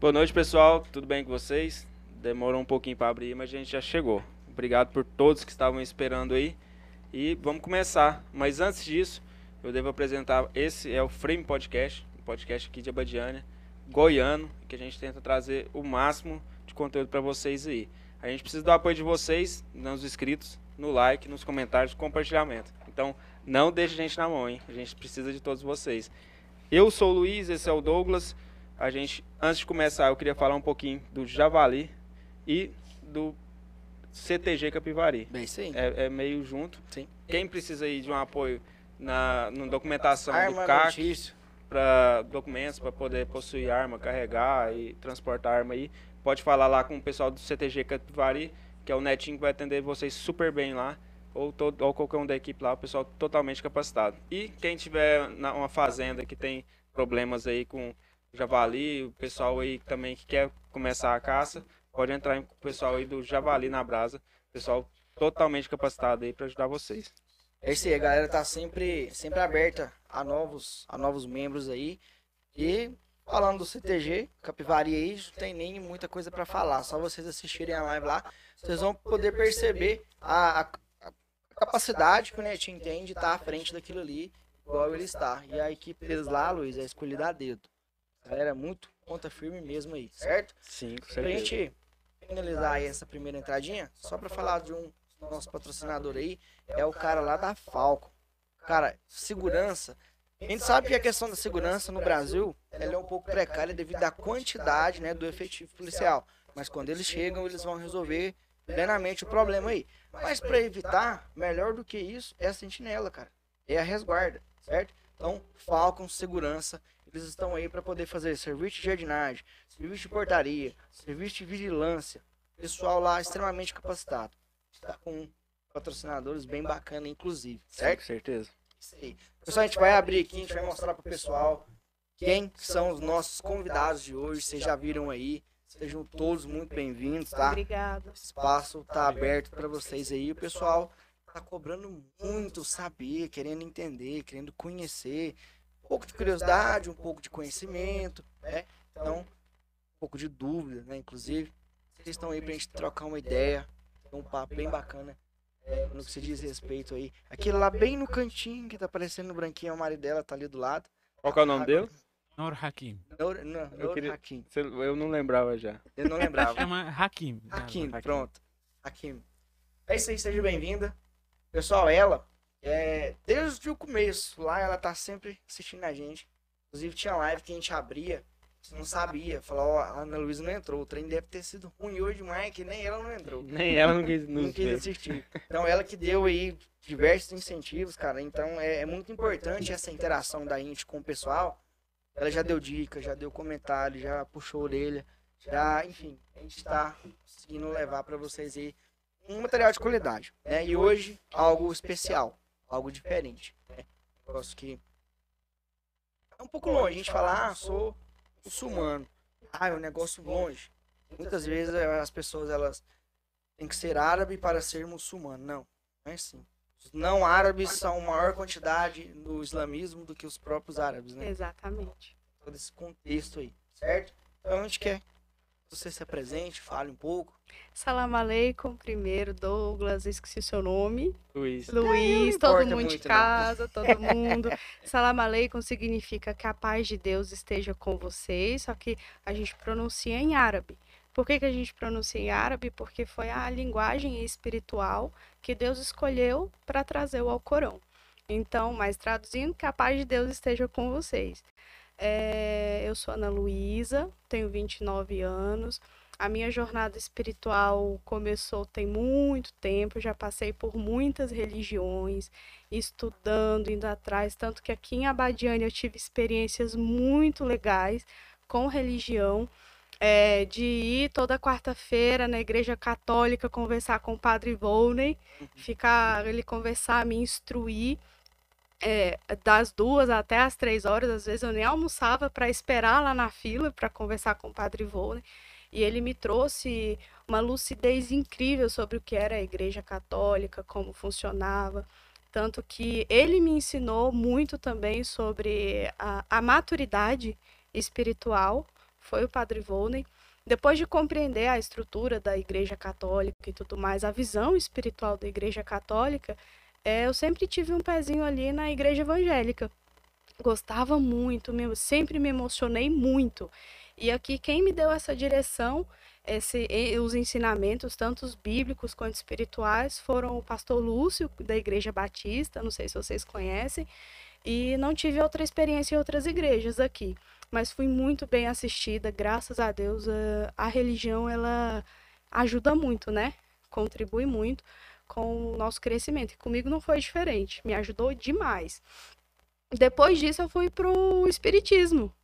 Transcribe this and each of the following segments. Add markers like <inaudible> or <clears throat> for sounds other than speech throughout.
Boa noite, pessoal. Tudo bem com vocês? Demorou um pouquinho para abrir, mas a gente já chegou. Obrigado por todos que estavam esperando aí. E vamos começar. Mas antes disso, eu devo apresentar. Esse é o Frame Podcast, um podcast aqui de Abadiânia, goiano, que a gente tenta trazer o máximo de conteúdo para vocês aí. A gente precisa do apoio de vocês, nos inscritos, no like, nos comentários, compartilhamento. Então, não deixe a gente na mão, hein? A gente precisa de todos vocês. Eu sou o Luiz, esse é o Douglas. A gente, antes de começar, eu queria falar um pouquinho do Javali e do CTG Capivari. Bem, aí. É, é meio junto. Sim. Quem precisa aí de um apoio na, na documentação do CAC, para documentos, para poder possuir arma, carregar e transportar arma aí, pode falar lá com o pessoal do CTG Capivari, que é o Netinho que vai atender vocês super bem lá. Ou, todo, ou qualquer um da equipe lá, o pessoal totalmente capacitado. E quem tiver na, uma fazenda que tem problemas aí com javali, o pessoal aí também que quer começar a caça, pode entrar com o pessoal aí do Javali na Brasa, pessoal totalmente capacitado aí para ajudar vocês. É isso aí, a galera tá sempre, sempre aberta a novos, a novos membros aí. E falando do CTG, Capivari aí, não tem nem muita coisa para falar. Só vocês assistirem a live lá, vocês vão poder perceber a, a- capacidade que o Netinho entende de estar à frente daquilo ali, igual ele está. E a equipe deles lá, Luiz, é escolhida a dedo. Galera muito ponta firme mesmo aí, certo? Sim, com Pra gente finalizar aí essa primeira entradinha, só pra falar de um nosso patrocinador aí, é o cara lá da Falco. Cara, segurança. A gente sabe que a questão da segurança no Brasil, ela é um pouco precária devido à quantidade, né, do efetivo policial. Mas quando eles chegam, eles vão resolver plenamente o problema aí. Mas pra evitar, melhor do que isso é a sentinela, cara. É a resguarda, certo? Então, Falcon Segurança, eles estão aí para poder fazer serviço de jardinagem, serviço de portaria, serviço de vigilância. Pessoal lá extremamente capacitado. Está com patrocinadores bem bacana, inclusive, certo? Com certeza. Isso aí. Pessoal, a gente vai abrir aqui, a gente vai mostrar pro pessoal quem são os nossos convidados de hoje. Vocês já viram aí. Sejam todos muito bem-vindos, tá? Obrigada. O espaço tá aberto para vocês aí. O pessoal tá cobrando muito saber, querendo entender, querendo conhecer. Um pouco de curiosidade, um pouco de conhecimento, né? Então, um pouco de dúvida, né? Inclusive, vocês estão aí pra gente trocar uma ideia, ter um papo bem bacana é, no que se diz respeito aí. Aquele lá bem no cantinho que tá aparecendo no branquinho, é o marido dela, tá ali do lado. Qual que é o nome dele? Nor Hakim. Nour, não, Eu queria- Hakim. Cê- Eu não lembrava já. Eu não lembrava. <laughs> Chama Hakim. Hakim, Hakim. pronto. Hakim. É isso aí, seja bem-vinda. Pessoal, ela, é, desde o começo, lá ela tá sempre assistindo a gente. Inclusive tinha live que a gente abria, você não sabia. Falou, ó, a Ana Luísa não entrou. O trem deve ter sido ruim hoje demais, que nem ela não entrou. <laughs> Nem ela não quis Não nos quis assistir. Então ela que deu aí diversos incentivos, cara. Então é, é muito importante essa interação da gente com o pessoal. Ela já deu dica, já deu comentário, já puxou a orelha, já, enfim, a gente tá conseguindo levar para vocês aí um material de qualidade, né? E hoje algo especial, algo diferente, né? Um negócio que é um pouco longe a gente falar, ah, sou muçulmano. Ah, é um negócio longe. Muitas vezes eh, as pessoas elas têm que ser árabe para ser muçulmano. Não, não é assim. Os não árabes são maior quantidade no islamismo do que os próprios árabes, né? Exatamente. Todo esse contexto aí, certo? Então a gente quer que você se apresente, fale um pouco. Salam aleikum, primeiro, Douglas, esqueci seu nome. Luiz. Luiz, todo importa mundo de não. casa, todo <laughs> mundo. Salam aleikum significa que a paz de Deus esteja com vocês, só que a gente pronuncia em árabe. Por que, que a gente pronuncia em árabe? Porque foi a linguagem espiritual que Deus escolheu para trazer o Alcorão. Então, mas traduzindo, que a paz de Deus esteja com vocês. É, eu sou Ana Luísa, tenho 29 anos. A minha jornada espiritual começou tem muito tempo, já passei por muitas religiões, estudando, indo atrás, tanto que aqui em Abadiane eu tive experiências muito legais com religião, é, de ir toda quarta-feira na igreja católica conversar com o padre Volney, ficar ele conversar, me instruir é, das duas até as três horas, às vezes eu nem almoçava para esperar lá na fila para conversar com o Padre Volney. E ele me trouxe uma lucidez incrível sobre o que era a Igreja Católica, como funcionava. Tanto que ele me ensinou muito também sobre a, a maturidade espiritual. foi o Padre Volney. Depois de compreender a estrutura da Igreja Católica e tudo mais, a visão espiritual da Igreja Católica, é, eu sempre tive um pezinho ali na Igreja Evangélica. Gostava muito, me, sempre me emocionei muito. E aqui quem me deu essa direção, esse, os ensinamentos, tanto os bíblicos quanto espirituais, foram o pastor Lúcio, da Igreja Batista, não sei se vocês conhecem, e não tive outra experiência em outras igrejas aqui, mas fui muito bem assistida, graças a Deus. A, a religião ela ajuda muito, né? Contribui muito com o nosso crescimento. E comigo não foi diferente, me ajudou demais. Depois disso, eu fui para o Espiritismo.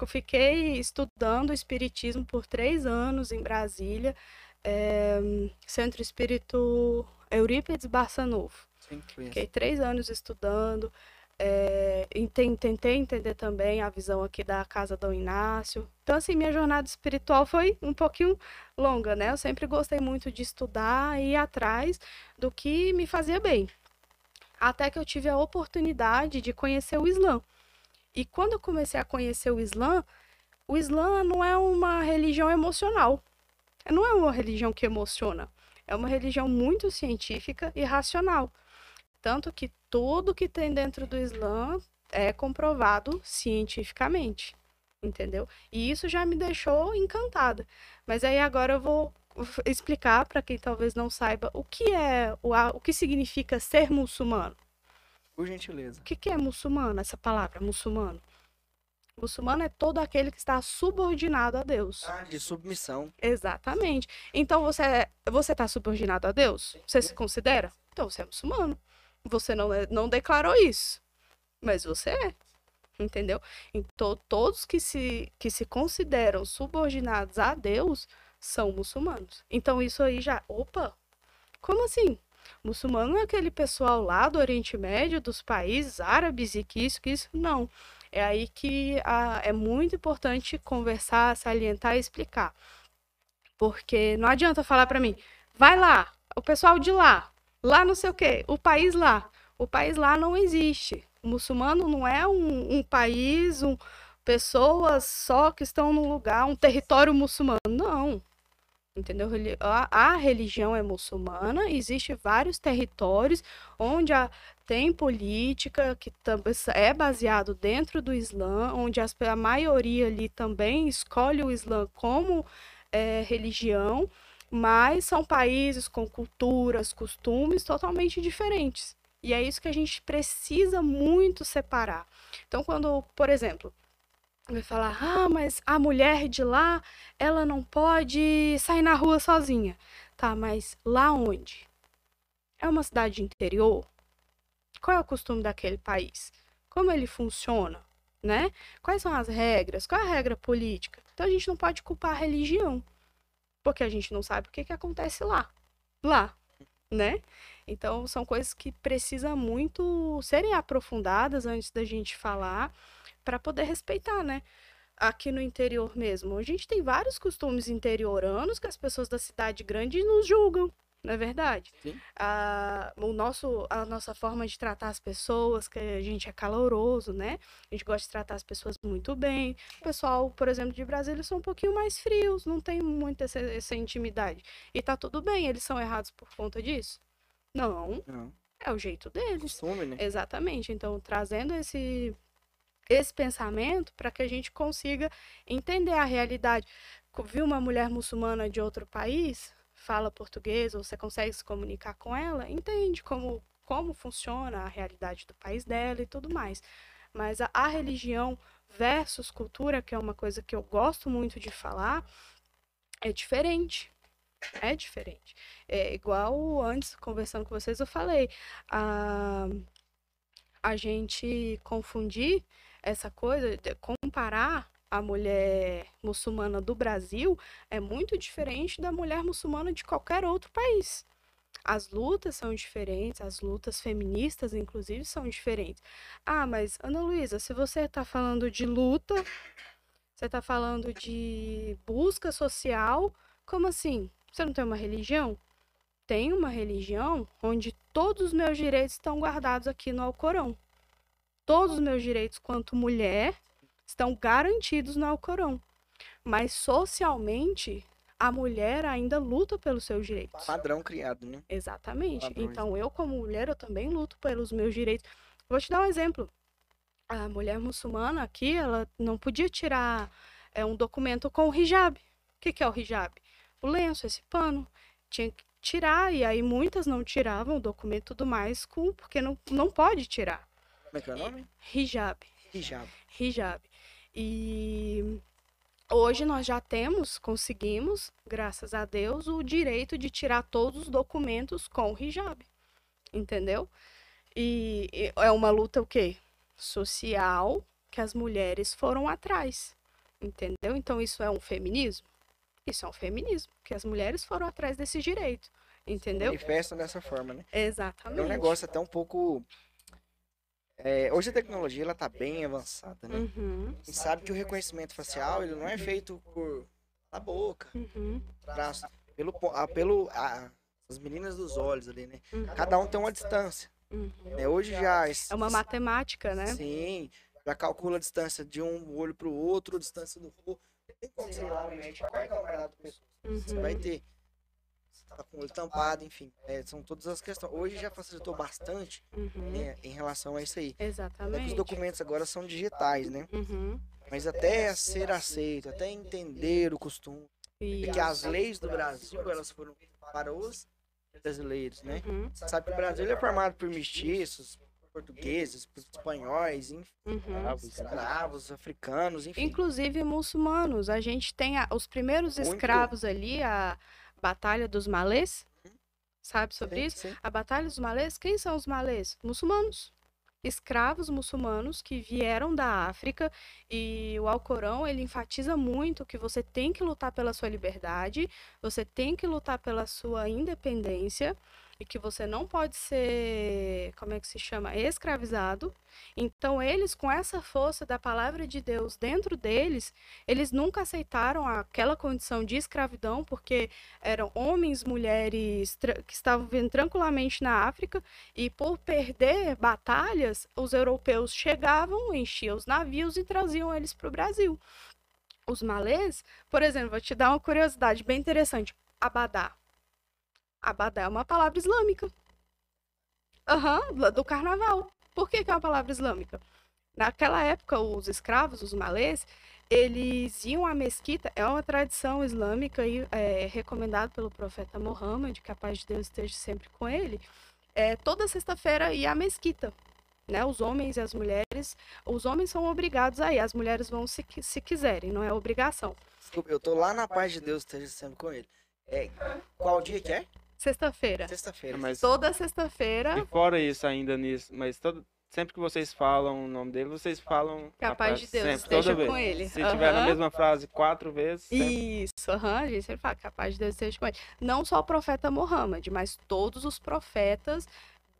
Eu fiquei estudando Espiritismo por três anos em Brasília, é, Centro Espírito Eurípides Barça Novo. Sim, Fiquei três anos estudando, é, tentei entender também a visão aqui da casa do Inácio. Então, assim, minha jornada espiritual foi um pouquinho longa, né? Eu sempre gostei muito de estudar e ir atrás do que me fazia bem. Até que eu tive a oportunidade de conhecer o Islã. E quando eu comecei a conhecer o Islã, o Islã não é uma religião emocional. Não é uma religião que emociona. É uma religião muito científica e racional. Tanto que tudo que tem dentro do Islã é comprovado cientificamente, entendeu? E isso já me deixou encantada. Mas aí agora eu vou explicar para quem talvez não saiba o que é o, o que significa ser muçulmano. Por gentileza. O que, que é muçulmano, essa palavra, muçulmano? Muçulmano é todo aquele que está subordinado a Deus. Ah, de submissão. Exatamente. Então você você está subordinado a Deus? Você se considera? Então você é muçulmano. Você não, é, não declarou isso, mas você é. Entendeu? Então, todos que se, que se consideram subordinados a Deus são muçulmanos. Então, isso aí já. Opa! Como assim? Muçulmano é aquele pessoal lá do Oriente Médio, dos países árabes e que isso, que isso. Não. É aí que a, é muito importante conversar, salientar e explicar. Porque não adianta falar para mim, vai lá, o pessoal de lá, Lá não sei o quê, o país lá. O país lá não existe. O muçulmano não é um, um país, um, pessoas só que estão num lugar, um território muçulmano. Não. Entendeu? A, a religião é muçulmana, existe vários territórios onde a, tem política que também é baseado dentro do Islã, onde as, a maioria ali também escolhe o Islã como é, religião mas são países com culturas, costumes totalmente diferentes. E é isso que a gente precisa muito separar. Então, quando, por exemplo, vai falar: "Ah, mas a mulher de lá, ela não pode sair na rua sozinha". Tá, mas lá onde? É uma cidade interior? Qual é o costume daquele país? Como ele funciona, né? Quais são as regras? Qual é a regra política? Então a gente não pode culpar a religião porque a gente não sabe o que, que acontece lá. Lá, né? Então, são coisas que precisam muito serem aprofundadas antes da gente falar, para poder respeitar, né? Aqui no interior mesmo, a gente tem vários costumes interioranos que as pessoas da cidade grande nos julgam, não é verdade? Sim. A, o nosso, a nossa forma de tratar as pessoas, que a gente é caloroso, né? A gente gosta de tratar as pessoas muito bem. O pessoal, por exemplo, de Brasília são um pouquinho mais frios, não tem muita essa, essa intimidade. E tá tudo bem, eles são errados por conta disso? Não. Não. É o jeito deles. Costume, né? Exatamente. Então, trazendo esse esse pensamento para que a gente consiga entender a realidade. Viu uma mulher muçulmana de outro país? Fala português ou você consegue se comunicar com ela, entende como, como funciona a realidade do país dela e tudo mais. Mas a, a religião versus cultura, que é uma coisa que eu gosto muito de falar, é diferente. É diferente. É igual antes, conversando com vocês, eu falei. A, a gente confundir essa coisa, comparar a mulher muçulmana do Brasil é muito diferente da mulher muçulmana de qualquer outro país. As lutas são diferentes, as lutas feministas, inclusive, são diferentes. Ah, mas Ana Luísa, se você está falando de luta, você está falando de busca social, como assim? Você não tem uma religião? Tem uma religião onde todos os meus direitos estão guardados aqui no Alcorão. Todos os meus direitos quanto mulher estão garantidos no Alcorão. Mas socialmente, a mulher ainda luta pelos seus direitos. Padrão criado, né? Exatamente. Padrões. Então, eu, como mulher, eu também luto pelos meus direitos. Vou te dar um exemplo. A mulher muçulmana aqui, ela não podia tirar é, um documento com o hijab. O que, que é o hijab? O lenço, esse pano. Tinha que tirar, e aí muitas não tiravam o documento e tudo mais, com, porque não, não pode tirar. Como é que é o nome? Hijab. Hijab. hijab. E hoje nós já temos, conseguimos, graças a Deus, o direito de tirar todos os documentos com hijab. Entendeu? E é uma luta o quê? Social que as mulheres foram atrás. Entendeu? Então isso é um feminismo? Isso é um feminismo, que as mulheres foram atrás desse direito. Entendeu? Manifestam dessa forma, né? É Exatamente. um negócio até um pouco. É, hoje a tecnologia ela tá bem avançada, né? Uhum, A gente sabe que o reconhecimento facial ele não é feito por a boca, uhum, braço, pelo a, pelo a- as meninas dos olhos ali, né? uhum, Cada um tem uma distância. uhum. né? Hoje já É uma matemática, né? sim, já calcula a distância de um olho pro outro, a distância do rosto. Tem como você ir lá no médico, qual é o melhor do pescoço? Você Uhum. vai ter. Tá com o olho tampado, enfim. É, são todas as questões. Hoje já facilitou bastante Uhum. né, em relação a isso aí. Que Exatamente. os documentos agora são digitais, né? Uhum. Mas até ser aceito, até entender o costume. E... Porque as leis do Brasil, elas foram para os brasileiros, né? Uhum. Sabe que o Brasil é formado por mestiços, portugueses, por espanhóis, enfim, Uhum. escravos, africanos, enfim. Inclusive muçulmanos. A gente tem a- os primeiros Muito. escravos ali, a Batalha dos Malês. Sabe sobre Sim, isso? sim. A Batalha dos Malês, quem são os malês? Muçulmanos. Escravos muçulmanos que vieram da África e o Alcorão ele enfatiza muito que você tem que lutar pela sua liberdade, você tem que lutar pela sua independência e que você não pode ser, como é que se chama, escravizado. Então eles com essa força da palavra de Deus dentro deles, eles nunca aceitaram aquela condição de escravidão porque eram homens, mulheres que estavam vivendo tranquilamente na África e por perder batalhas, os europeus chegavam, enchiam os navios e traziam eles para o Brasil. Os malês, por exemplo, vou te dar uma curiosidade bem interessante. Abadá. Abadá é uma palavra islâmica. Aham, lá do carnaval. Por que, que é uma palavra islâmica? Naquela época, os escravos, os malês, eles iam à mesquita, é uma tradição islâmica e é recomendado pelo profeta Muhammad, que a paz de Deus esteja sempre com ele. É, toda sexta-feira ia à mesquita. Né, os homens e as mulheres, os homens são obrigados a ir, as mulheres vão se, se quiserem, não é obrigação. Desculpa, eu tô lá na paz de Deus, esteja sempre com ele. É, qual dia que é? Sexta-feira. Sexta-feira. Mas Toda sexta-feira, e fora isso ainda nisso, mas todo, sempre que vocês falam o nome dele, vocês falam Que a paz de Deus sempre, esteja toda com vez. ele. Se tiver na mesma frase quatro vezes, sempre. Isso, aham, a gente sempre fala que a paz de Deus esteja com ele. Não só o profeta Muhammad, mas todos os profetas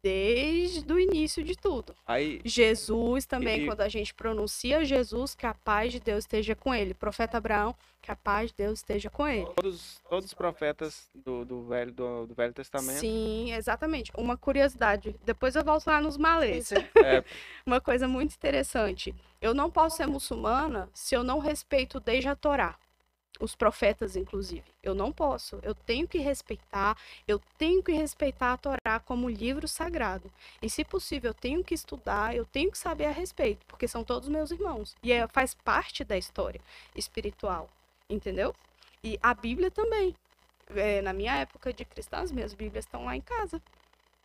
desde o início de tudo. aí Jesus também, E- quando a gente pronuncia Jesus, que a paz de Deus esteja com ele. Profeta Abraão, que a paz de Deus esteja com ele. todos, todos os profetas do, do, velho, do, do Velho Testamento Sim, exatamente. Uma curiosidade. Depois eu volto lá nos malês. <laughs> é, Uma coisa muito interessante. Eu não posso ser muçulmana se eu não respeito desde a Torá. Os profetas, inclusive. Eu não posso. Eu tenho que respeitar. Eu tenho que respeitar a Torá como livro sagrado. E, se possível, eu tenho que estudar. Eu tenho que saber a respeito. Porque são todos meus irmãos. E é, faz parte da história espiritual. Entendeu? E a Bíblia também. É, na minha época de cristã, as minhas Bíblias estão lá em casa.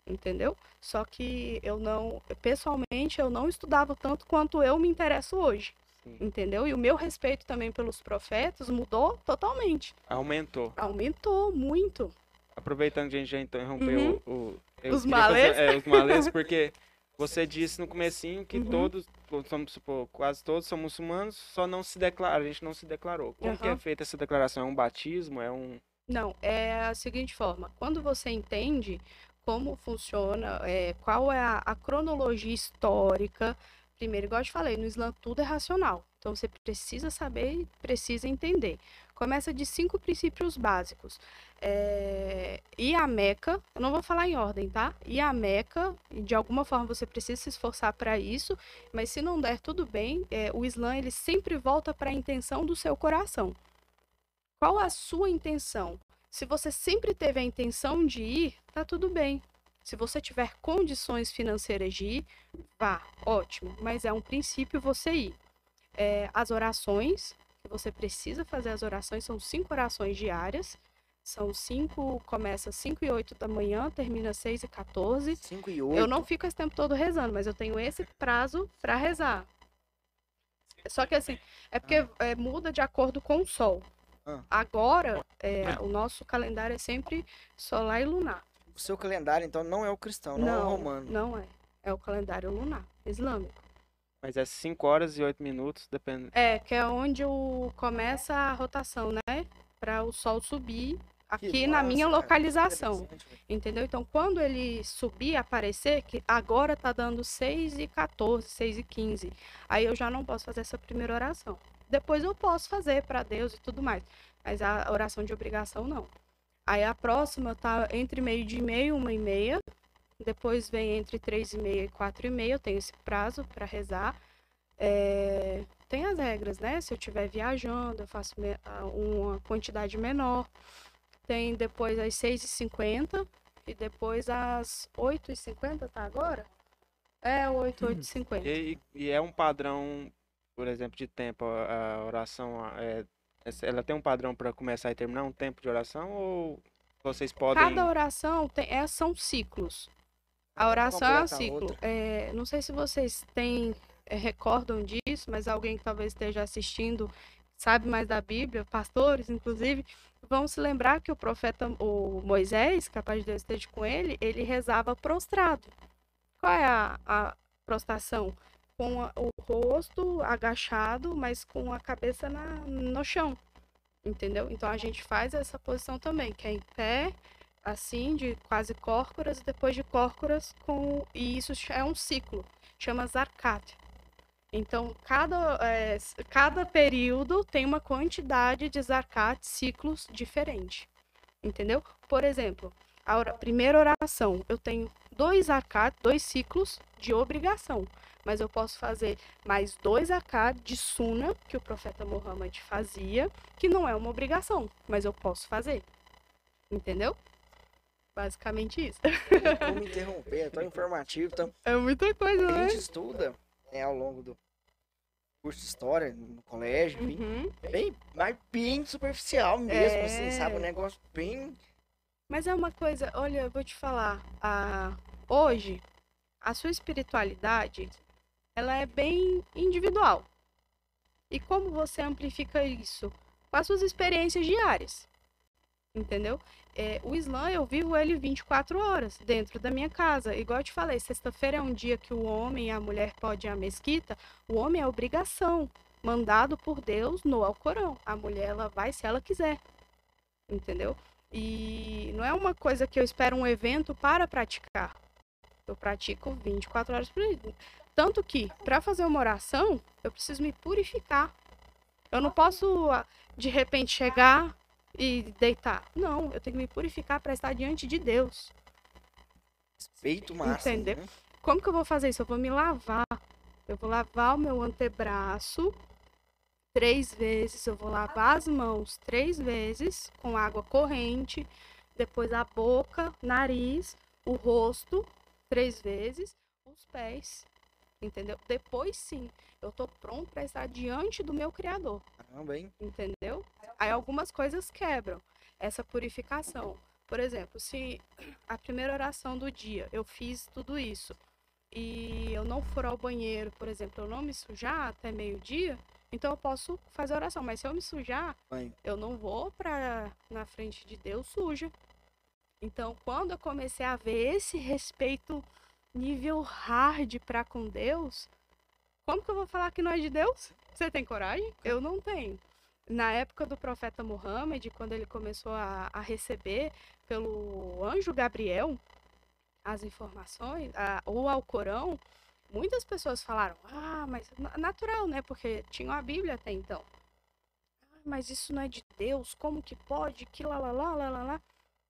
Entendeu? Só que eu não, pessoalmente, eu não estudava tanto quanto eu me interesso hoje. Sim. Entendeu? E o meu respeito também pelos profetas mudou totalmente. aumentou. Aumentou muito. Aproveitando que a gente já interrompeu Uhum. o, o- Os malês. é, os malês, porque <laughs> você disse no comecinho que Uhum. todos, vamos supor, quase todos são muçulmanos, só não se declara, a gente não se declarou. Como que é feita essa declaração? É um batismo? É um... Não, é a seguinte forma: quando você entende como funciona, é, qual é a, a cronologia histórica Primeiro, igual eu te falei, no Islã tudo é racional. Então você precisa saber precisa entender. Começa de cinco princípios básicos. É... E a Meca, eu não vou falar em ordem, tá? E a Meca, de alguma forma você precisa se esforçar para isso, mas se não der, tudo bem. É, o Islã ele sempre volta para a intenção do seu coração. Qual a sua intenção? Se você sempre teve a intenção de ir, tá tudo bem. Se você tiver condições financeiras de ir, vá, ótimo. Mas é um princípio você ir. É, as orações, que você precisa fazer as orações, são cinco orações diárias. São cinco, começa 5 e 8 da manhã, termina 6 e 14. 5 e 8. Eu não fico esse tempo todo rezando, mas eu tenho esse prazo para rezar. Só que assim, é porque é, muda de acordo com o sol. Ah. Agora, é, o nosso calendário é sempre solar e lunar. O seu calendário, então, não é o cristão, não, é o romano. Não é. É o calendário lunar, islâmico. Mas é 5 horas e 8 minutos, depende. É, que é onde o, começa a rotação, né? Para o sol subir Que aqui na minha localização. Entendeu? Então, quando ele subir, aparecer, que agora tá dando 6 e 14, 6 e 15. Aí eu já não posso fazer essa primeira oração. Depois eu posso fazer para Deus e tudo mais. Mas a oração de obrigação, não. Aí a próxima tá entre meio de meio, uma e meia. Depois vem entre três e meia e quatro e meia. Eu tenho esse prazo para rezar. É, Tem as regras, né? Se eu estiver viajando, eu faço uma quantidade menor. Tem depois às 6h50 e depois às 8h50, tá agora? É, 8, 8h50. E, e é um padrão, por exemplo, de tempo, a, oração, é, ela tem um padrão para começar e terminar um tempo de oração ou vocês podem... Cada oração tem, é, são ciclos. A oração é um ciclo. É, não sei se vocês têm, é, recordam disso, mas alguém que talvez esteja assistindo sabe mais da Bíblia, pastores, inclusive, vão se lembrar que o profeta, o Moisés, capaz de Deus esteja com ele, ele rezava prostrado. Qual é a, a prostração? Com a- o rosto agachado, mas com a cabeça na, no chão. Entendeu? Então a gente faz essa posição também, que é em pé, assim, de quase córcoras, e depois de córcoras com. E isso é um ciclo, chama Zarkat. Então, cada, é, cada período tem uma quantidade de Zarkat, ciclos diferente. Entendeu? Por exemplo, a ora- primeira oração, eu tenho dois Zarkat, dois ciclos de obrigação. Mas eu posso fazer mais dois Zarkat de Suna, que o profeta Muhammad fazia, que não é uma obrigação, mas eu posso fazer. Entendeu? Basicamente isso. Vou me interromper, é tão informativo. Então, <laughs> É muita coisa, a né? gente estuda né, ao longo do curso de história, no colégio, enfim, Uhum. bem, mas bem superficial mesmo, É. assim, sabe? Um negócio bem. Mas é uma coisa, olha, eu vou te falar, hoje, a sua espiritualidade, ela é bem individual. E como você amplifica isso? Com as suas experiências diárias. Entendeu? É, o Islã, eu vivo ele 24 horas dentro da minha casa. Igual eu te falei, sexta-feira é um dia que o homem e a mulher podem ir à mesquita. O homem é obrigação, mandado por Deus no Alcorão. A mulher, ela vai se ela quiser. Entendeu? E não é uma coisa que eu espero um evento para praticar. Eu pratico 24 horas por dia. Tanto que, para fazer uma oração, eu preciso me purificar. Eu não posso, ah, de repente, chegar e deitar. Não, eu tenho que me purificar para estar diante de Deus. Feito massa. Entendeu? né? Como que eu vou fazer isso? Eu vou me lavar. Eu vou lavar o meu antebraço três vezes. Eu vou lavar as mãos três vezes com água corrente. Depois a boca, nariz, o rosto três vezes, os pés. Entendeu? Depois sim, eu tô pronto para estar diante do meu Criador Caramba, hein? entendeu? Aí algumas coisas quebram essa purificação. Por exemplo, se a primeira oração do dia eu fiz tudo isso e eu não for ao banheiro, por exemplo, eu não me sujar até meio-dia, então eu posso fazer oração. Mas se eu me sujar, eu não vou para na frente de Deus suja. Então, quando eu comecei a ver esse respeito nível hard para com Deus, como que eu vou falar que não é de Deus? Você tem coragem? Eu não tenho. Na época do profeta Muhammad, quando ele começou a, a receber pelo anjo Gabriel as informações, a, o Alcorão, muitas pessoas falaram: "Ah, mas na- natural, né? Porque tinham a Bíblia até então. Ah, mas isso não é de Deus, como que pode? Que lá lá lá lá lá lá.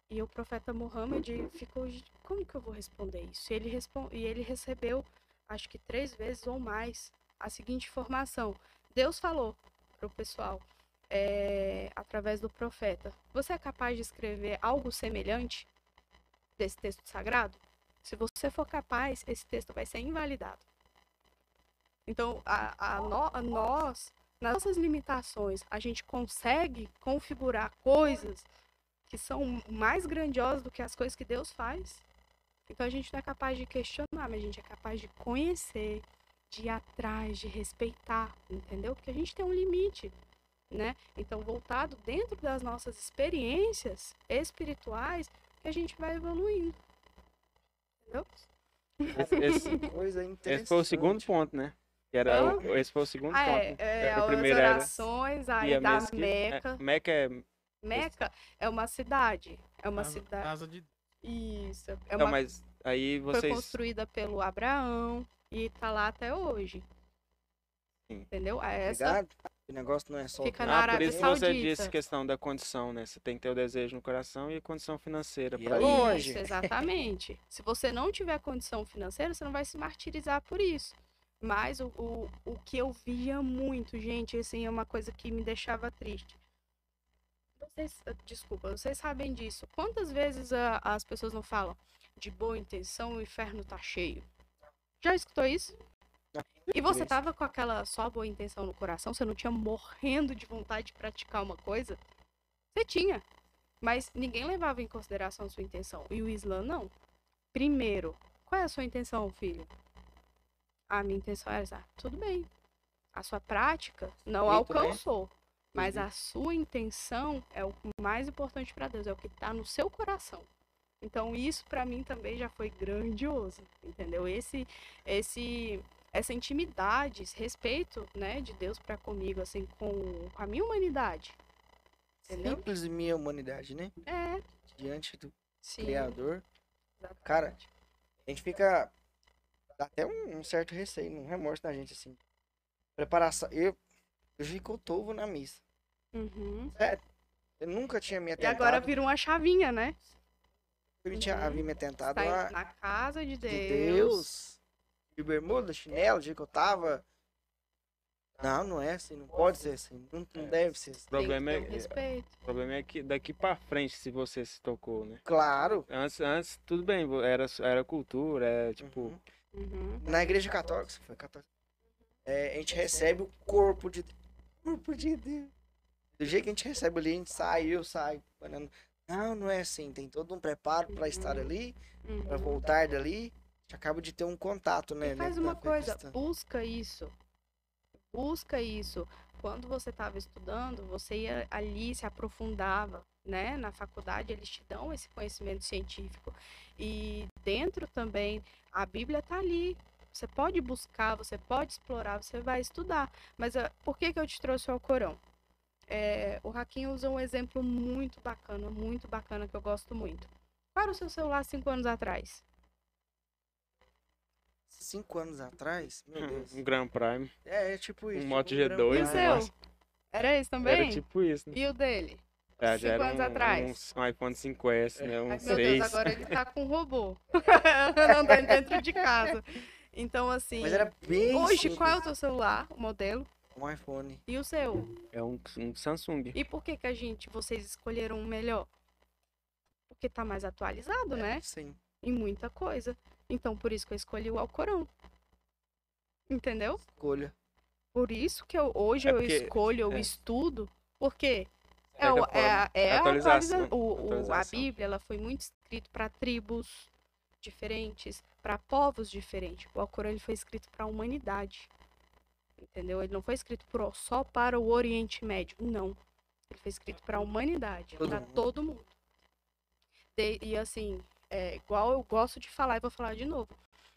E o profeta Muhammad ficou, "Gente, como que eu vou responder isso? E ele, respon- e ele recebeu, acho que três vezes ou mais, a seguinte informação: Deus falou para o pessoal, é, através do profeta: Você é capaz de escrever algo semelhante desse texto sagrado? Se você for capaz, esse texto vai ser invalidado. Então, a, a no- a nós, nas nossas limitações, a gente consegue configurar coisas que são mais grandiosas do que as coisas que Deus faz. Então, a gente não é capaz de questionar, mas a gente é capaz de conhecer, de ir atrás, de respeitar, entendeu? Porque a gente tem um limite, né? Então, voltado dentro das nossas experiências espirituais, que a gente vai evoluindo. Entendeu? Esse, esse- <laughs> Coisa interessante. esse foi o segundo ponto, né? Que era o, esse foi o segundo Ah, ponto. é, né? é, o as primeiro era orações aí e a da mesquita- Meca. É, Meca é. Meca é uma cidade. É uma Casa- cidade. Casa de Isso. É Não, uma... mas aí Foi vocês. construída pelo Abraão e tá lá até hoje. Sim. Entendeu? Ah, Essa Ligado? O negócio não é só. Fica o na Ah, por Arábia isso que você Saudita. disse questão da condição, né? Você tem que ter o desejo no coração e a condição financeira para é longe. Isso, exatamente. Se você não tiver condição financeira, você não vai se martirizar por isso. Mas o, o, o que eu via muito, gente, assim, é uma coisa que me deixava triste. Vocês, desculpa, vocês sabem disso. Quantas vezes a- as pessoas não falam de boa intenção o inferno tá cheio? Já escutou isso? E você tava com aquela só boa intenção no coração, você não tinha morrendo de vontade de praticar uma coisa? Você tinha. Mas ninguém levava em consideração a sua intenção. E o Islã não. Primeiro, qual é a sua intenção, filho? A minha intenção era essa. Tudo bem. A sua prática não Bonito, né? alcançou. Mas Uhum. a sua intenção é o mais importante para Deus, é o que está no seu coração. Então isso para mim também já foi grandioso, entendeu? Esse esse essa intimidade, esse respeito, né, de Deus para comigo assim com, com a minha humanidade. Entendeu? Simples e minha humanidade, né? É, Diante do sim. Criador. exatamente. Cara, A gente fica. Dá até um, um certo receio, um remorso na gente, assim. Preparação. Eu, eu fico tovo na missa. Uhum. Eu nunca tinha me E atentado. agora vira uma chavinha, né? Eu tinha Uhum. havia me atentado Está a, na casa de de Deus. De bermuda, chinelo, o dia que eu tava. Não, não é assim, não pode ser assim. Não, não É. deve ser assim. O problema é, respeito. o problema é que daqui pra frente, se você se tocou, né? Claro. Antes, antes tudo bem, era, era cultura, é tipo. Uhum. Uhum. Na igreja católica, você foi católica. é, a gente recebe o corpo de Deus. Corpo de Deus. Do jeito que a gente recebe ali, a gente sai, eu saio. falando, Não, não é assim. Tem todo um preparo para estar ali, para Uhum. voltar dali. Gente acaba de ter um contato, né? E faz dentro uma coisa, busca isso. Busca isso. Quando você estava estudando, você ia ali, se aprofundava, né? Na faculdade eles te dão esse conhecimento científico. E dentro também, a Bíblia está ali. Você pode buscar, você pode explorar, você vai estudar. Mas ah, por que, que eu te trouxe o Alcorão? É, o Raquinho usa um exemplo muito bacana, muito bacana, que eu gosto muito. Era o seu celular cinco anos atrás? Cinco anos atrás, meu Deus. Um Grand Prime. É, é tipo isso. Um tipo Moto Gran G2, E o seu? Era esse também? Era tipo isso, né? E o dele? É, já era anos um, atrás. um, um iPhone 5S, né? Um Ai, meu 6. Deus, agora ele tá com um robô. <laughs> Andando dentro de casa. Então, assim. Mas era bem Hoje, simples. qual é o teu celular, o modelo? Um iPhone. E o seu? É um, um Samsung. E por que que a gente, vocês escolheram um melhor? Porque tá mais atualizado, né? Sim. Em muita coisa. Então, por isso que eu escolhi o Alcorão. Entendeu? Escolha. Por isso que eu, hoje É eu porque- escolho, eu é. estudo, porque é, certa o- é, a- é a atualização, atualiza- o- o- a atualização. Bíblia ela foi muito escrita para tribos diferentes, para povos diferentes. O Alcorão ele foi escrito para a humanidade. Entendeu? Ele não foi escrito pro- só para o Oriente Médio, não. Ele foi escrito para a humanidade, Todo para mundo. todo mundo. De- e assim, é, igual eu gosto de falar e vou falar de novo.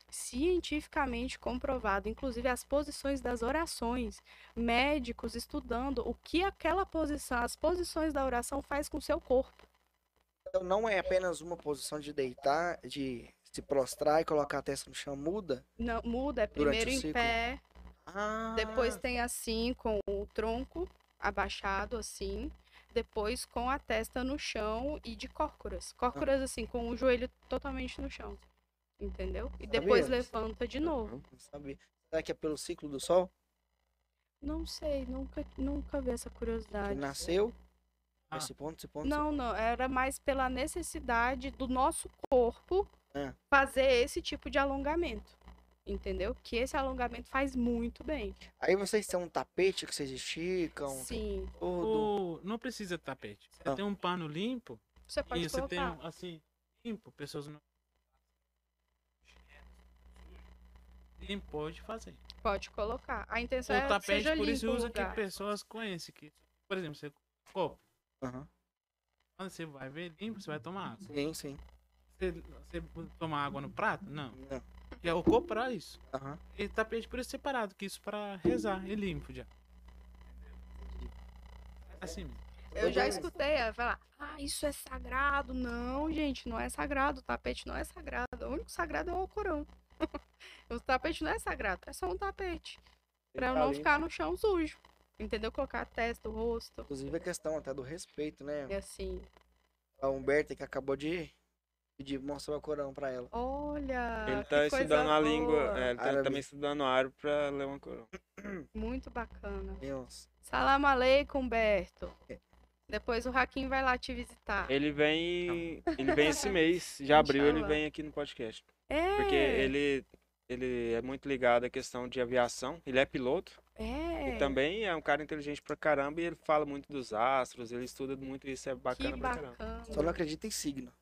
Cientificamente comprovado, inclusive as posições das orações, médicos estudando o que aquela posição, as posições da oração faz com o seu corpo. Então não é apenas uma posição de deitar, de se prostrar e colocar a testa no chão, muda? Não, muda, é primeiro em pé, Ah, depois tem assim, com o tronco abaixado, assim. Depois com a testa no chão e de cócoras. Cócoras, assim, com o joelho totalmente no chão. Entendeu? E depois levanta de novo. Não sabia. Será que é pelo ciclo do sol? Não sei, nunca, nunca vi essa curiosidade. nasceu? Ah. Esse ponto, esse ponto. Não, não, era mais pela necessidade do nosso corpo É. fazer esse tipo de alongamento. Entendeu? Que esse alongamento faz muito bem. Aí vocês têm um tapete que vocês esticam, Sim, tudo. O- não precisa tapete. Você Ah. tem um pano limpo você pode e você tem colocar. um, assim, limpo, pessoas não. Quem pode fazer. Pode colocar. A intenção é o que tapete, seja por isso limpo o usa que pessoas conhecem. Que, por exemplo, você copo. Aham. Quando você vai ver limpo, você vai tomar água. Sim, sim. Você, você tomar água no prato? Não. Não. É o copo pra isso. Aham. E tapete por isso separado, que isso pra rezar e limpo já. Assim mesmo. Eu já escutei ela falar, ah, isso é sagrado. Não, gente, não é sagrado. O tapete não é sagrado. O único sagrado é o Alcorão. <laughs> o tapete não é sagrado, é só um tapete. Pra eu Tá não ficar no chão sujo. Entendeu? Colocar a testa, o rosto. Inclusive a questão até do respeito, né? E assim, A Humberta que acabou de pedir mostrar o Corão pra ela. olha. Ele que tá coisa estudando a boa. língua. É, ele tá Árabe. também estudando árabe pra ler uma coroa. <clears throat> Muito bacana. Deus. Salam aleikum, Berto. É. Depois o Hakim vai lá te visitar. Ele vem. Ele vem esse mês. De <laughs> abril ele vem aqui no podcast. É. Porque ele, ele é muito ligado à questão de aviação. Ele é piloto. É. E também é um cara inteligente pra caramba. E ele fala muito dos astros. Ele estuda muito isso. É Que bacana pra caramba. bacana. Só não acredita em signo.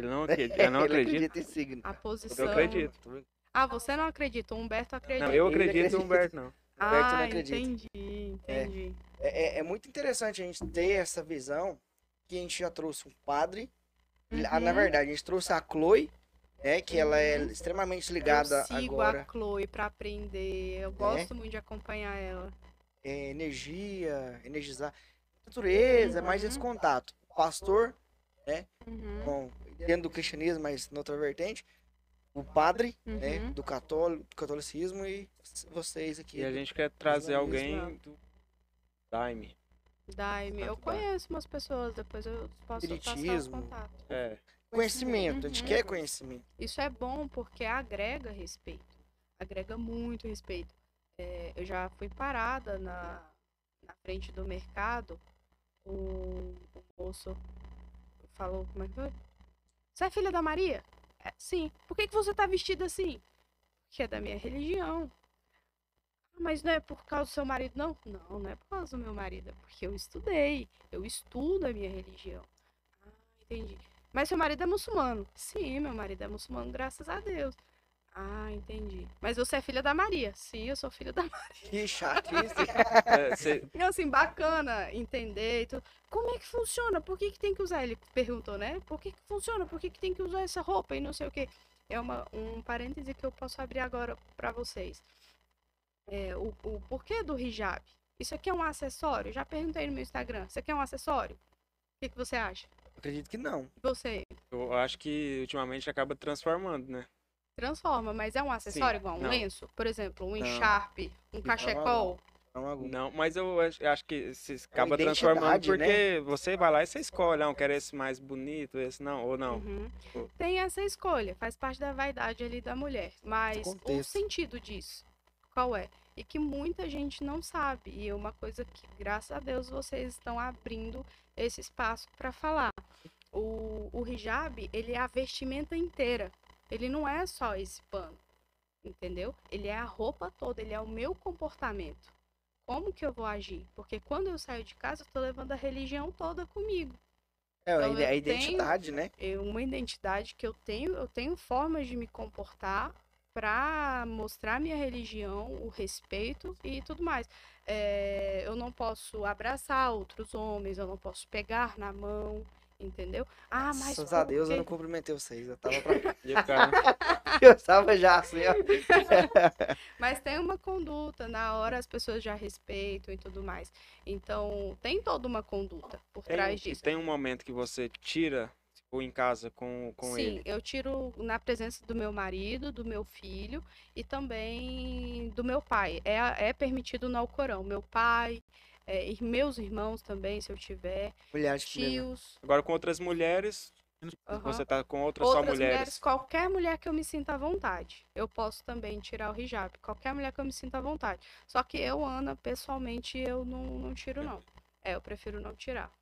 Ele não <laughs> acredita. Eu não Ele acredito. acredita em signo. A posição. Eu acredito. Ah, você não acredita, o Humberto acredita. Não, eu acredito no Humberto, não. <laughs> Humberto não Ah, acredita. entendi, entendi. É, é- é muito interessante a gente ter essa visão que a gente já trouxe um padre. Ah, Na Uhum. verdade, a gente trouxe a Chloe, né? Que ela é extremamente ligada eu sigo agora. a Chloe pra aprender. Eu gosto muito de acompanhar ela. é, energia, energizar. Natureza, é mais Uhum. esse contato. O pastor, Uhum, bom, dentro do cristianismo, mas noutra vertente. O padre, né? uhum. Do, católico, do catolicismo e vocês aqui. E a gente quer trazer alguém do Daime. Daime, eu conheço umas pessoas, depois eu posso passar os Espiritismo. contatos. É. Conhecimento, a gente Uhum. quer conhecimento. Isso é bom porque agrega respeito. Agrega muito respeito. É, eu já fui parada na, na frente do mercado. O, o moço falou, como é que foi? Você é filha da Maria? "É, sim. Por que, que você tá vestida assim? Porque é da minha religião. "Ah, Mas não é por causa do seu marido, não? Não, não é por causa do meu marido. É porque eu estudei. Eu estudo a minha religião. Ah, entendi. Mas seu marido é muçulmano? Sim, meu marido é muçulmano, graças a Deus. Ah, entendi. Mas você é filha da Maria? Sim, eu sou filha da <laughs> Maria. Que chatice. <laughs> É, cê- E assim, bacana entender e tudo. Como é que funciona? Por que, que tem que usar? Ele perguntou, né? Por que, que funciona? Por que, que tem que usar essa roupa e não sei o quê? É uma, um parêntese que eu posso abrir agora pra vocês. É, o, o porquê do hijab? Isso aqui é um acessório? Já perguntei no meu Instagram. Isso aqui é um acessório? O que, que você acha? Acredito que não. E você? eu acho que ultimamente acaba transformando, né? Transforma, mas é um acessório igual um não. lenço? Por exemplo, um encharpe, um cachecol? Não algum. Não, mas eu acho, eu acho que se acaba identidade, transformando né? porque você vai lá e você escolhe, não, quero esse mais bonito, esse não, ou não. Uhum. Tem essa escolha, faz parte da vaidade ali da mulher. Mas o sentido disso, qual é? E que muita gente não sabe. E é uma coisa que, graças a Deus, vocês estão abrindo esse espaço para falar. O, o hijab, ele é a vestimenta inteira. Ele não é só esse pano, entendeu? Ele é a roupa toda, ele é o meu comportamento. Como que eu vou agir? Porque quando eu saio de casa, eu tô levando a religião toda comigo. É, a Então, a identidade, né? é uma identidade que eu tenho, eu tenho formas de me comportar para mostrar minha religião, o respeito e tudo mais. É, eu não posso abraçar outros homens, eu não posso pegar na mão, entendeu? Ah, mas Graças a Deus eu não cumprimentei vocês. Eu tava pra... <laughs> <laughs> Eu tava já assim, ó. <laughs> Mas tem uma conduta, na hora as pessoas já respeitam e tudo mais. Então, tem toda uma conduta por tem, trás disso. tem um momento que você tira, Ou em casa com, com Sim, ele? eu tiro na presença do meu marido, do meu filho e também do meu pai. É, é permitido no Alcorão. Meu pai, é, e meus irmãos também, se eu tiver, Mulheres tios. Agora com outras mulheres, aham. você tá com outras só Outras mulheres. mulheres, qualquer mulher que eu me sinta à vontade. Eu posso também tirar o hijab. Qualquer mulher que eu me sinta à vontade. Só que eu, Ana, pessoalmente, eu não, não tiro, não. É, eu prefiro não tirar.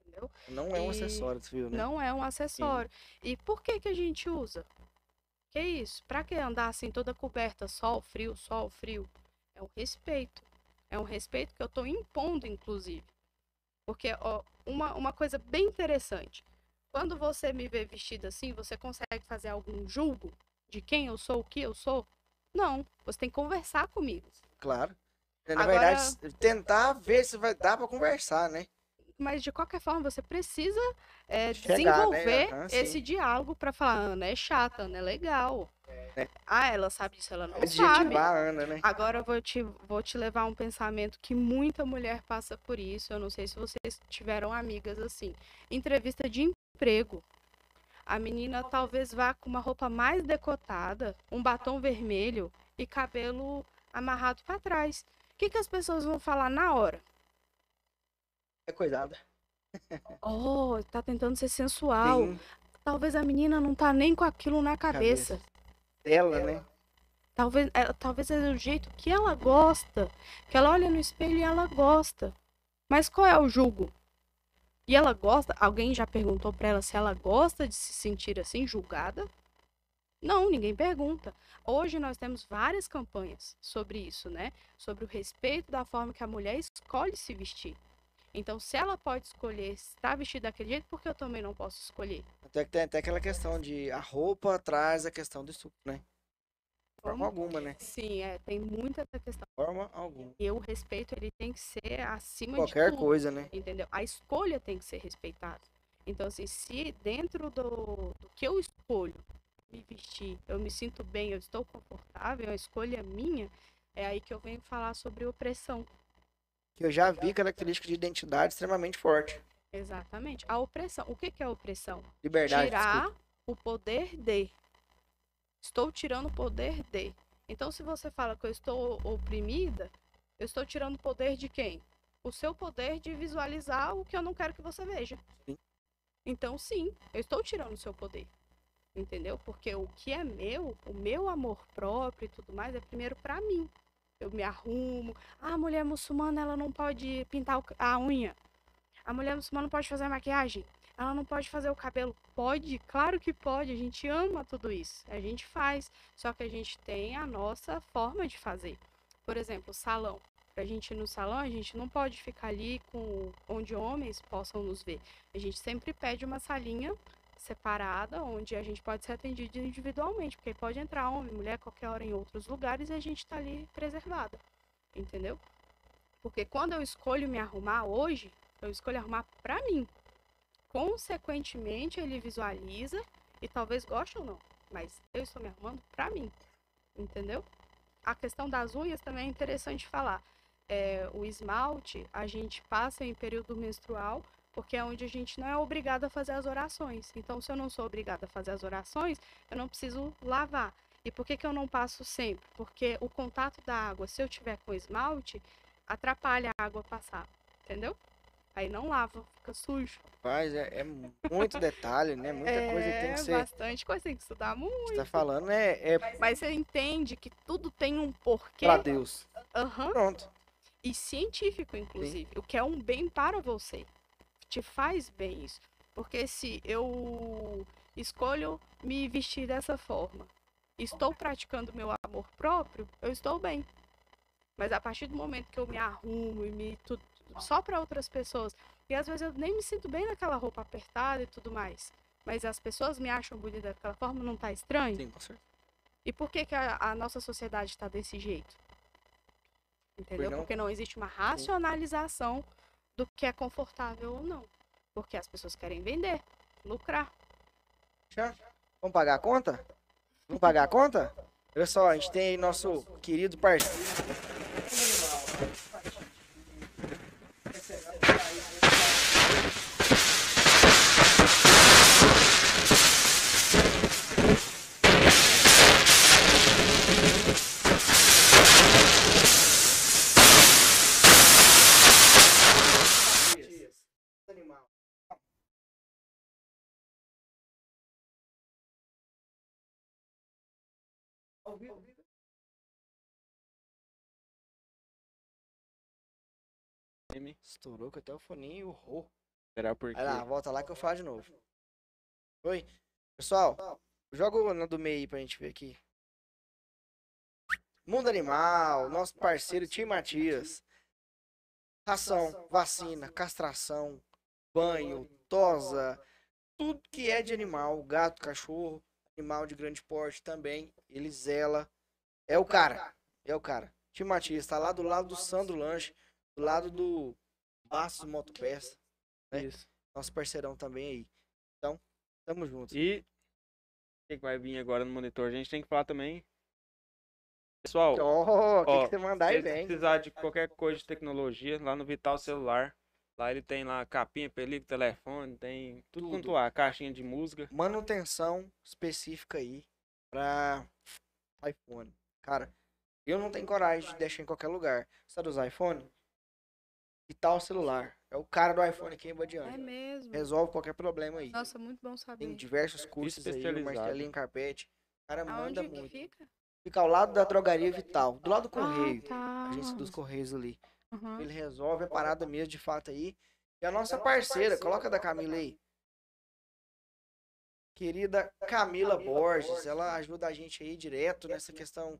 Entendeu? Não é um E acessório, você viu, né? Não é um acessório. E por que que a gente usa? Que isso? Pra que andar assim toda coberta, sol, frio, sol, frio? É um respeito. É um respeito que eu tô impondo, inclusive. Porque, ó, uma, uma coisa bem interessante. Quando você me vê vestida assim, você consegue fazer algum julgo de quem eu sou, o que eu sou? Não. Você tem que conversar comigo. Claro. Na Agora- verdade, tentar ver se vai dar pra conversar, né? Mas de qualquer forma, você precisa é, Chegar, né? desenvolver Aham, sim. esse diálogo pra falar, Ana é chata, Ana é legal. É. Ah, ela sabe disso, ela não sabe. Adjetivar a Ana, né? Agora eu vou te, vou te levar um pensamento que muita mulher passa por isso. Eu não sei se vocês tiveram amigas assim. Entrevista de emprego. A menina talvez vá com uma roupa mais decotada, um batom vermelho e cabelo amarrado pra trás. O que, que as pessoas vão falar na hora? É coisada. Oh, tá tentando ser sensual. Sim, Talvez a menina não tá nem com aquilo na cabeça. dela, né? Talvez, é, talvez seja o jeito que ela gosta. Que ela olha no espelho e ela gosta. Mas qual é o julgo? E ela gosta? Alguém já perguntou pra ela se ela gosta de se sentir assim, julgada? Não, ninguém pergunta. Hoje nós temos várias campanhas sobre isso, né? Sobre o respeito da forma que a mulher escolhe se vestir. Então, se ela pode escolher estar vestida daquele jeito, por que eu também não posso escolher? Até que tem até aquela questão de a roupa traz a questão do estupro, né? De forma alguma, né? Sim, é, tem muita essa questão. De forma alguma. E o respeito, ele tem que ser acima Qualquer de tudo. coisa, né? entendeu? A escolha tem que ser respeitada. Então, assim, se dentro do, do que eu escolho me vestir, eu me sinto bem, eu estou confortável, a escolha é minha, é aí que eu venho falar sobre opressão. Que eu já vi características de identidade extremamente forte. Exatamente. A opressão. O que, que é opressão? Liberdade. Tirar desculpa. o poder de. Estou tirando o poder de. Então, se você fala que eu estou oprimida, eu estou tirando o poder de quem? O seu poder de visualizar o que eu não quero que você veja. Sim. Então, sim, eu estou tirando o seu poder. Entendeu? Porque o que é meu, o meu amor próprio e tudo mais, é primeiro pra mim. Eu me arrumo. Ah, a mulher muçulmana, ela não pode pintar a unha. A mulher muçulmana não pode fazer maquiagem. Ela não pode fazer o cabelo. Pode, claro que pode. A gente ama tudo isso. A gente faz. Só que a gente tem a nossa forma de fazer. Por exemplo, salão. Pra gente ir no salão, a gente não pode ficar ali com onde homens possam nos ver. A gente sempre pede uma salinha separada, onde a gente pode ser atendido individualmente, porque pode entrar homem, mulher, qualquer hora em outros lugares e a gente tá ali preservada. Entendeu? Porque quando eu escolho me arrumar hoje, eu escolho arrumar pra mim. Consequentemente, ele visualiza e talvez goste ou não, mas eu estou me arrumando pra mim. Entendeu? A questão das unhas também é interessante falar. É, o esmalte a gente passa em período menstrual porque é onde a gente não é obrigado a fazer as orações. Então, se eu não sou obrigada a fazer as orações, eu não preciso lavar. E por que, que eu não passo sempre? Porque o contato da água, se eu tiver com esmalte, atrapalha a água passar. Entendeu? Aí não lava, fica sujo. Faz, é, é muito detalhe, né? Muita coisa que tem É, que ser. bastante coisa, tem que estudar muito. Você tá falando, né? É Mas você entende que tudo tem um porquê. pra Deus. Aham. Pronto. E científico, inclusive. O que é um bem para você. Te faz bem isso. Porque se eu escolho me vestir dessa forma, estou praticando meu amor próprio, eu estou bem. Mas a partir do momento que eu me arrumo e me tudo só para outras pessoas, e às vezes eu nem me sinto bem naquela roupa apertada e tudo mais, mas as pessoas me acham bonita daquela forma, não tá estranho? Sim, com certeza. E por que, que a, a nossa sociedade está desse jeito? Entendeu? não- Porque não existe uma racionalização do que é confortável ou não. Porque as pessoas querem vender, lucrar. Já? Vamos pagar a conta? Vamos pagar a conta? Olha só, a gente tem nosso querido parceiro. Estourou que até o foninho urrou. Será porque. Vai lá, volta lá que eu falo de novo. Oi. Pessoal, joga o na do meio aí pra gente ver aqui. Mundo Animal, nosso parceiro Tim Matias. Ração, vacina, castração, banho, tosa, tudo que é de animal, gato, cachorro, animal de grande porte também, ele zela. É o cara, é o cara. Tim Matias tá lá do lado do Sandro Lanche, do lado do Bastos Motopeça, né? Isso. nosso parceirão também aí. Então, tamo junto. E o que vai vir agora no monitor? A gente tem que falar também. Pessoal, Oh, o que, que você mandar aí se vem. precisar de qualquer coisa de tecnologia, lá no Vital Celular, lá ele tem lá capinha, película, telefone, tem tudo, Tudo. quanto há, caixinha de música. Manutenção específica aí pra iPhone. Cara, eu não tenho coragem de deixar em qualquer lugar. Você tá usar iPhone? E tal celular. É o cara do iPhone aqui em É Badiane. mesmo. Resolve qualquer problema aí. Nossa, muito bom Tem saber. diversos cursos aí. Marcelinho Carpete. O cara manda Aonde que muito. fica? Fica ao lado da drogaria Vital, do lado do Correio. Ah, tá. Agência dos Correios ali. Uhum. Ele resolve a parada mesmo de fato aí. E a nossa parceira, coloca a da Camila aí. Querida Camila Borges, ela ajuda a gente aí direto nessa questão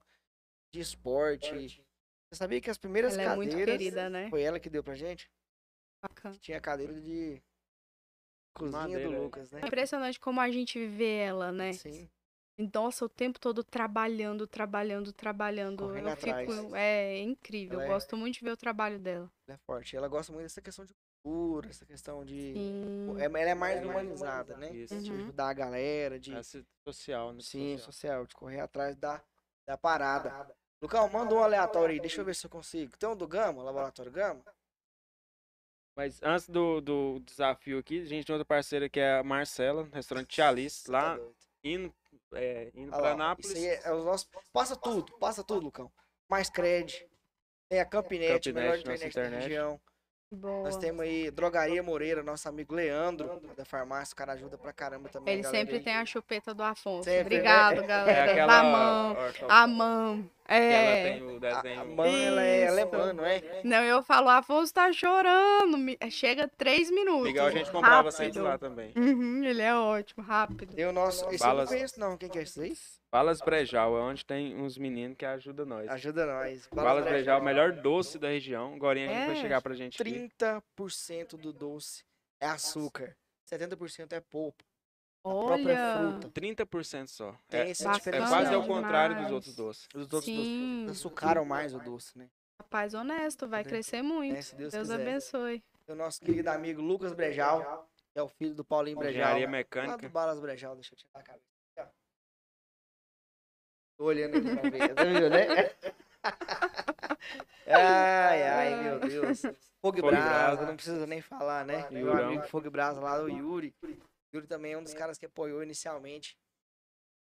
de esporte. Você sabia que as primeiras Ela é muito cadeiras querida, né? foi ela que deu pra gente? Bacana. Tinha cadeira de cozinha Madeira, do é. Lucas, né? É impressionante como a gente vê ela, né? Sim. Nossa, o tempo todo trabalhando, trabalhando, trabalhando. Correndo eu fico. atrás. É incrível. Ela Eu é- gosto muito de ver o trabalho dela. Ela é forte. Ela gosta muito dessa questão de cultura, essa questão de. Sim. É- Ela é mais humanizada, né? Isso. De Uhum. ajudar a galera, de. Essa social, né? Sim, social. social, de correr atrás da, da parada. Lucão, manda um aleatório aí, deixa eu ver se eu consigo. Tem um do Gama, Laboratório Gama? Mas antes do, do desafio aqui, a gente tem outra parceira que é a Marcela, restaurante tá lá doido. indo, é, indo pra lá, Anápolis. Isso aí é, é os nossos. Passa tudo, passa tudo, Lucão. Mais cred. Tem a Campinete, Campinete, melhor nossa internet, da internet. região. Boa. Nós temos aí Drogaria Moreira, nosso amigo Leandro, da farmácia, o cara ajuda pra caramba também. Ele a sempre aí. tem a chupeta do Afonso. Sempre, né? Obrigado, É galera. aquela. Da mão. A mão. que ela É. tem o A, desenho. a mãe, ela é alemã, não é? Não, eu falo, Afonso tá chorando. me- Chega três minutos. Igual a gente comprava Rápido. sempre lá também. Uhum, ele é ótimo, rápido. Tem o nosso. Esse eu Balas. não conheço, não. Quem que é esse? Balas Brejal é onde tem uns meninos que ajudam nós. Ajuda nós. Balas Brejal, o melhor doce da região. Agora a gente vai É. chegar pra gente aqui. 30% do doce é açúcar, 70% é polpa. A própria Olha. fruta. 30% só. Tem É, essa bacana é quase ao demais. contrário dos outros doces. Os outros Sim. doces açucaram mais o doce, né? Rapaz honesto, vai crescer muito. É, Deus, Deus abençoe. O nosso querido amigo Lucas Brejal, que é o filho do Paulinho Brejal. Engenharia Lá do mecânica. Balas Brejal, deixa eu tirar a cabeça. Tô olhando aqui pra ver, tá vendo, né? <laughs> ai, ai, meu Deus. Fogo Brasa, não precisa nem falar, né? Meu Yurão. amigo Fogo e Brasa lá, o Yuri. Yuri também é um dos caras que apoiou inicialmente.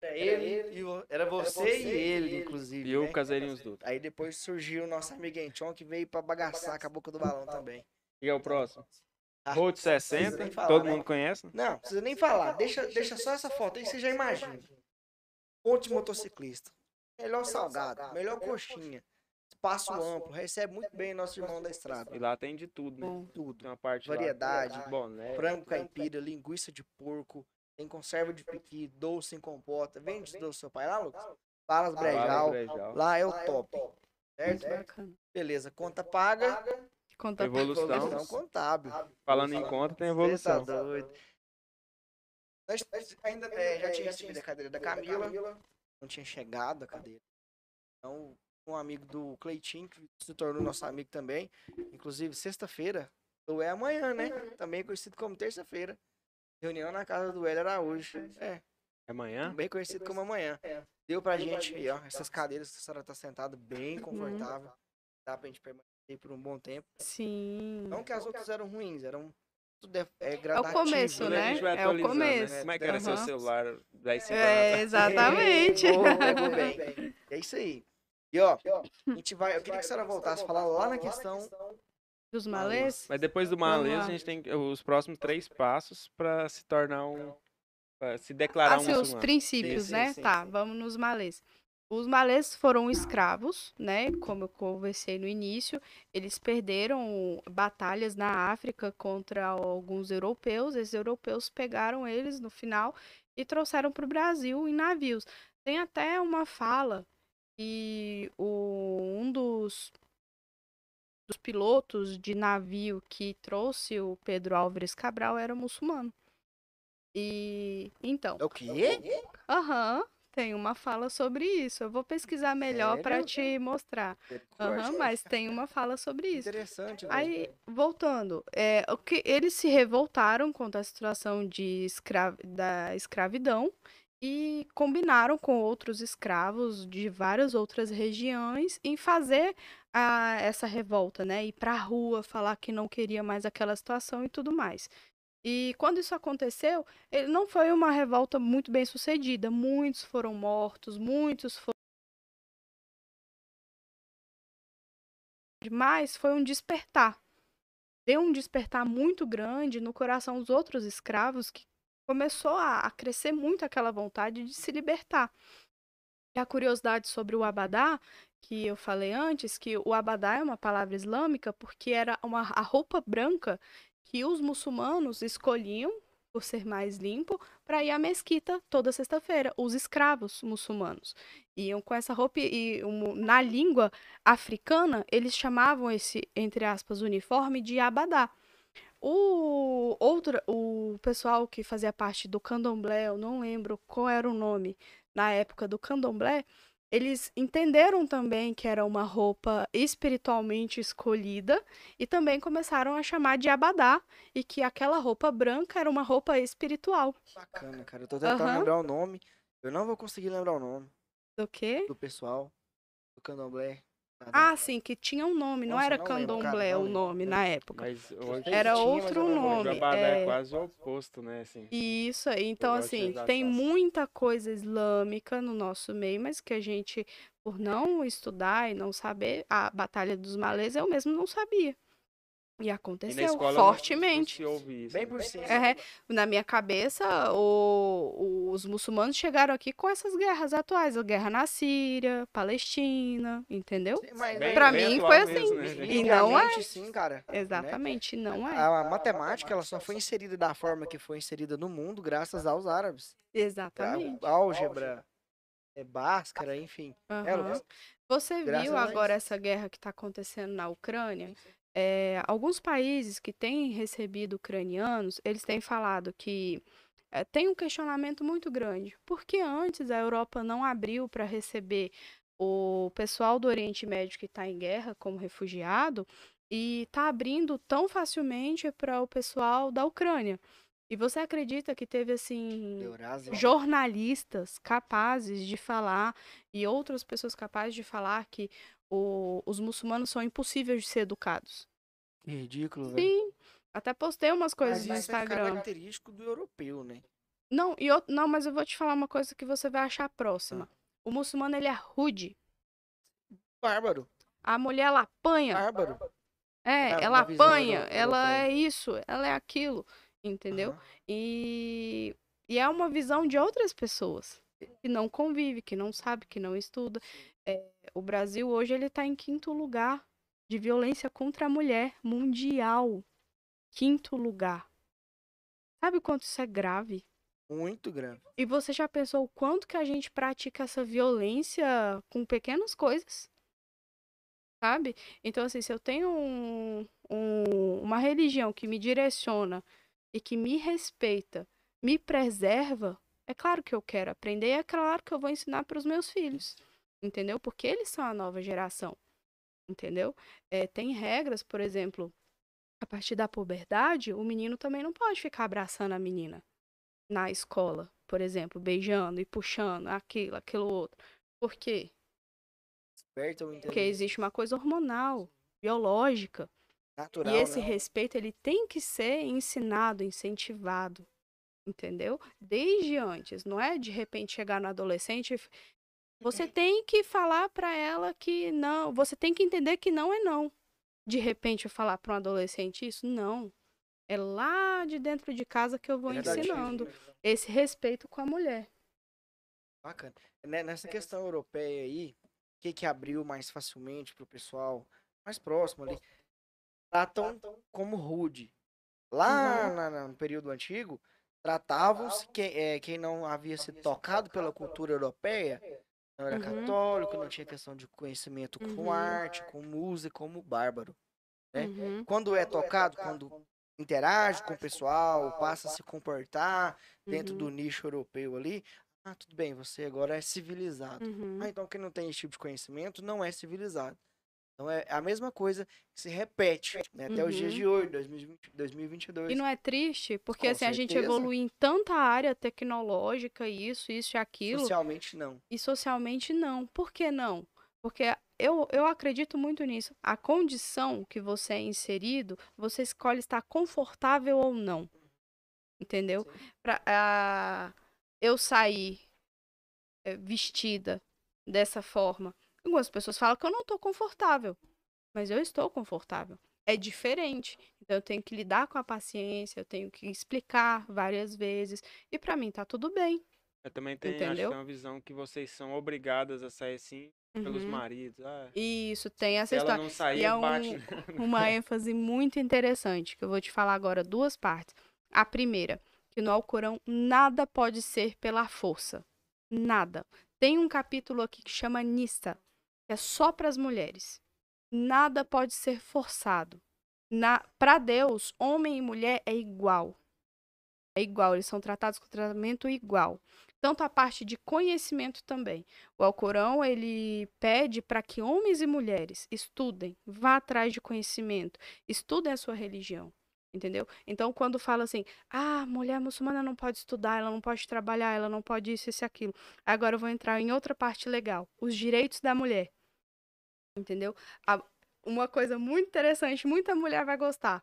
Era ele, e o- era você e ele, inclusive. E o né? Caseirinhos Dutra. Aí depois surgiu o nosso amigo Enchon, que veio pra bagaçar com a boca do balão também. E é o próximo? Ah, Road precisa 60, nem falar, todo né? mundo conhece. Não, não precisa nem falar. Deixa, deixa só essa foto aí que você já imagina. Ponte de motociclista. Melhor salgado, melhor coxinha. Espaço amplo, recebe muito bem nosso irmão da estrada. E lá tem de tudo, né? Tudo. Tem uma parte lá- Variedade, boné. frango caipira, linguiça de porco, tem conserva de piqui, doce em compota. Vende os doces do seu pai lá, Lucas? Balas Brejal. Lá é o top. Certo? Bacana. Beleza, conta paga, Conta Evolução. evolução contábil. Falando em conta, tem Você evolução. tá doido. Nós ainda é, já tinha recebido a cadeira da Camila, não tinha chegado a cadeira. Então, um amigo do Cleitinho, que se tornou nosso amigo também. Inclusive, sexta-feira, ou é amanhã, né? Também conhecido como terça-feira. Reunião na casa do Hélio Araújo. É, Amanhã? também conhecido como amanhã. Deu pra gente aí, ó, essas cadeiras que a senhora tá sentada bem confortável. Dá pra gente permanecer por um bom tempo. Sim. Não que as outras eram ruins, eram tudo é, é É o gradativo. começo, né? vai É o né? começo. Como é que era seu Aham. celular 10, 5 É, exatamente. <laughs> Pegou bem. <laughs> É isso aí. E ó, a gente vai. Eu queria que a senhora voltasse a falar lá na questão. Dos malês? Mas depois do malês, a gente tem os próximos três passos pra se tornar um. pra se declarar um Assim, os muçulmano. princípios, Sim, né? sim, tá, sim. vamos nos malês. Os malês foram escravos, né? Como eu conversei no início, eles perderam batalhas na África contra alguns europeus. Esses europeus pegaram eles no final e trouxeram para o Brasil em navios. Tem até uma fala que o, um dos, dos pilotos de navio que trouxe o Pedro Álvares Cabral era muçulmano. E então. É o quê? Aham. Tem uma fala sobre isso. Eu vou pesquisar melhor para te mostrar. Aham, mas tem uma fala sobre isso. Interessante. Aí, voltando, é, o que eles se revoltaram contra a situação de escra da escravidão e combinaram com outros escravos de várias outras regiões em fazer a, essa revolta, né? Ir para a rua, falar que não queria mais aquela situação e tudo mais. E quando isso aconteceu, ele não foi uma revolta muito bem sucedida. Muitos foram mortos, muitos foram. Mas foi um despertar. Deu um despertar muito grande no coração dos outros escravos que começou a, crescer muito aquela vontade de se libertar. E a curiosidade sobre o abadá, que eu falei antes, que o abadá é uma palavra islâmica porque era uma, a roupa branca que os muçulmanos escolhiam, por ser mais limpo, para ir à mesquita toda sexta-feira. Os escravos muçulmanos iam com essa roupa e um, na língua africana eles chamavam esse, entre aspas, uniforme de abadá. O outro, o pessoal que fazia parte do candomblé, eu não lembro qual era o nome na época do candomblé, eles entenderam também que era uma roupa espiritualmente escolhida e também começaram a chamar de abadá e que aquela roupa branca era uma roupa espiritual. Bacana, cara. Eu tô tentando Aham. lembrar o nome. Eu não vou conseguir lembrar o nome Do quê? do pessoal do candomblé. Ah, sim, que tinha um nome, não Nossa, era não lembro, candomblé não o lembro. nome na época. Mas hoje, sei Era tinha, outro lembro. hoje nome. o Abadá é... é. quase o oposto, né? Assim. Isso aí. Então, assim, tem essas- muita coisa islâmica no nosso meio, mas que a gente, por não estudar e não saber, a Batalha dos Malês eu mesmo não sabia. E E na aconteceu escola não- fortemente. Não se ouve isso. Bem né? por cima. É, na minha cabeça, o- os muçulmanos chegaram aqui com essas guerras atuais, a guerra na Síria, Palestina, entendeu? Sim, bem mim foi mesmo, assim. né, gente? E não é. Sim, cara. Exatamente, não é. A matemática ela só foi inserida da forma que foi inserida no mundo graças aos árabes. Exatamente. A álgebra, é, Bhaskara, enfim. É, Aham. Lucas? Você viu a agora essa guerra que está acontecendo na Ucrânia? É, alguns países que têm recebido ucranianos, eles têm falado que é, tem um questionamento muito grande. Por que antes a Europa não abriu para receber o pessoal do Oriente Médio que está em guerra como refugiado e está abrindo tão facilmente para o pessoal da Ucrânia? E você acredita que teve assim Eurásia. jornalistas capazes de falar e outras pessoas capazes de falar que o- os muçulmanos são impossíveis de ser educados. Que ridículo, velho. Sim, até postei umas coisas Mas no isso é Instagram. característico do europeu, né? Não, e eu, não, mas eu vou te falar uma coisa que você vai achar próxima. O muçulmano ele é rude. Bárbaro. A mulher ela apanha. Bárbaro. É, Na- ela apanha, ela é isso, ela é aquilo, entendeu? Aham. E, e é uma visão de outras pessoas que não convive, que não sabe, que não estuda. É, o Brasil hoje ele está em quinto lugar de violência contra a mulher mundial. Quinto lugar. Sabe quanto isso é grave? Muito grande. E você já pensou o quanto que a gente pratica essa violência com pequenas coisas? Sabe? Então, assim, se eu tenho um- um- uma religião que me direciona e que me respeita, me preserva, é claro que eu quero aprender, é claro que eu vou ensinar para os meus filhos. Entendeu? Porque eles são a nova geração. Entendeu? É, tem regras, por exemplo, a partir da puberdade, o menino também não pode ficar abraçando a menina na escola, por exemplo, beijando e puxando aquilo, aquilo outro. Por quê? Porque existe uma coisa hormonal, biológica. natural, e esse né? respeito, ele tem que ser ensinado, incentivado. Entendeu? Desde antes. Não é de repente chegar no adolescente. Você tem que falar pra ela que não. Você tem que entender que não é não. De repente eu falar pra um adolescente isso? Não. É lá de dentro de casa que eu vou Verdade. ensinando esse respeito com a mulher. Bacana. Né, Nessa questão europeia aí, o que que abriu mais facilmente pro pessoal mais próximo ali? Tratam como rude. Lá na- na- no período antigo, tratavam-se quem, é, quem não havia sido tocado pela cultura europeia, não era Uhum. católico, não tinha questão de conhecimento com Uhum. arte, com música, como bárbaro. né? Uhum. Quando é tocado, quando interage com o pessoal, passa a se comportar dentro Uhum. do nicho europeu ali, ah, tudo bem, você agora é civilizado. Uhum. Ah, então quem não tem esse tipo de conhecimento não é civilizado. Então é a mesma coisa que se repete né, até os dias Uhum. de hoje, 2020, 2022. E não é triste, porque Com assim, a gente certeza. evolui em tanta área tecnológica, isso, isso e aquilo, Socialmente não. e socialmente não. Por que não? Porque eu, eu acredito muito nisso. A condição que você é inserido, você escolhe estar confortável ou não. Entendeu? Sim. Pra, ah, eu sair eh, vestida dessa forma. Algumas pessoas falam que eu não estou confortável, mas eu estou confortável. É diferente. Então eu tenho que lidar com a paciência, eu tenho que explicar várias vezes. E pra mim tá tudo bem. Eu também tenho, acho que tem uma visão que vocês são obrigadas a sair assim pelos Uhum. maridos. Ah, Isso, tem essa história. não sair, E é bate. <laughs> um- uma ênfase muito interessante, que eu vou te falar agora duas partes. A primeira, que no Alcorão nada pode ser pela força. Nada. Tem um capítulo aqui que chama Nissa, que é só para as mulheres. Nada pode ser forçado. Para Deus, homem e mulher é igual. É igual, eles são tratados com tratamento igual. Tanto a parte de conhecimento também. O Alcorão, ele pede para que homens e mulheres estudem, vá atrás de conhecimento, estudem a sua religião, entendeu? Então, quando fala assim, ah, mulher muçulmana não pode estudar, ela não pode trabalhar, ela não pode isso, isso e aquilo. Agora eu vou entrar em outra parte legal, os direitos da mulher, entendeu? A- uma coisa muito interessante, muita mulher vai gostar.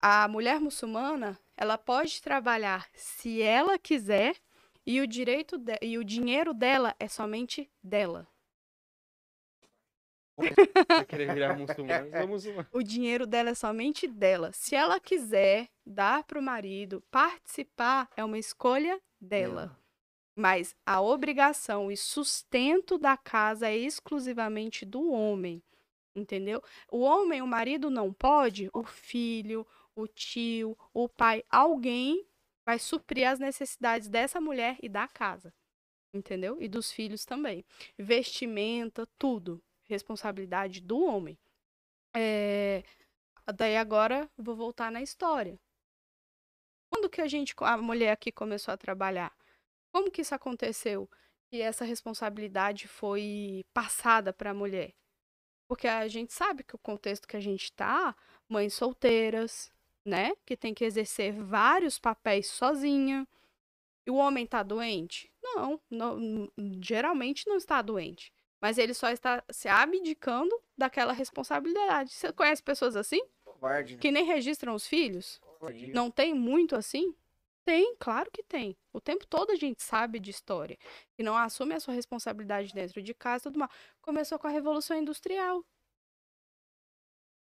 A mulher muçulmana, ela pode trabalhar se ela quiser e o direito de- e o dinheiro dela é somente dela. Vai querer virar muçulmano. Eu sou muçulmano. O dinheiro dela é somente dela. Se ela quiser dar para o marido participar, é uma escolha dela. Mas a obrigação e sustento da casa é exclusivamente do homem. Entendeu? O homem, o marido não pode, o filho, o tio, o pai, alguém vai suprir as necessidades dessa mulher e da casa. Entendeu? E dos filhos também. Vestimenta, tudo. Responsabilidade do homem. É, Daí agora vou voltar na história. Quando que a gente, a mulher aqui começou a trabalhar? Como que isso aconteceu? Que essa responsabilidade foi passada para a mulher? Porque a gente sabe que o contexto que a gente tá, mães solteiras, né? Que tem que exercer vários papéis sozinha. E o homem tá doente? Não, não, geralmente não está doente. Mas ele só está se abdicando daquela responsabilidade. Você conhece pessoas assim? Covarde, né? Que nem registram os filhos? Covardia. Não tem muito assim? Tem, claro que tem. O tempo todo a gente sabe de história. E não assume a sua responsabilidade dentro de casa tudo mais. Começou com a Revolução Industrial.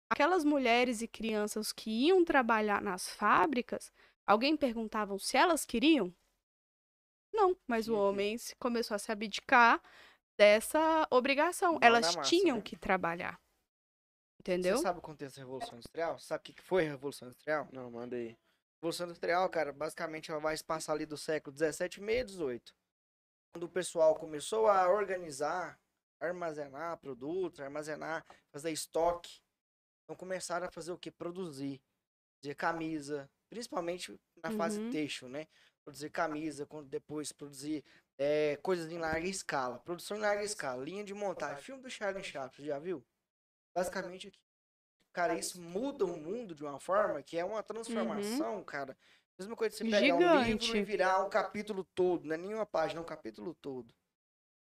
Aquelas mulheres e crianças que iam trabalhar nas fábricas, alguém perguntava se elas queriam? Não, mas o homem se- começou a se abdicar dessa obrigação. Na Elas massa, tinham né? que trabalhar. Entendeu? Você sabe o contexto da Revolução Industrial? Sabe o que foi a Revolução Industrial? Não, manda aí. Revolução Industrial, cara, basicamente ela vai se passar ali do século 17 e meio 18. Quando o pessoal começou a organizar, armazenar produtos, armazenar, fazer estoque, então começaram a fazer o que? Produzir. Fazer camisa, principalmente na fase Uhum. têxtil, né? Produzir camisa, quando depois produzir é, coisas em larga escala. Produção em larga escala, linha de montagem. Filme do Charlie Chaplin, já viu? Basicamente aqui. Cara, isso muda o mundo de uma forma que é uma transformação, cara. Mesma coisa de você pegar um livro Uhum. Gigante. e virar um capítulo todo, não é nenhuma página, é um capítulo todo.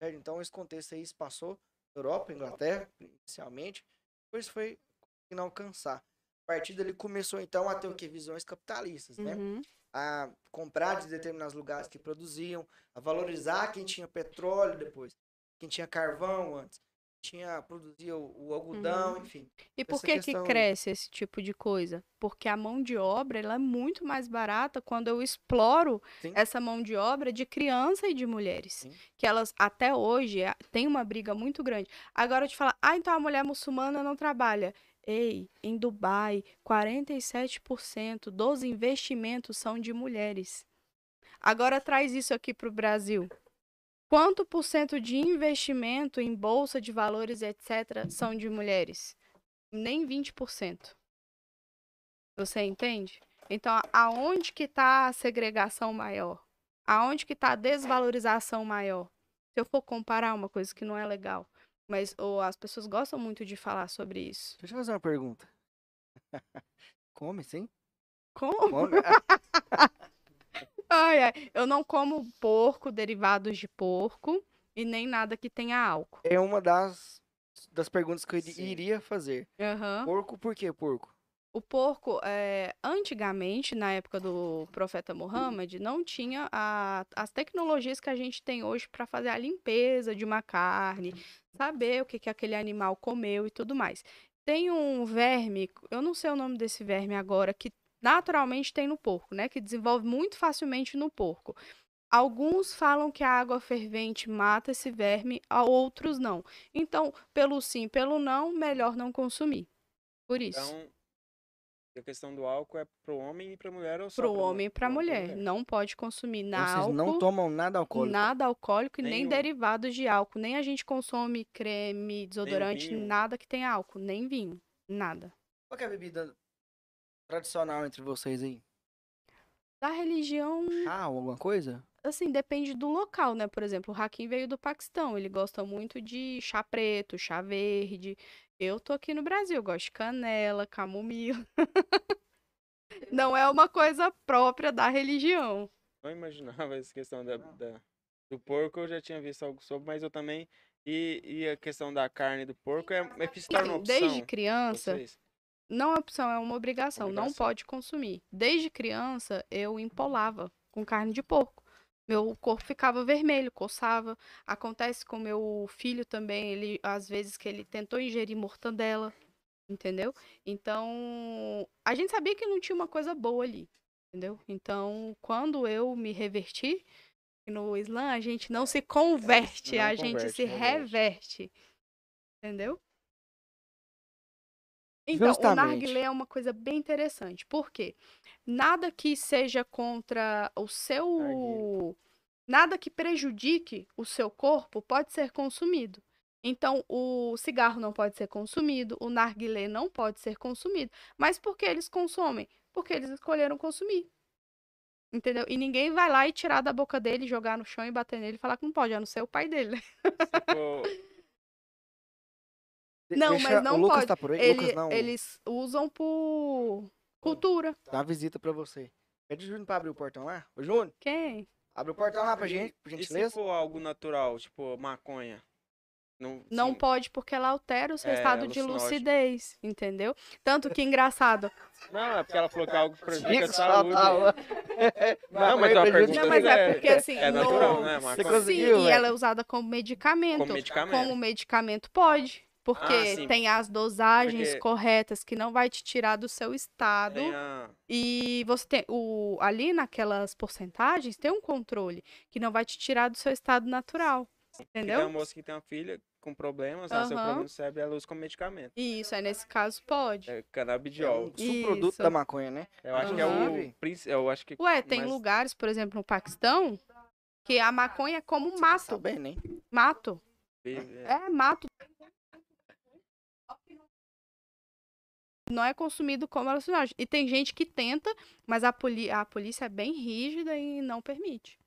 Então esse contexto aí se passou Europa, Inglaterra, inicialmente, depois foi não alcançar. A partir dali começou então a ter o que? Visões capitalistas, né? Uhum. A comprar de determinados lugares que produziam, a valorizar quem tinha petróleo depois, quem tinha carvão antes. tinha produzia o, o algodão, enfim. E por que que questão cresce esse tipo de coisa? Porque a mão de obra ela é muito mais barata quando eu exploro Sim. essa mão de obra de criança e de mulheres. Sim. Que elas, até hoje, é- tem uma briga muito grande. Agora eu te falar, ah, então a mulher muçulmana não trabalha. Ei, em Dubai, 47% dos investimentos são de mulheres. Agora traz isso aqui para o Brasil. Quanto por cento de investimento em bolsa de valores, etc., são de mulheres? Nem 20%. Você entende? Então, aonde que está a segregação maior? Aonde que está a desvalorização maior? Se eu for comparar uma coisa que não é legal, mas ou, as pessoas gostam muito de falar sobre isso. Deixa eu fazer uma pergunta. <laughs> Come, sim? Como? Come. <laughs> Ai, ai, eu não como porco, derivados de porco e nem nada que tenha álcool. É uma das, das perguntas que eu Sim. iria fazer. Aham. Porco, por que porco? O porco, é, antigamente, na época do profeta Muhammad, não tinha a- as tecnologias que a gente tem hoje para fazer a limpeza de uma carne, saber o que, que aquele animal comeu e tudo mais. Tem um verme, eu não sei o nome desse verme agora, que naturalmente tem no porco, né? Que desenvolve muito facilmente no porco. Alguns falam que a água fervente mata esse verme, a outros não. Então, pelo sim, pelo não, melhor não consumir. Por isso. Então, a questão do álcool é pro homem e pra mulher ou só Pro pra mu- homem e pra pro e mulher. Não pode consumir Então, na Vocês não álcool, tomam nada alcoólico. nada alcoólico e nem derivados de álcool. Nem a gente consome creme, desodorante, nada que tenha álcool, nem vinho, nada. Qual que é a bebida tradicional entre vocês aí? Da religião, Ah, alguma coisa? assim, depende do local, né? Por exemplo, o Hakim veio do Paquistão, ele gosta muito de chá preto, chá verde. Eu tô aqui no Brasil, gosto de canela, camomila. Não é uma coisa própria da religião. Não imaginava essa questão da, da- do porco, eu já tinha visto algo sobre, mas eu também. E, e a questão da carne do porco é, é se torna uma Assim, opção. desde criança, vocês? Não é opção, é uma obrigação. Não Obrigação. pode consumir. Desde criança, eu empolava com carne de porco. Meu corpo ficava vermelho, coçava. Acontece com meu filho também, ele às vezes que ele tentou ingerir mortandela, entendeu? Então, a gente sabia que não tinha uma coisa boa ali, entendeu? Então, quando eu me reverti no Islã, a gente não se converte, Não a gente converte, se reverte. reverte. Entendeu? Então, o Justamente. narguilé é uma coisa bem interessante. Por quê? Nada que seja contra o seu. Narguilé. Nada que prejudique o seu corpo pode ser consumido. Então, o cigarro não pode ser consumido, o narguilé não pode ser consumido. Mas por que eles consomem? Porque eles escolheram consumir. Entendeu? E ninguém vai lá e tirar da boca dele, jogar no chão e bater nele e falar que não pode, a não ser o pai dele. Se for- Não, deixa- mas não o Lucas pode. tá por aí? Ele- Lucas não. Eles usam por cultura. Dá uma visita pra você. Pede o Júnior pra abrir o portão lá. Ô, Júnior, Quem? abre o portão lá pra gente, por e se gentileza. for algo natural, tipo maconha? Não, Não pode porque ela altera o seu É, estado de lucidez, entendeu? Tanto que engraçado. <laughs> Não, é porque ela falou que é algo que prejudica a saúde. tá, tá. <laughs> Não, mas é pergunta. Não, mas é é- porque assim, É no- natural, né, Você maconha? conseguiu, Sim, e velho? ela é usada como medicamento. Como medicamento. Como medicamento pode. Porque Ah, tem as dosagens Porque- corretas que não vai te tirar do seu estado. Tem a- E você tem o ali naquelas porcentagens tem um controle que não vai te tirar do seu estado natural. Tem uma Entendeu? moça que tem uma filha com problemas, com Aham. problema no cérebro, ela usa como medicamento. E isso, aí nesse caso pode. É É canabidiol. um subproduto Isso. da maconha, né? Eu acho que é o. Eu acho que. Ué, tem mas- lugares, por exemplo, no Paquistão, que a maconha é como mato. Tá bem, né? Mato. É, É mato. Não é consumido como alucinógeno. E tem gente que tenta, mas a, poli a polícia é bem rígida e não permite.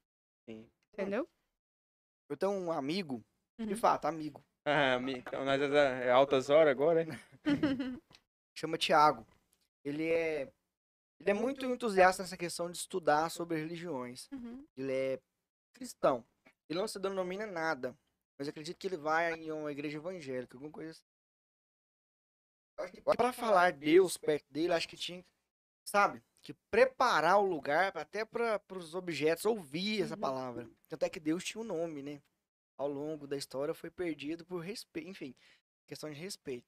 Sim. Entendeu? Eu tenho um amigo, de Uhum. fato, amigo, <laughs> Ah, mi- então nós é é altas horas agora, hein? <laughs> chama Tiago. Ele é ele é muito entusiasta nessa questão de estudar sobre religiões. Uhum. Ele é cristão. Ele não se denomina nada, mas acredito que ele vai em uma igreja evangélica, alguma coisa assim. Para falar Deus perto dele, acho que tinha, sabe, que preparar o lugar até para os objetos ouvir essa Uhum. palavra. Tanto é que Deus tinha um nome, né? ao longo da história foi perdido por respeito, enfim, questão de respeito.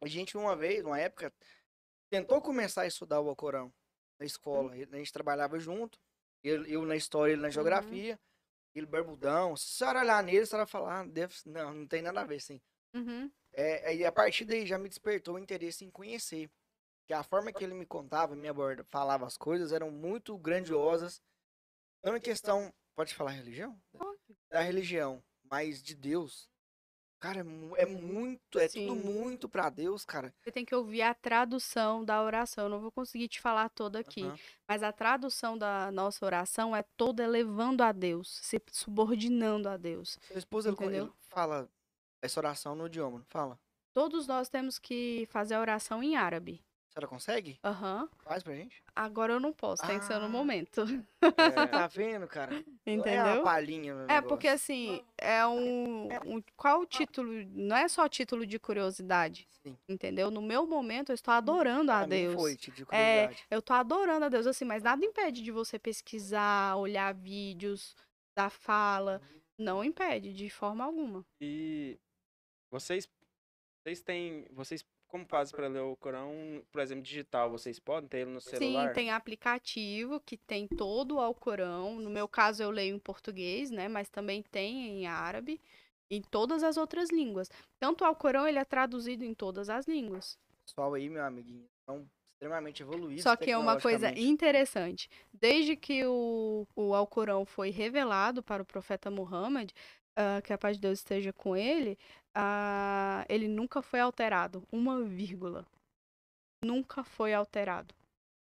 A gente uma vez, uma época, tentou começar a estudar o Alcorão na escola. A gente trabalhava junto, eu, eu na história, ele na geografia, ele barbudão. Se a senhora olhar nele, a senhora falar, ah, deve... não, não tem nada a ver, sim. Uhum. É, aí a partir daí já me despertou o interesse em conhecer. Que a forma que ele me contava, me aborda, falava as coisas eram muito grandiosas. Não em questão, pode falar religião? Da religião, mas de Deus. Cara, é, é muito, é tudo Sim. muito pra Deus, cara. Você tem que ouvir a tradução da oração. Eu não vou conseguir te falar toda aqui, Aham. mas a tradução da nossa oração é toda elevando a Deus, se subordinando a Deus. Seu esposo, ele, fala essa oração no idioma, não fala? Todos nós temos que fazer a oração em árabe. A senhora consegue? Aham. Faz pra gente? Agora eu não posso, tem que ser no Ah. momento. Você tá <laughs> vendo, cara? É uma Entendeu? palhinha, meu É, porque assim, é um, um- Qual o título? Não é só título de curiosidade, Sim. entendeu? No meu momento, eu estou adorando a Pra Deus. foi, tipo de É, curiosidade. eu tô adorando a Deus, assim, mas nada impede de você pesquisar, olhar vídeos, dar fala. Não impede, de forma alguma. E vocês, vocês têm, vocês como fazem para ler o Corão, por exemplo, digital? Vocês podem ter ele no celular? Sim, tem aplicativo que tem todo o Alcorão. No meu caso, eu leio em português, né? Mas também tem em árabe, em todas as outras línguas. Tanto o Alcorão, ele é traduzido em todas as línguas. pessoal aí, meu amiguinho, são extremamente evoluídos. Só que é uma coisa interessante. Desde que o, o Alcorão foi revelado para o profeta Muhammad, ah, que a paz de Deus esteja com ele, ah, ele nunca foi alterado. Uma vírgula. Nunca foi alterado.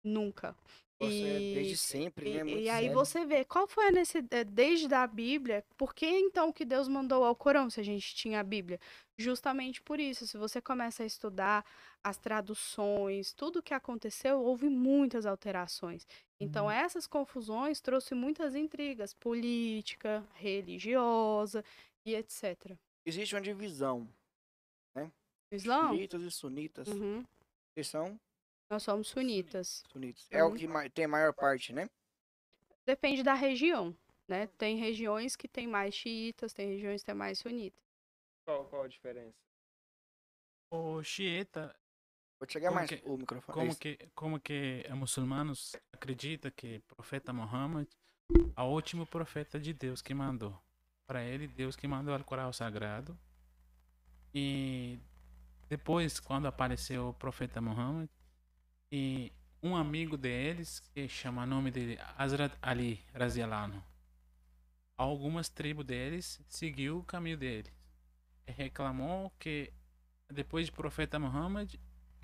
Nunca. Nossa, é E- desde sempre, E, né? Muito e aí sério. você vê, qual foi a necessidade, desde a Bíblia, por que então que Deus mandou ao Corão se a gente tinha a Bíblia? Justamente por isso, se você começa a estudar as traduções, tudo que aconteceu, houve muitas alterações. Então essas confusões trouxe muitas intrigas, política, religiosa e etc. Existe uma divisão. Islã? Xiitas e sunitas. Uhum. Eles são Nós somos sunitas. sunitas. É o Uhum. que ma- tem a maior parte, né? Depende da região, né? Tem regiões que tem mais xiitas, tem regiões que tem mais sunitas. Qual, qual a diferença? O xiita, Vou chegar Como mais que- o microfone. como Isso. que, como que os muçulmanos acreditam que o profeta Muhammad é o último profeta de Deus que mandou. Para ele, Deus que mandou o Corão Sagrado. E depois, quando apareceu o profeta Muhammad, e um amigo deles, que chama o nome dele Hazrat Ali, Razialano, algumas tribos deles seguiu o caminho deles. E reclamou que depois de profeta Muhammad,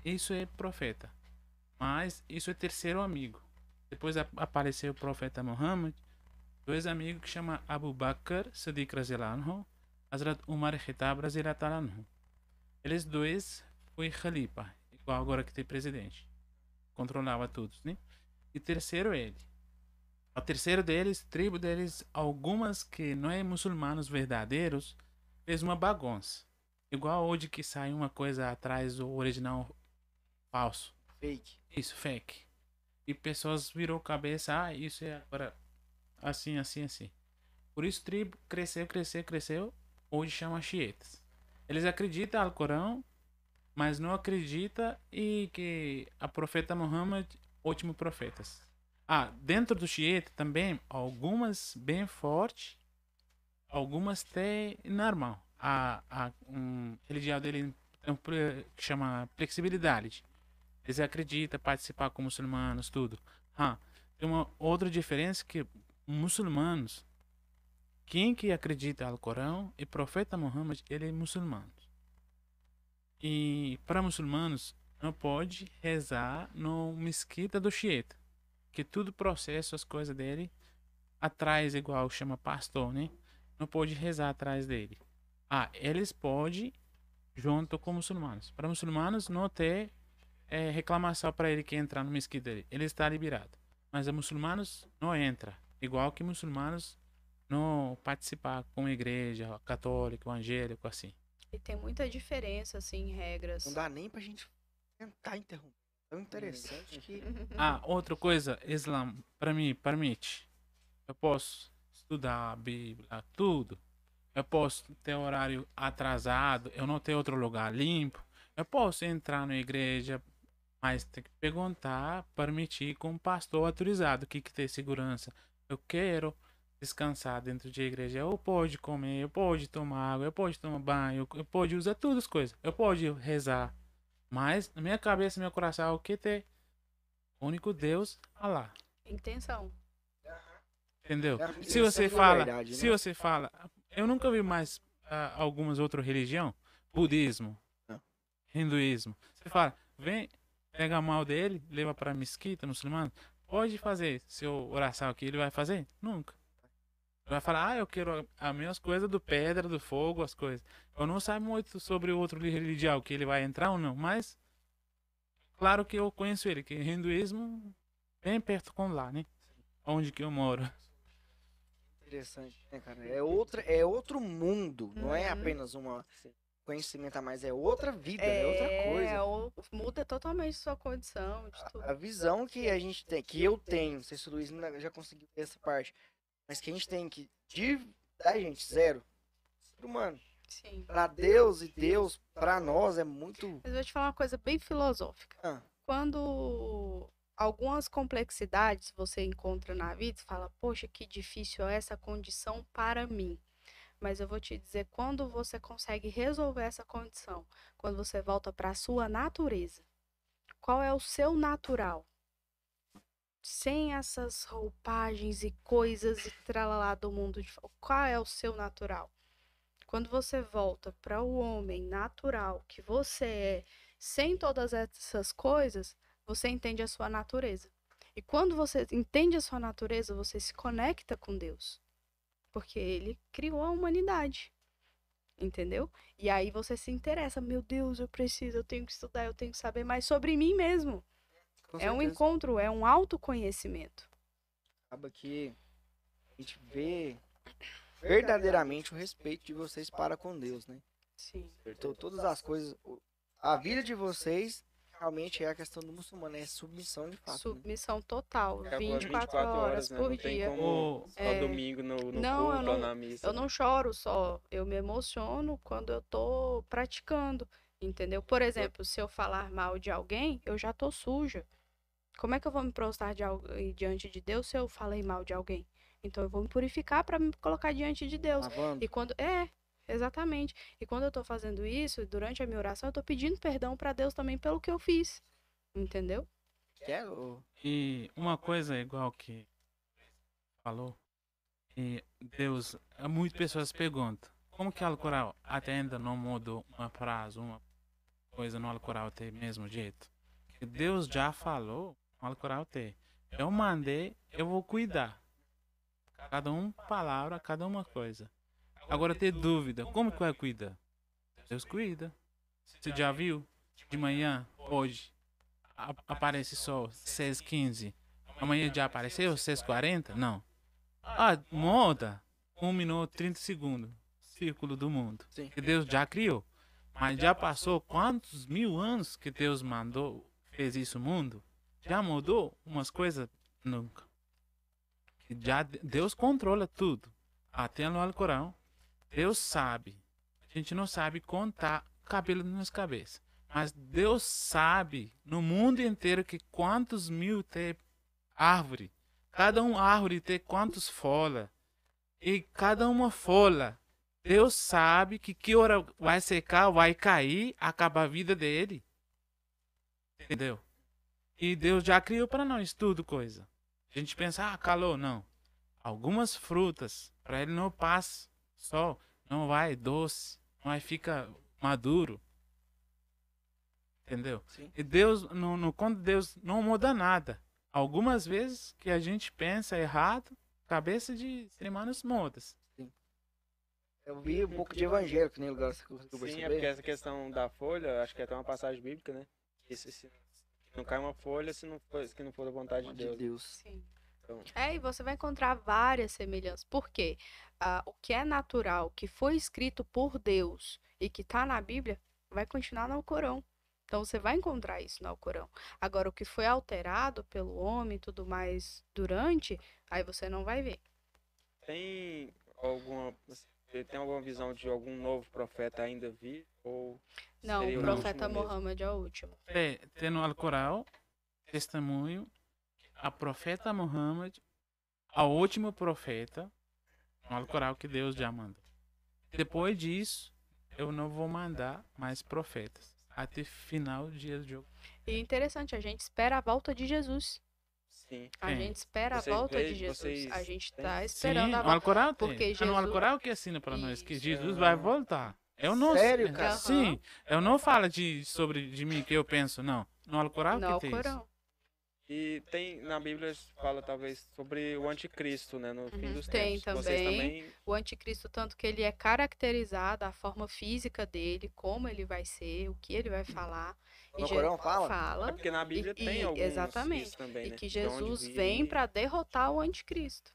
isso é profeta. Mas isso é terceiro amigo. Depois ap- apareceu o profeta Muhammad, dois amigos que chama Abu Bakr Siddiq Razilanhu, Hazrat Umar Khitab Razilanhu. Eles dois foi khalifa, igual agora que tem presidente. Controlava todos, né? E terceiro ele. O terceiro deles, tribo deles, algumas que não é muçulmanos verdadeiros, fez uma bagunça. Igual hoje que sai uma coisa atrás do original falso. Fake. Isso, fake. E pessoas virou cabeça, ah, isso é agora assim, assim, assim. Por isso tribo cresceu, cresceu, cresceu. Hoje chama xiitas. Eles acreditam no Corão, mas não acreditam e que a profeta Muhammad, último profetas. Ah, dentro do xiita também, algumas bem fortes, algumas tem normal. A, a um, religião dele um, que chama flexibilidade. Eles acreditam participar com muçulmanos, tudo. Ah, tem uma outra diferença que muçulmanos, quem que acredita no Corão e profeta Muhammad, ele é muçulmano. E para muçulmanos não pode rezar no mesquita do xiita, que tudo processo as coisas dele atrás igual chama pastor, né? Não pode rezar atrás dele. Ah, eles podem junto com muçulmanos. Para muçulmanos não ter é, reclamação para ele que entrar no mesquita dele. Ele está liberado. Mas a muçulmanos não entra. Igual que muçulmanos não participar com a igreja católica, evangélico, assim. E tem muita diferença, assim, em regras. Não dá nem pra gente tentar interromper. Tão interessante que. <laughs> Ah, outra coisa, Islã, para mim, permite. Eu posso estudar a Bíblia, tudo. Eu posso ter horário atrasado, eu não ter outro lugar limpo. Eu posso entrar na igreja, mas tem que perguntar, permitir com um pastor autorizado que, que tem segurança. Eu quero descansar dentro de igreja. Eu pode comer, eu pode tomar água, eu pode tomar banho, eu pode usar todas as coisas. Eu pode rezar. Mas na minha cabeça, meu coração, o que tem? O único Deus, Allah. Intenção. Entendeu? É Se você fala, verdade, se né? você fala, eu nunca vi mais ah, algumas outras religiões, budismo, hinduísmo. Você fala, vem, pega a mão dele, leva para a mesquita muçulmana, pode fazer seu oração aqui, ele vai fazer? Nunca. Ele vai falar, ah, eu quero as minhas coisas do pedra, do fogo, as coisas. Eu não sei muito sobre o outro religião, que ele vai entrar ou não, mas claro que eu conheço ele, que hinduísmo bem perto com lá, né? Onde que eu moro. Interessante, né, cara? É, outra, é outro mundo, não é Uhum. apenas uma conhecimento a mais, é outra vida, é, outra coisa. ou- muda totalmente sua condição tudo. A visão que a gente tem, que eu tenho, não sei se o Luiz já conseguiu ter essa parte, mas que a gente tem que, de, da gente, zero, ser humano. Sim. Pra Deus e Deus, pra nós, é muito... Mas eu vou te falar uma coisa bem filosófica. Ah, Quando algumas complexidades você encontra na vida, você fala, poxa, que difícil é essa condição para mim. Mas eu vou te dizer, quando você consegue resolver essa condição, quando você volta para a sua natureza, qual é o seu natural? Sem essas roupagens e coisas e tralalá do mundo de qual é o seu natural? Quando você volta para o homem natural que você é, sem todas essas coisas, você entende a sua natureza. E quando você entende a sua natureza, você se conecta com Deus. Porque ele criou a humanidade. Entendeu? E aí você se interessa, meu Deus, eu preciso, eu tenho que estudar, eu tenho que saber mais sobre mim mesmo. com É um encontro, é um autoconhecimento. acaba que a gente vê verdadeiramente o respeito de vocês para com Deus, né? Sim. Então, todas as coisas, a vida de vocês realmente é a questão do muçulmano, é submissão de fato. né? Submissão total, É agora 24, horas né? por Não tem dia. como O- só É. domingo no, no Não, eu culto não- ou na missa. Eu não choro só, eu me emociono quando eu tô praticando, entendeu? Por exemplo, se eu falar mal de alguém, eu já tô suja. Como é que eu vou me prostrar de al- diante de Deus se eu falei mal de alguém? Então eu vou me purificar para me colocar diante de Deus. Lavando. E quando é, exatamente. E quando eu tô fazendo isso, durante a minha oração, eu tô pedindo perdão para Deus também pelo que eu fiz. Entendeu? Quer, ô, E uma coisa igual que falou, e Deus, há muitas pessoas perguntam, como que o Alcorão até ainda não mudou uma frase, uma coisa no Alcorão tem mesmo jeito? Que Deus já falou, o Alcorão tem. Eu mandei, eu vou cuidar. Cada um palavra, cada uma coisa. Agora ter dúvida, como que vai cuidar? Deus cuida. Você já viu? De manhã, hoje, aparece só 6h15. Amanhã já apareceu 6h40? Não. Ah, muda. 1 minuto 30 segundos. Círculo do mundo. Que Deus já criou. Mas já passou quantos mil anos que Deus mandou, fez isso mundo? Já mudou umas coisas? Nunca. Já Deus controla tudo. Até no Alcorão. Deus sabe. A gente não sabe contar cabelo nas cabeças. Mas Deus sabe no mundo inteiro que quantos mil tem árvore. Cada um árvore tem quantos folhas. E cada uma folha. Deus sabe que que hora vai secar, vai cair, acaba a vida dele. Entendeu? E Deus já criou para nós tudo coisa. A gente pensa, ah, calor, não. Algumas frutas, para ele não passa sol, não vai doce, não vai ficar maduro. Entendeu? Sim. E Deus, no, no quando Deus não muda nada. Algumas vezes que a gente pensa errado, cabeça de humanos mudas. Eu vi um pouco de evangelho, que nem o lugar você conseguiu Sim, é porque essa questão da folha, acho que é até uma passagem bíblica, né? Que se, se não cai uma folha se não for, se não for da vontade de de Deus. Deus. Sim. Então, É, e você vai encontrar várias semelhanças. Por quê? Ah, o que é natural, que foi escrito por Deus e que está na Bíblia, vai continuar no Alcorão. Então você vai encontrar isso no Alcorão. Agora, o que foi alterado pelo homem e tudo mais durante, aí você não vai ver. tem alguma. Tem alguma visão de algum novo profeta ainda vir? Ou Não, o profeta? Mohammed é o último. Tem, tem no Alcorão testemunho a profeta Muhammad, a último profeta no Alcorão que Deus já mandou. Depois disso, eu não vou mandar mais profetas até final do dia do jogo. E interessante, a gente espera a volta de Jesus. Sim. A É. gente espera Vocês a volta veem- de Jesus. A gente tá Sim, esperando Sim, a volta. Alcorão tem. porque É no Jesus- Alcorão que ensina para nós que. Jesus vai voltar. Eu não Sério, cara? Sim, eu não falo de sobre de mim que eu penso, não. No Alcorão que tem isso. Alcorão. E tem na Bíblia fala talvez sobre o anticristo, né? No fim Uhum, dos tem tempos. Vocês também. também. O anticristo, tanto que ele é caracterizado, a forma física dele, como ele vai ser, o que ele vai falar. No Je- Corão fala? É Fala. porque na Bíblia E- tem e- alguns exatamente. isso também, E né? que De onde Jesus vem e- para derrotar o anticristo.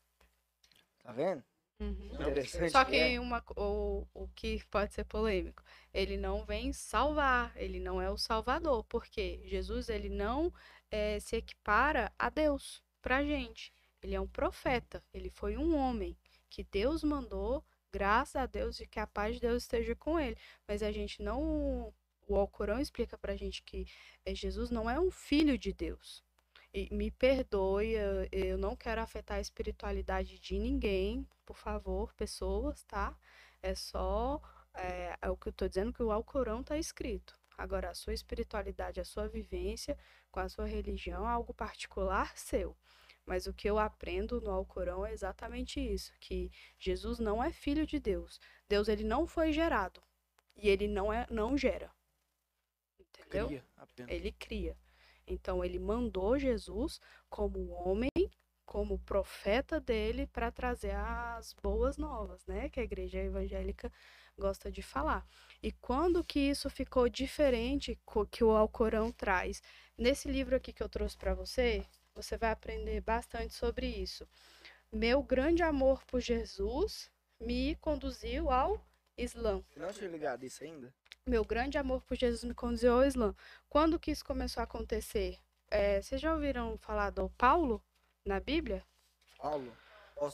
Tá vendo? Uhum. Interessante. Só que uma, co- o, o que pode ser polêmico, ele não vem salvar, ele não é o salvador, porque Jesus ele não eh, se equipara a Deus pra gente. Ele é um profeta, ele foi um homem que Deus mandou, graças a Deus e que a paz de Deus esteja com ele. Mas a gente não, o Alcorão explica pra gente que eh, Jesus não é um filho de Deus. E me perdoe, eu, não quero afetar a espiritualidade de ninguém, por favor, pessoas, tá? É só é, é o que eu tô dizendo que o Alcorão tá escrito. Agora, a sua espiritualidade, a sua vivência com a sua religião é algo particular seu. Mas o que eu aprendo no Alcorão é exatamente isso, que Jesus não é filho de Deus. Deus ele não foi gerado e ele não é não gera. Entendeu? Cria. Ele cria. Então ele mandou Jesus como homem, como profeta dele para trazer as boas novas, né, que a igreja evangélica gosta de falar. E quando que isso ficou diferente que o Alcorão traz? Nesse livro aqui que eu trouxe para você, você vai aprender bastante sobre isso. Meu grande amor por Jesus me conduziu ao Islã. Você não tinha ligado isso ainda? Meu grande amor por Jesus me conduziu ao Islã. Quando que isso começou a acontecer? É, vocês já ouviram falar do Paulo na Bíblia? Paulo?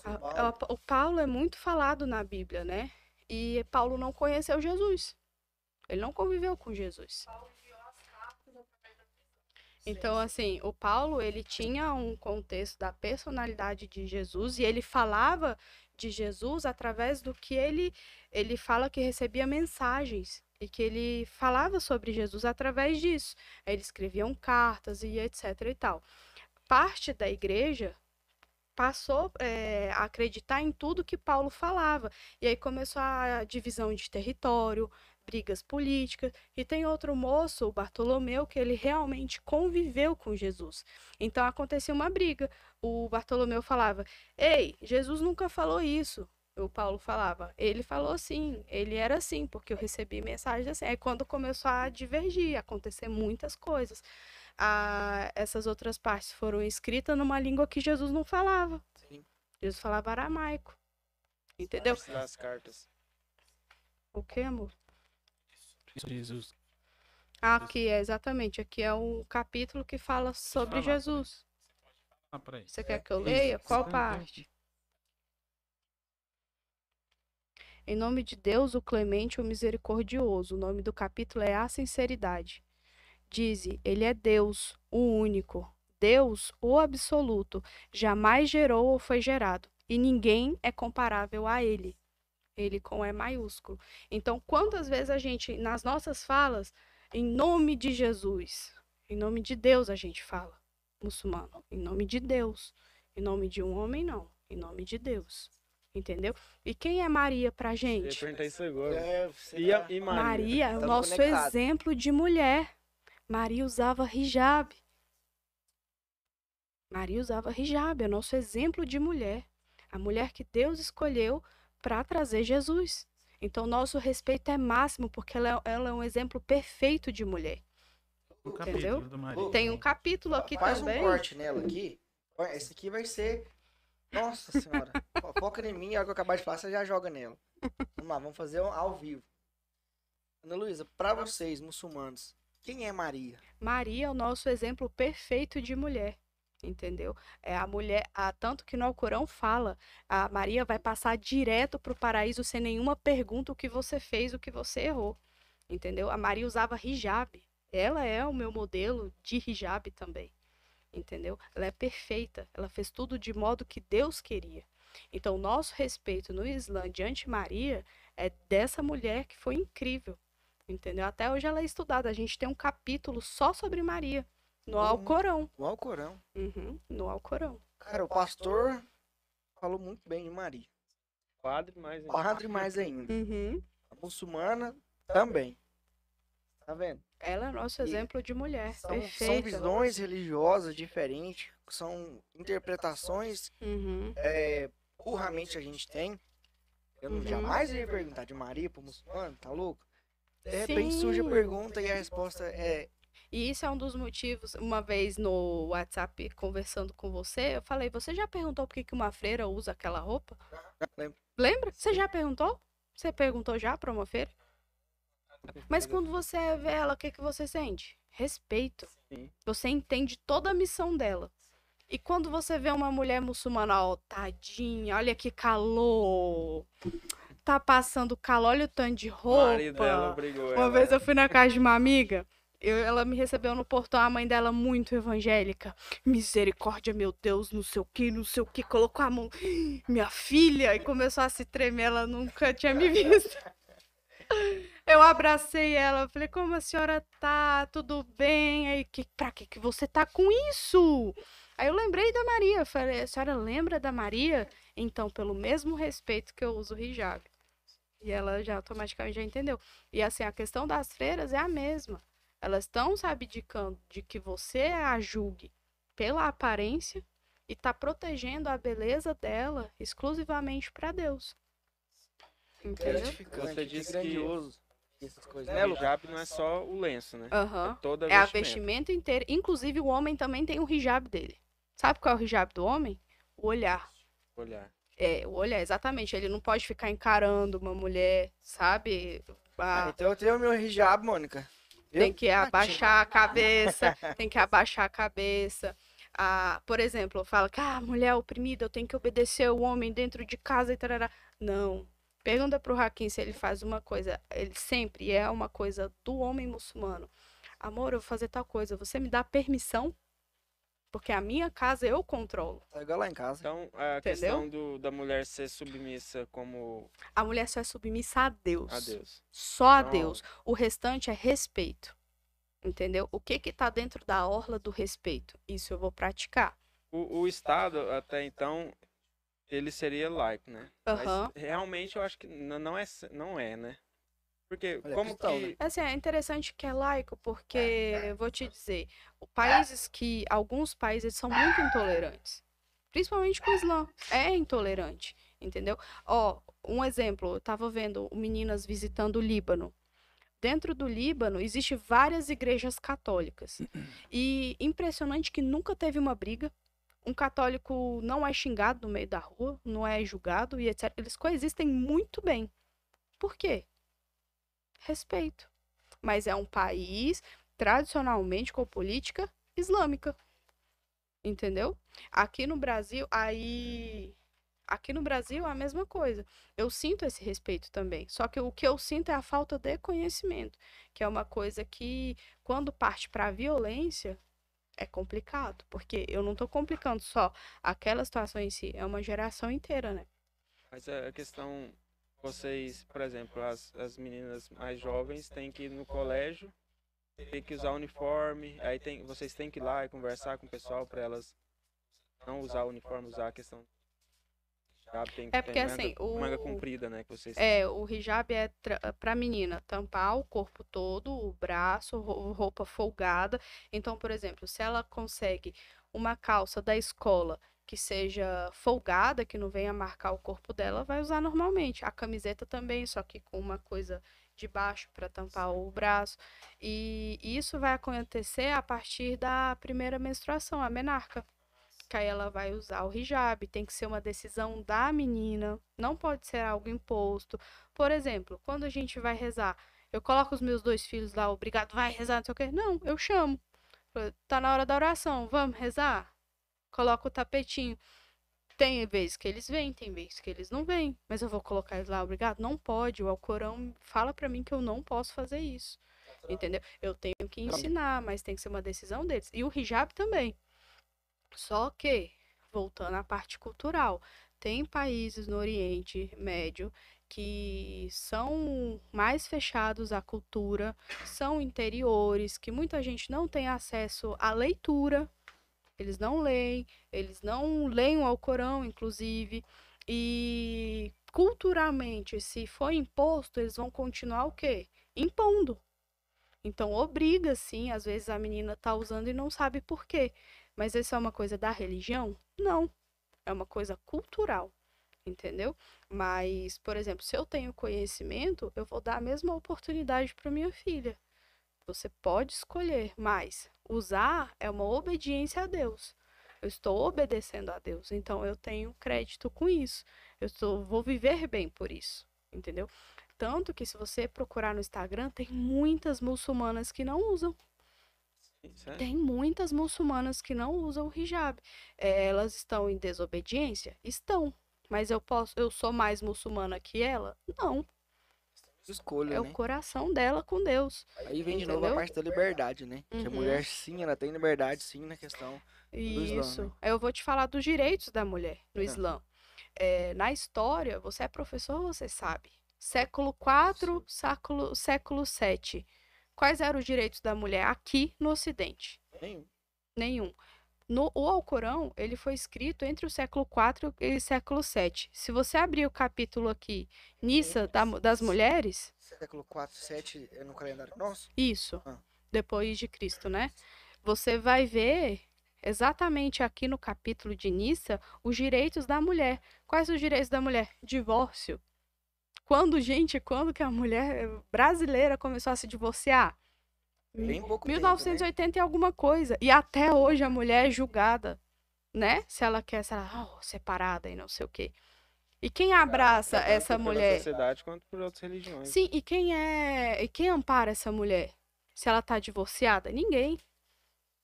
A- Paulo? o Paulo é muito falado na Bíblia, né? E Paulo não conheceu Jesus. Ele não conviveu com Jesus. Então, assim, o Paulo, ele tinha um contexto da personalidade de Jesus e ele falava de Jesus através do que ele ele fala que recebia mensagens e que ele falava sobre Jesus através disso. Ele escreviam cartas e etc e tal. Parte da igreja passou é, a acreditar em tudo que Paulo falava. E aí começou a divisão de território, brigas políticas. E tem outro moço, o Bartolomeu, que ele realmente conviveu com Jesus. Então acontecia uma briga. O Bartolomeu falava: Ei, Jesus nunca falou isso. O Paulo falava, ele falou assim, ele era assim, porque eu recebi mensagens assim. Aí quando começou a divergir, acontecer muitas coisas. Ah, essas outras partes foram escritas numa língua que Jesus não falava. Sim. Jesus falava aramaico. Entendeu? Das cartas. O que, amor? Jesus. Aqui é exatamente, aqui é um capítulo que fala sobre falar, Jesus. Ah. Você quer que eu Isso. leia? Qual Sim. parte? Em nome de Deus, o clemente, o misericordioso. O nome do capítulo é a sinceridade. Dize, ele é Deus, o único. Deus, o absoluto. Jamais gerou ou foi gerado. E ninguém é comparável a ele. Ele com E maiúsculo. Então, quantas vezes a gente, nas nossas falas, em nome de Jesus, em nome de Deus a gente fala, muçulmano, em nome de Deus. Em nome de um homem, não. Em nome de Deus. Entendeu? E quem é Maria pra Eu ia gente? perguntar isso agora. É, você E, a, e Maria? Maria é o nosso conectado. exemplo de mulher. Maria usava hijab. Maria usava hijab, é o nosso exemplo de mulher. A mulher que Deus escolheu para trazer Jesus. Então, nosso respeito é máximo, porque ela é, ela é um exemplo perfeito de mulher. O Entendeu? capítulo do Maria. Tem um capítulo aqui Faz também. um corte nela aqui. Olha, Esse aqui vai ser. Nossa senhora. Fo- Foca em mim, a hora que eu acabar de falar, você já joga nela. Vamos lá, vamos fazer um ao vivo. Ana Luísa, pra vocês, muçulmanos, quem é Maria? Maria é o nosso exemplo perfeito de mulher. Entendeu? É a mulher, a, tanto que no Alcorão fala, a Maria vai passar direto para o paraíso sem nenhuma pergunta o que você fez, o que você errou. Entendeu? A Maria usava hijab. Ela é o meu modelo de hijab também. Entendeu? Ela é perfeita. Ela fez tudo de modo que Deus queria. Então, nosso respeito no Islã diante de Maria é dessa mulher que foi incrível. Entendeu? Até hoje ela é estudada. A gente tem um capítulo só sobre Maria. No Uhum. Alcorão. No Alcorão. Uhum, no Alcorão. Cara, o pastor falou muito bem de Maria. Quadro mais. Padre mais ainda. Uhum. A muçulmana também. Tá vendo? Ela é nosso E exemplo de mulher. São, são visões religiosas diferentes, são interpretações Uhum. é, burramente a gente tem. Eu não Uhum. jamais ia perguntar de Maria pro muçulmano, tá louco? De repente surge a Sim. pergunta e a resposta é. E isso é um dos motivos. Uma vez no WhatsApp conversando com você, eu falei: Você já perguntou por que que uma freira usa aquela roupa? Lembro. Lembra? Você já perguntou? Você perguntou já para uma feira? Mas quando você vê ela, o que, que você sente? Respeito. Sim. Você entende toda a missão dela. E quando você vê uma mulher muçulmana, ó, tadinha, olha que calor. Tá passando calor, olha o tanto de dela roupa. obrigou Uma ela. vez eu fui na casa de uma amiga, eu- ela me recebeu no portão, a mãe dela muito evangélica. Misericórdia, meu Deus, não sei o que, não sei o que, colocou a mão, minha filha, e começou a se tremer, ela nunca tinha me visto. Eu abracei ela, falei, como a senhora tá? Tudo bem? Aí, que, pra que, que você tá com isso? Aí eu lembrei da Maria, falei, a senhora lembra da Maria? Então, pelo mesmo respeito que eu uso o hijab. E ela já automaticamente já entendeu. E assim, a questão das freiras é a mesma. Elas estão se abdicando de que você a julgue pela aparência e tá protegendo a beleza dela exclusivamente para Deus. Entendeu? Você que disse grandioso. Essas coisas, O né, Lu? hijab não é só o lenço, né? Aham. É toda É a vestimenta. vestimenta inteira. Inclusive, o homem também tem o hijab dele. Sabe qual é o hijab do homem? O olhar. Olhar. É, o olhar, exatamente. Ele não pode ficar encarando uma mulher, sabe? Ah, Ah, então eu tenho o meu hijab, Mônica. Viu? tem que Ah, abaixar a cabeça, tem que abaixar a cabeça. Ah, por exemplo, fala que ah, a mulher é oprimida, eu tenho que obedecer o homem dentro de casa e tarará. Não. Pergunta pro Hakim se ele faz uma coisa, ele sempre é uma coisa do homem muçulmano. Amor, eu vou fazer tal coisa, você me dá permissão? Porque a minha casa eu controlo. Tá igual lá em casa. Então, a Entendeu? questão do, da mulher ser submissa como A mulher só é submissa a Deus. a Deus. Só a Então- Deus. O restante é respeito. Entendeu? O que que tá dentro da orla do respeito? Isso eu vou praticar. O, o Estado, até então, ele seria laico, né? Aham. Mas realmente eu acho que não é, não é né? Porque Olha, como cristão, que... né? Assim, é interessante que é laico, porque eu vou te dizer, países que alguns países são muito intolerantes, principalmente com o Islã, é intolerante, entendeu? Ó, um exemplo, eu tava vendo meninas visitando o Líbano. Dentro do Líbano existe várias igrejas católicas. E impressionante que nunca teve uma briga. Um católico não é xingado no meio da rua, não é julgado e etc. Eles coexistem muito bem. Por quê? Respeito. Mas é um país tradicionalmente com política islâmica. Entendeu? Aqui no Brasil, aí. Aqui no Brasil é a mesma coisa. Eu sinto esse respeito também. Só que o que eu sinto é a falta de conhecimento, que é uma coisa que, quando parte para a violência, é complicado. Porque eu não estou complicando só aquela situação em si, é uma geração inteira, né? Mas a questão, vocês, por exemplo, as, as meninas mais jovens têm que ir no colégio, tem que usar uniforme, aí tem, vocês têm que ir lá e conversar com o pessoal para elas não usar o uniforme, usar a questão. Tem É porque, manga, assim, o- manga comprida, né, que vocês É, o hijab é pra menina tampar o corpo todo, o braço, ro- roupa folgada. Então, por exemplo, se ela consegue uma calça da escola que seja folgada, que não venha marcar o corpo dela, vai usar normalmente. A camiseta também, só que com uma coisa de baixo para tampar o braço. E isso vai acontecer a partir da primeira menstruação, a menarca que aí ela vai usar o hijab, tem que ser uma decisão da menina, não pode ser algo imposto. Por exemplo, quando a gente vai rezar, eu coloco os meus dois filhos lá, obrigado, vai rezar, não sei o quê. Não, eu chamo. Tá na hora da oração, vamos rezar? Coloca o tapetinho. Tem vezes que eles vêm, tem vezes que eles não vêm. Mas eu vou colocar eles lá, obrigado? Não pode. O Alcorão fala pra mim que eu não posso fazer isso. Entendeu? Eu tenho que ensinar, mas tem que ser uma decisão deles. E o hijab também. Só que, voltando à parte cultural, tem países no Oriente Médio que são mais fechados à cultura, são interiores, que muita gente não tem acesso à leitura, eles não leem, eles não leem o Alcorão, inclusive, e culturalmente, se for imposto, eles vão continuar o quê? Impondo. Então obriga, sim, às vezes a menina tá usando e não sabe por quê. Mas isso é uma coisa da religião? Não. É uma coisa cultural, entendeu? Mas, por exemplo, se eu tenho conhecimento, eu vou dar a mesma oportunidade para minha filha. Você pode escolher, mas usar é uma obediência a Deus. Eu estou obedecendo a Deus, então eu tenho crédito com isso. Eu estou, vou viver bem por isso, entendeu? Tanto que se você procurar no Instagram, tem muitas muçulmanas que não usam. Sério? Tem muitas muçulmanas que não usam o hijab. É, elas estão em desobediência? Estão. Mas eu posso, eu sou mais muçulmana que ela? Não. Escolha, É né? o coração dela com Deus. Aí vem de novo a Entendeu? parte da liberdade, né? Que a Uhum. mulher sim, ela tem liberdade sim na questão. Islã, Isso. né? Eu vou te falar dos direitos da mulher no É. Islã. É, na história, você é professor, você sabe. Século IV, século, século VII. Quais eram os direitos da mulher aqui no Ocidente? Nenhum. Nenhum. No, o Alcorão, ele foi escrito entre o século IV e o século VII. Se você abrir o capítulo aqui, Nissa da das mulheres, Século 4, 7 é no calendário nosso? isso, Ah. depois de Cristo, né? Você vai ver exatamente aqui no capítulo de Nissa os direitos da mulher. Quais os direitos da mulher? Divórcio. Quando, gente, quando que a mulher brasileira começou a se divorciar? Bem pouco tempo, né? 1980 e alguma coisa. E até hoje a mulher é julgada, né? Se ela quer, se ela, oh, separada e não sei o quê. E quem abraça Tanto essa mulher? sociedade quanto por outras religiões. Sim, e quem é. E quem ampara essa mulher? Se ela tá divorciada? Ninguém.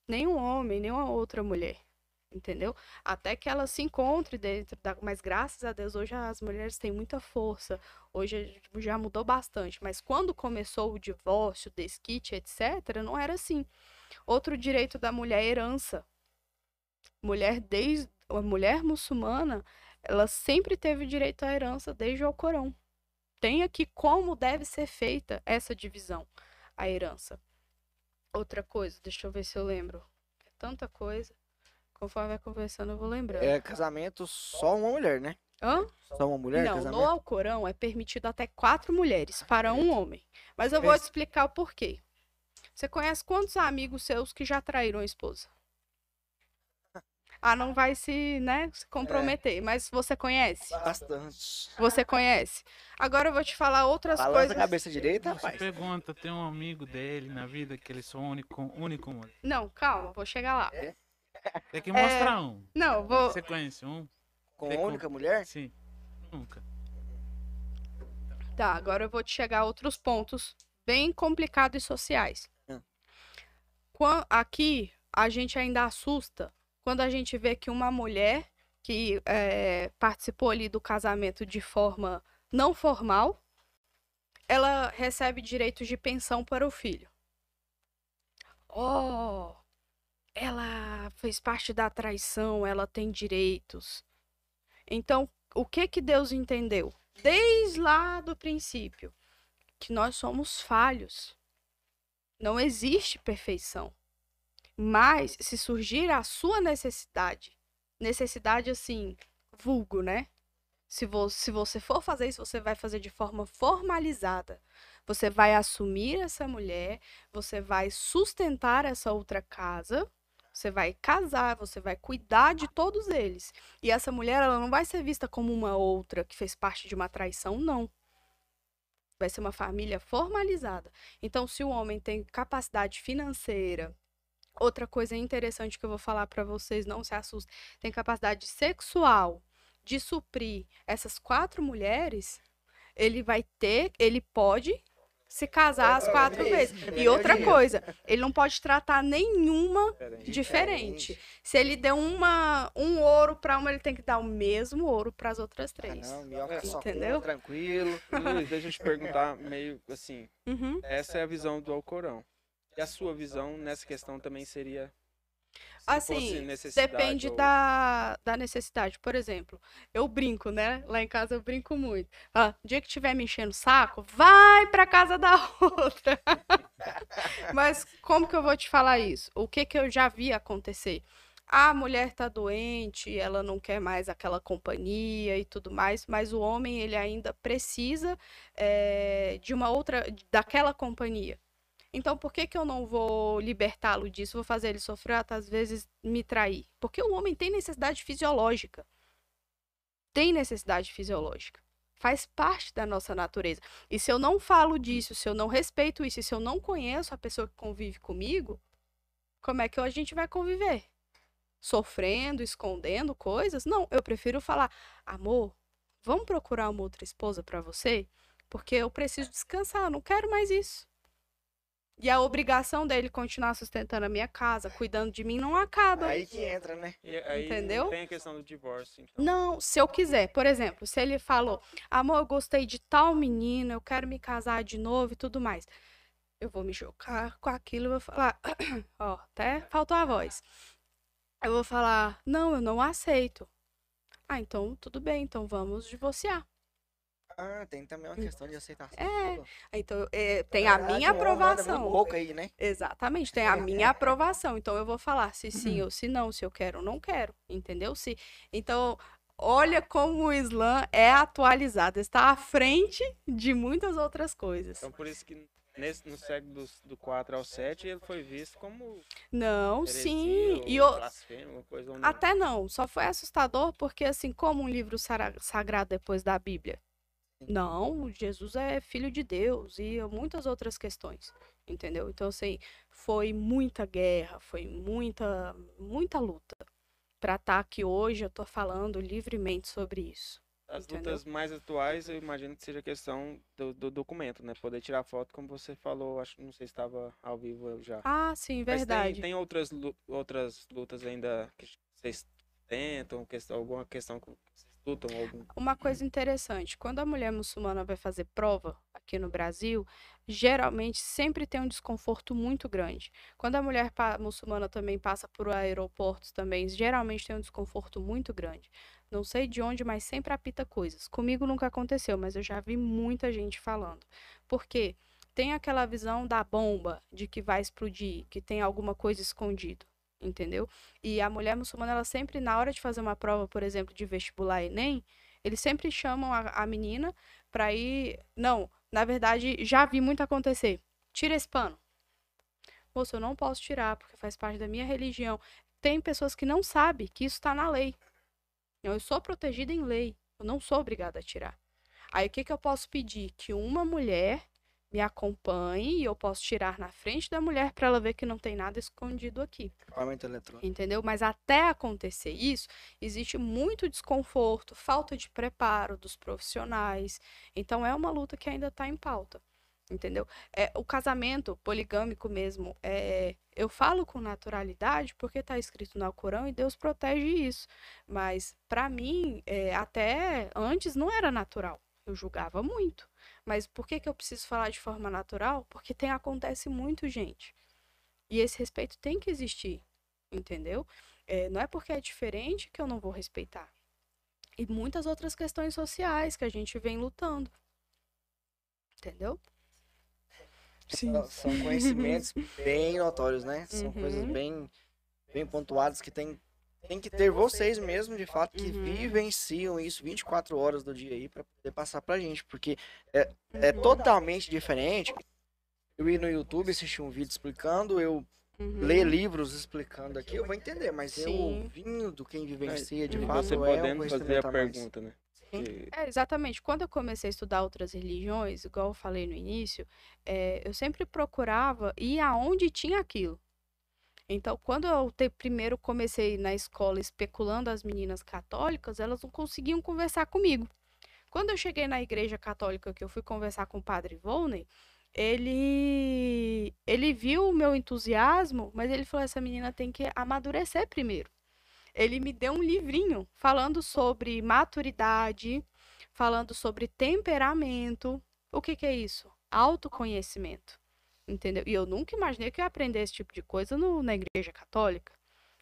Nenhum homem, nenhuma outra mulher. Entendeu? Até que ela se encontre dentro da. Mas graças a Deus, hoje as mulheres têm muita força. Hoje já mudou bastante. Mas quando começou o divórcio, desquite, etc., não era assim. Outro direito da mulher é herança. Mulher desde. A mulher muçulmana, ela sempre teve direito à herança desde o Alcorão tem aqui como deve ser feita essa divisão, a herança. Outra coisa, deixa eu ver se eu lembro. É tanta coisa. Conforme vai conversando, eu vou lembrando. É casamento só uma mulher, né? Hã? Só uma mulher, Não, no casamento? Alcorão é permitido até quatro mulheres para um homem. Mas eu vou te explicar o porquê. Você conhece quantos amigos seus que já traíram a esposa? Ah, não vai se, né, se comprometer, mas você conhece? Bastante. Você conhece? Agora eu vou te falar outras Balança coisas. a cabeça direita, Você rapaz. pergunta, tem um amigo dele na vida que ele só único, único mano. Não, calma, vou chegar lá. Tem que mostrar um. Não, vou. Você conhece um? Com Tem única mulher? Sim. Nunca. Tá, agora eu vou te chegar a outros pontos bem complicados e sociais. Hum. Aqui a gente ainda assusta quando a gente vê que uma mulher que eh, participou ali do casamento de forma não formal, ela recebe direitos de pensão para o filho. Oh, ela fez parte da traição, ela tem direitos. Então, o que que Deus entendeu? Desde lá do princípio, que nós somos falhos. Não existe perfeição. Mas se surgir a sua necessidade, necessidade assim, vulgo, né? Se, vo se você for fazer isso, você vai fazer de forma formalizada. Você vai assumir essa mulher, você vai sustentar essa outra casa, você vai casar, você vai cuidar de todos eles. E essa mulher, ela não vai ser vista como uma outra que fez parte de uma traição, não. Vai ser uma família formalizada. Então, se o homem tem capacidade financeira, outra coisa interessante que eu vou falar para vocês, não se assustem, tem capacidade sexual de suprir essas quatro mulheres, ele vai ter, ele pode se casar as quatro É vezes. isso, E é outra coisa, ele não pode tratar nenhuma Diferente. diferente. Se ele deu uma, um ouro pra uma, ele tem que dar o mesmo ouro para as outras Ah, três. não, minhoca só Entendeu? tranquilo. Luiz, <laughs> deixa eu te perguntar, meio assim, Uhum. essa é a visão do Alcorão. E a sua visão nessa questão também seria. Assim, depende ou- da, da necessidade. Por exemplo, eu brinco, né? Lá em casa eu brinco muito. Ah, dia que tiver me enchendo o saco, vai pra casa da <laughs> outra. Mas como que eu vou te falar isso? O que que eu já vi acontecer? A mulher tá doente, ela não quer mais aquela companhia e tudo mais, mas o homem ele ainda precisa eh, de uma outra, daquela companhia. Então, por que que eu não vou libertá-lo disso? Vou fazer ele sofrer, até às vezes me trair? Porque o homem tem necessidade fisiológica. Tem necessidade fisiológica. Faz parte da nossa natureza. E se eu não falo disso, se eu não respeito isso, se eu não conheço a pessoa que convive comigo, como é que a gente vai conviver? Sofrendo, escondendo coisas? Não, eu prefiro falar, amor, vamos procurar uma outra esposa para você? Porque eu preciso descansar, eu não quero mais isso. E a obrigação dele continuar sustentando a minha casa, cuidando de mim, não acaba. Aí que entra, né? E aí Entendeu? não tem a questão do divórcio. Então. Não, se eu quiser, por exemplo, se ele falou, amor, eu gostei de tal menina, eu quero me casar de novo e tudo mais. Eu vou me chocar com aquilo e vou falar, <clears throat> ó, até faltou a voz. Eu vou falar, não, eu não aceito. Ah, então tudo bem, então vamos divorciar. Ah, tem também uma questão de aceitação. É, Então, é, tem a verdade, minha muito aprovação. pouco aí, né? Exatamente, tem <laughs> a minha aprovação. Então eu vou falar se sim ou se não, se eu quero ou não quero, entendeu? Se Então, olha como o Islã é atualizado, está à frente de muitas outras coisas. Então por isso que nesse, no século do 4 ao 7 ele foi visto como Não, heresia sim, ou e até não, só foi assustador porque assim, como um livro sagrado depois da Bíblia. Não, Jesus é filho de Deus e muitas outras questões, entendeu? Então assim, foi muita guerra, foi muita muita luta para estar aqui hoje eu tô falando livremente sobre isso. As entendeu? lutas mais atuais, eu imagino que seja a questão do, do documento, né? Poder tirar foto, como você falou, acho não sei se estava ao vivo já. Ah, sim, Mas tem- verdade. Tem, outras, outras lutas ainda que vocês tentam, questão, alguma questão que algum. Uma coisa interessante, quando a mulher muçulmana vai fazer prova aqui no Brasil, geralmente sempre tem um desconforto muito grande. Quando a mulher muçulmana também passa por aeroportos também, geralmente tem um desconforto muito grande. Não sei de onde, mas sempre apita coisas. Comigo nunca aconteceu, mas eu já vi muita gente falando. Por quê? Tem aquela visão da bomba, de que vai explodir, que tem alguma coisa escondido, entendeu? E a mulher muçulmana, ela sempre, na hora de fazer uma prova, por exemplo, de vestibular Enem, eles sempre chamam a, a menina pra ir. Não, na verdade, já vi muito acontecer. Tira esse pano. Moço, eu não posso tirar, porque faz parte da minha religião. Tem pessoas que não sabem que isso está na lei. Eu sou protegida em lei. Eu não sou obrigada a tirar. Aí o que, que eu posso pedir? Que uma mulher me acompanhe e eu posso tirar na frente da mulher para ela ver que não tem nada escondido aqui Equipamento eletrônico. entendeu? Mas até acontecer isso, existe muito desconforto, falta de preparo dos profissionais. Então é uma luta que ainda está em pauta, entendeu? É, o casamento poligâmico mesmo, é, eu falo com naturalidade porque está escrito no Alcorão e Deus protege isso. Mas para mim, é, até antes não era natural. Eu julgava muito. Mas por que, que eu preciso falar de forma natural? Porque tem acontece muito, gente. E esse respeito tem que existir entendeu? É, não é porque é diferente que eu não vou respeitar. E muitas outras questões sociais que a gente vem lutando. Entendeu? São, são conhecimentos <laughs> bem notórios, né? São coisas Uhum. bem, bem pontuadas que tem, tem que ter vocês mesmo, de fato, que Uhum. vivenciam isso 24 horas do dia aí pra poder passar pra gente. Porque é, é Uhum. totalmente diferente. Eu ir no YouTube assistir um vídeo explicando, eu Uhum. ler livros explicando aqui, eu vou entender, mas eu Sim. ouvindo quem vivencia de fato você é um podendo fazer conhecimento a mais. pergunta, né? É, exatamente. Quando eu comecei a estudar outras religiões, igual eu falei no início, é, eu sempre procurava ir aonde tinha aquilo. Então, quando eu te- primeiro comecei na escola especulando as meninas católicas, elas não conseguiam conversar comigo. Quando eu cheguei na igreja católica, que eu fui conversar com o padre Volney, ele ele viu o meu entusiasmo, mas ele falou essa menina tem que amadurecer primeiro. Ele me deu um livrinho falando sobre maturidade, falando sobre temperamento. O que que é isso? Autoconhecimento. Entendeu? E eu nunca imaginei que eu ia aprender esse tipo de coisa no, na igreja católica,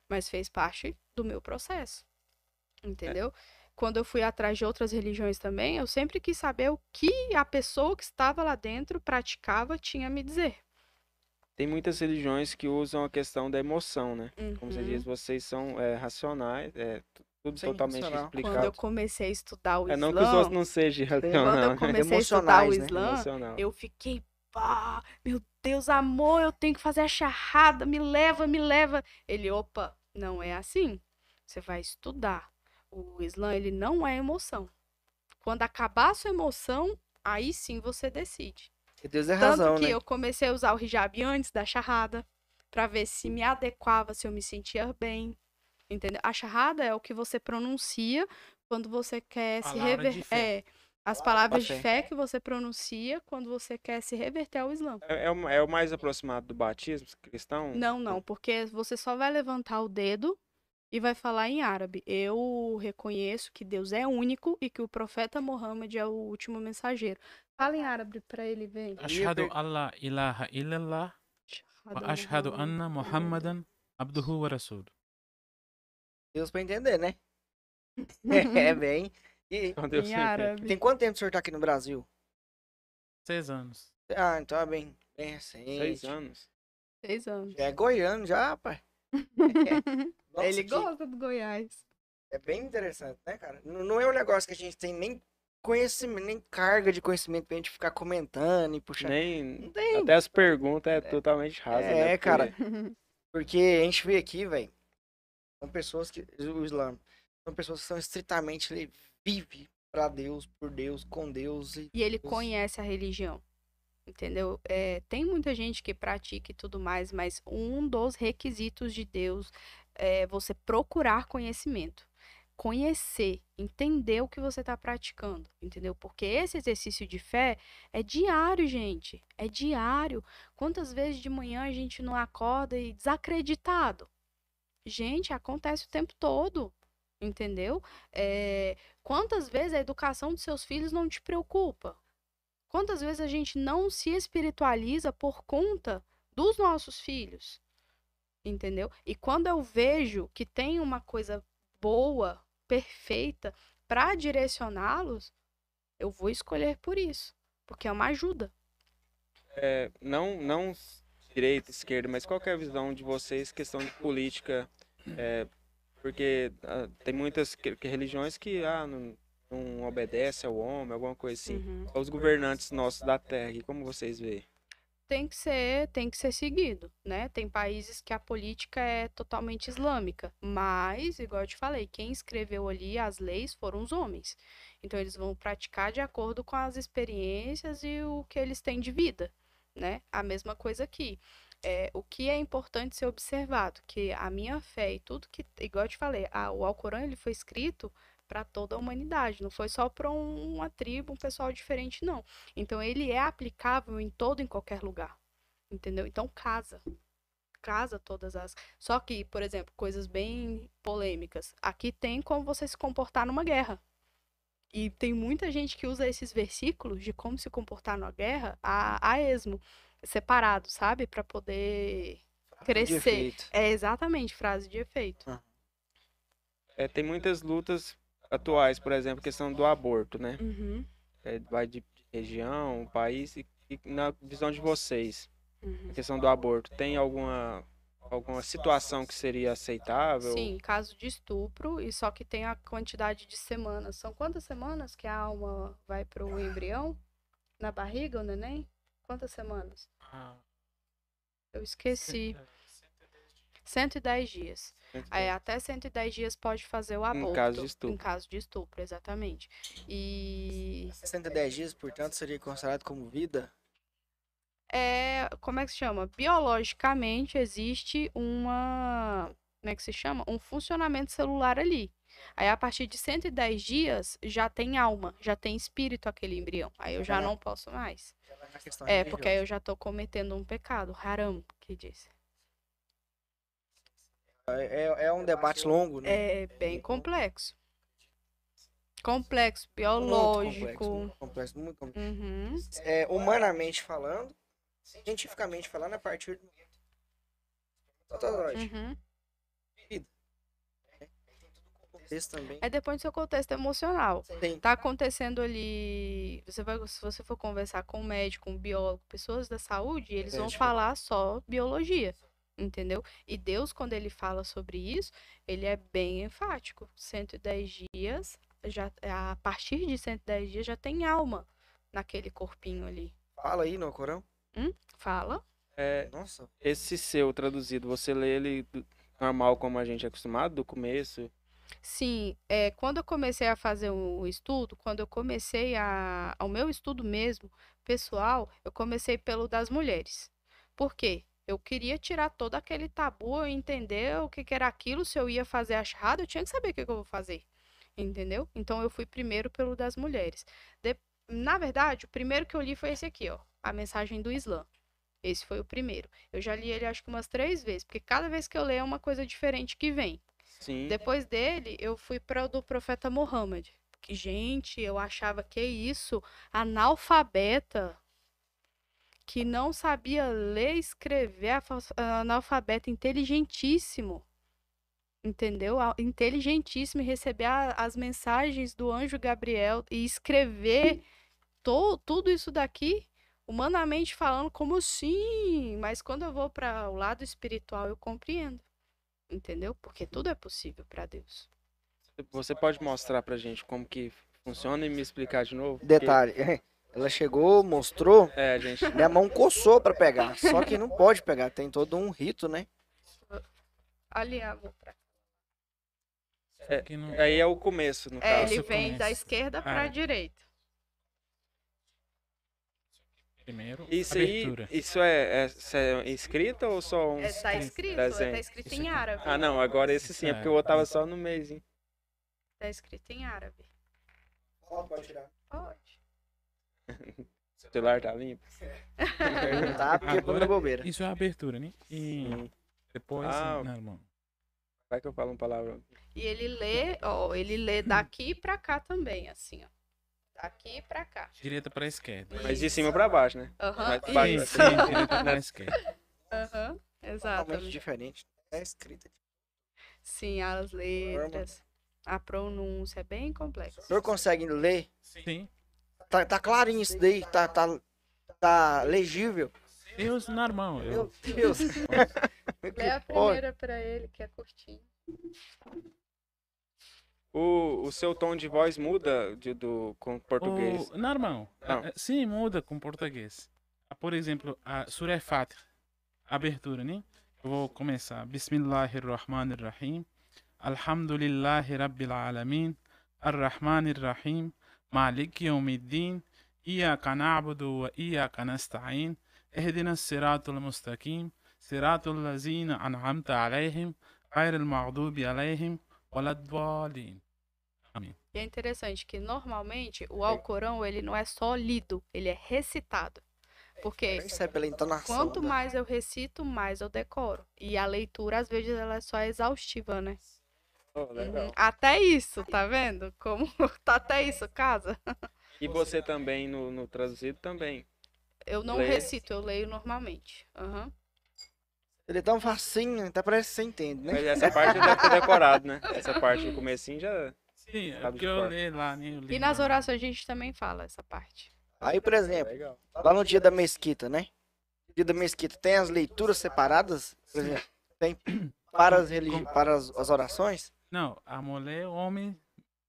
mas fez parte do meu processo. Entendeu? Quando eu fui atrás de outras religiões também, eu sempre quis saber o que a pessoa que estava lá dentro praticava tinha a me dizer. Tem muitas religiões que usam a questão da emoção, né? Como você Uhum. diz, vocês são é, racionais, é tu- tudo Sim, totalmente racional. Quando eu explicado. comecei a estudar o É não Islã, que os outros não sejam <laughs> quando racionais, eu né? comecei a estudar o né? Islã, Emocional. eu fiquei, pá, meu Deus, amor, eu tenho que fazer a charrada, me leva, me leva. Ele, opa, não é assim. Você vai estudar. O Islã, ele não é emoção. Quando acabar a sua emoção, aí sim você decide. Que Deus é Tanto razão, que né? eu comecei a usar o hijab antes da charrada, pra ver se me adequava, se eu me sentia bem. Entendeu? A charrada é o que você pronuncia quando você quer se Palavra de reverter. fé. É, as palavras de fé. que você pronuncia quando você quer se reverter ao Islã. É, é o, é o mais aproximado do batismo cristão? Não, não, porque você só vai levantar o dedo e vai falar em árabe. Eu reconheço que Deus é único e que o profeta Mohammed é o último mensageiro. Fala em árabe pra ele ver. Ashhadu an la ilaha illallah wa ashhadu anna Muhammadan abduhu wa rasuluh. Deus pra entender, né? <laughs> <laughs> É, bem. E <laughs> Em árabe. tem quanto tempo o senhor tá aqui no Brasil? Seis anos. Ah, então é bem, bem recente. Seis anos. Seis anos. Já é goiano já, rapaz. <laughs> Nossa, ele que- gosta do Goiás. É bem interessante, né, cara? Não, não é um negócio que a gente tem nem conhecimento, nem carga de conhecimento pra gente ficar comentando e puxando. Nem, Não tem. até as perguntas é, totalmente rasas, É, né? cara. Porque <laughs> Porque a gente vê aqui, velho, são pessoas que. O Islã. São pessoas que são estritamente. Vive pra Deus, por Deus, com Deus. E E ele Deus- conhece a religião. Entendeu? É, tem muita gente que pratica e tudo mais, mas um dos requisitos de Deus é você procurar conhecimento. Conhecer, entender o que você está praticando, entendeu? Porque esse exercício de fé é diário, gente. É diário. Quantas vezes de manhã a gente não acorda e desacreditado? Gente, acontece o tempo todo, entendeu? É, quantas vezes a educação dos seus filhos não te preocupa? Quantas vezes a gente não se espiritualiza por conta dos nossos filhos? Entendeu? E quando eu vejo que tem uma coisa boa, perfeita, para direcioná-los, eu vou escolher por isso. Porque é uma ajuda. é, não, não direita, esquerda, mas qual é a visão de vocês questão de política? é, porque ah, tem muitas que- que religiões que ah, não, não obedece ao homem, alguma coisa assim. Uhum. Os governantes nossos da terra, e como vocês veem? tem que ser tem que ser seguido, né? Tem países que a política é totalmente islâmica, mas, igual eu te falei, quem escreveu ali as leis foram os homens. Então eles vão praticar de acordo com as experiências e o que eles têm de vida, né? A mesma coisa aqui. É, o que é importante ser observado, que a minha fé e tudo que, igual eu te falei, a- o Alcorão ele foi escrito para toda a humanidade, não foi só para uma tribo, um pessoal diferente, não. Então ele é aplicável em todo em qualquer lugar. Entendeu? Então casa. Casa todas as. Só que, por exemplo, coisas bem polêmicas. Aqui tem como você se comportar numa guerra. E tem muita gente que usa esses versículos de como se comportar numa guerra a, a esmo, separado, sabe? Para poder de crescer. É exatamente frase de efeito. É, tem muitas lutas atuais, por exemplo, questão do aborto, né? Uhum, É, vai de região, país, e, e na visão de vocês, uhum. a questão do aborto, tem alguma, alguma situação que seria aceitável? Sim, caso de estupro, e só que tem a quantidade de semanas. São quantas semanas que a alma vai pro embrião? Na barriga, o neném? Quantas semanas? Ah, Eu esqueci. 110 dias. É, até 110 dias pode fazer o aborto. caso de estupro. Em caso de estupro, exatamente. E 110 dias, portanto, seria considerado como vida? é, como é que se chama? Biologicamente existe uma, como é que se chama? Um funcionamento celular ali. Aí a partir de 110 dias já tem alma, já tem espírito aquele embrião. Aí eu já não posso mais. Questão É, porque aí eu já tô cometendo um pecado. Haram, que diz. É, é um debate longo, né? É bem complexo. Complexo, Muito biológico. complexo, muito complexo, muito complexo. Uhum. É, humanamente falando, cientificamente falando, a partir do patológico. Uhum. Contexto também. Aí depois do seu contexto emocional. Tem. Tá acontecendo ali. Você vai, se você for conversar com um médico, um biólogo, pessoas da saúde, eles vão Médico. falar só biologia. Entendeu? E Deus, quando ele fala sobre isso, ele é bem enfático. 110 dias, já, a partir de 110 dias já tem alma naquele corpinho ali. Fala aí no Corão. Fala. É, Nossa, esse seu traduzido, você lê ele normal como a gente é acostumado, do começo? Sim, é, quando eu comecei a fazer o estudo, quando eu comecei a, ao meu estudo mesmo, pessoal, eu comecei pelo das mulheres. Por quê? Eu queria tirar todo aquele tabu, entender o que, que era aquilo, se eu ia fazer a charrada, eu tinha que saber o que, que eu vou fazer. Entendeu? Então eu fui primeiro pelo das mulheres. De- Na verdade, o primeiro que eu li foi esse aqui, ó, a mensagem do Islã. Esse foi o primeiro. Eu já li ele acho que umas três vezes, porque cada vez que eu leio é uma coisa diferente que vem. Sim. Depois dele, eu fui para o do profeta Muhammad. Que, gente, eu achava que isso, analfabeta, que não sabia ler e escrever, analfabeta inteligentíssimo. Entendeu? Inteligentíssimo e receber a- as mensagens do anjo Gabriel e escrever to, tudo isso daqui, humanamente falando, como assim? Mas quando eu vou para o lado espiritual, eu compreendo. Entendeu? Porque tudo é possível para Deus. Você pode mostrar pra gente como que funciona e me explicar de novo? detalhe. <laughs> Ela chegou, mostrou, É, a gente. minha mão coçou pra pegar. Só que não pode pegar, tem todo um rito, né? Ali, vou pra- É, Aí é o começo, no É, caso. ele Você vem da esquerda para a Ah. direita. Primeiro, Isso abertura. aí, isso é, é, é escrito ou só um. É, tá escrito, desenho. tá escrito em árabe. Ah, não, agora esse sim, é porque o outro tava só no mês, hein? Tá escrito em árabe. Pode tirar. Pode. <laughs> O celular tá limpo. Perguntar <laughs> porque Agora- bobeira. Isso é a abertura, né? E Sim. depois, Ah, não, irmão. Vai que eu falo uma palavra. E ele lê, ó, ele lê daqui pra cá também, assim, ó. Daqui pra cá. Direita para esquerda. Mas de cima pra baixo, né? Aham. Mas baixo, Sim, isso. sim, direita para esquerda. Aham. Totalmente Exatamente. diferente. É escrita. Sim, as letras, a pronúncia é bem O complexa. senhor consegue ler? Sim. Tá, tá clarinho isso daí, tá, tá, tá legível. Deus normal. Meu Eu, Deus. <laughs> Lê a primeira pra ele, que é curtinho. O, o seu tom de voz muda de, do, com português. O, normal. Não. Ah, Sim, muda com português. Ah, Por exemplo, a Surah Fatiha, abertura, né? Eu vou começar. Bismillahirrahmanirrahim. Alhamdulillahi Rabbil Alamin. Ar-Rahmanir-Rahim. Malik Yawmiddin. إياك نعبد وإياك نستعين اهدنا الصراط المستقيم صراط الذين أنعمت عليهم غير المغضوب عليهم ولا الضالين e é interessante que normalmente o Alcorão ele não é só lido, ele é recitado. Porque é pela entonação. quanto né? mais eu recito, mais eu decoro. E a leitura às vezes ela é só exaustiva, né? Oh. Uhum. Até isso, tá vendo? Como <laughs> tá até isso, casa. E você também, no, no traduzido, também. Eu não Lê. recito, eu leio normalmente. Aham. Ele é tão facinho, até parece que você entende, né? Mas essa parte deve ter decorado, né? Essa parte do comecinho já. Sim, é porque de eu leio lá, né? Eu E nas orações a gente também fala essa parte. Aí, por exemplo, Legal. lá no dia da mesquita, né? Dia da mesquita tem as leituras separadas, por exemplo, tem para as, religi... para as, as orações. Não, a mulher, o homem,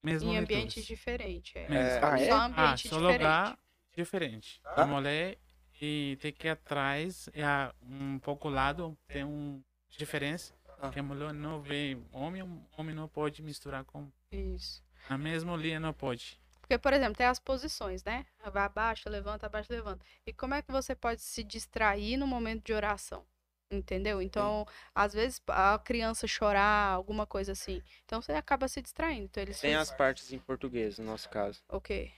mesmo em leituras. ambientes diferentes. É. Mesmo. Ah, é? Só Ah, ambiente só diferente. lugar diferente. Ah. A mulher e tem que ir atrás, e a, um pouco lado tem um diferença. Ah. Que a mulher não vê homem, o homem não pode misturar com. Isso. Na mesma linha não pode. Porque, por exemplo, tem as posições, né? Vai abaixo, levanta, abaixo, levanta. E como é que você pode se distrair no momento de oração? Entendeu? Então, às vezes, a criança chorar, alguma coisa assim. Então, você acaba se distraindo. Então, eles Tem as partes em português, no nosso caso. O quê?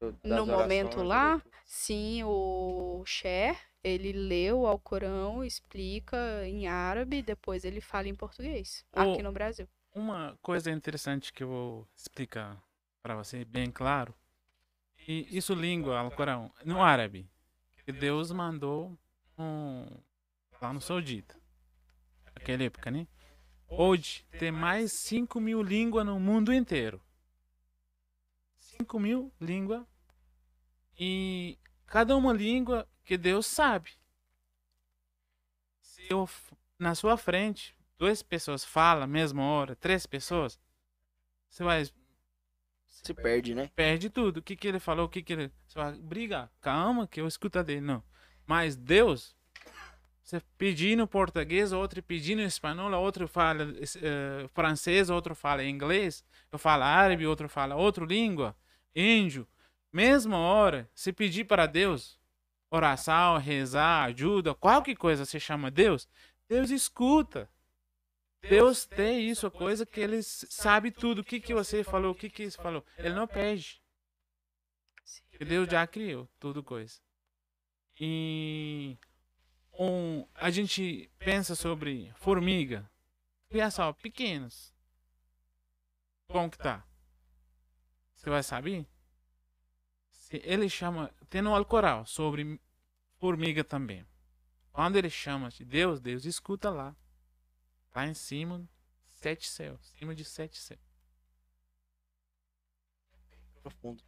das No momento lá, ali. Sim, o Cher, ele leu o Alcorão, explica em árabe, depois ele fala em português, aqui O- no Brasil. Uma coisa interessante que eu vou explicar para você bem claro. E isso língua, Alcorão, no árabe. Que Deus mandou um, lá no Saudita. Naquela época, né? Hoje tem mais 5 mil línguas no mundo inteiro. 5 mil línguas. E cada uma língua que Deus sabe. Se eu, na sua frente, duas pessoas falam a mesma hora, três pessoas, você vai Se perde, né? perde tudo. O que, que ele falou, o que, que ele. Você vai brigar. Calma, que eu escuto dele. Não. Mas Deus, você pedir no português, outro pedir no espanhol, outro fala eh, francês, outro fala inglês, eu falo árabe, outro fala outra língua, índio. Mesma hora, se pedir para Deus, oração, rezar, ajuda, qualquer coisa você chama Deus, Deus escuta. Deus tem isso, a coisa que ele sabe tudo. O que, que você falou, o que, que você falou. Ele não pede. Deus já criou tudo coisa. E um, a gente pensa sobre formiga. Criação, pequenos. Como que tá? Você vai saber? Ele chama, tem no Alcorão sobre formiga também. Quando ele chama de Deus, Deus escuta lá. Lá em cima, sete céus. Cima de sete céus. Profundo.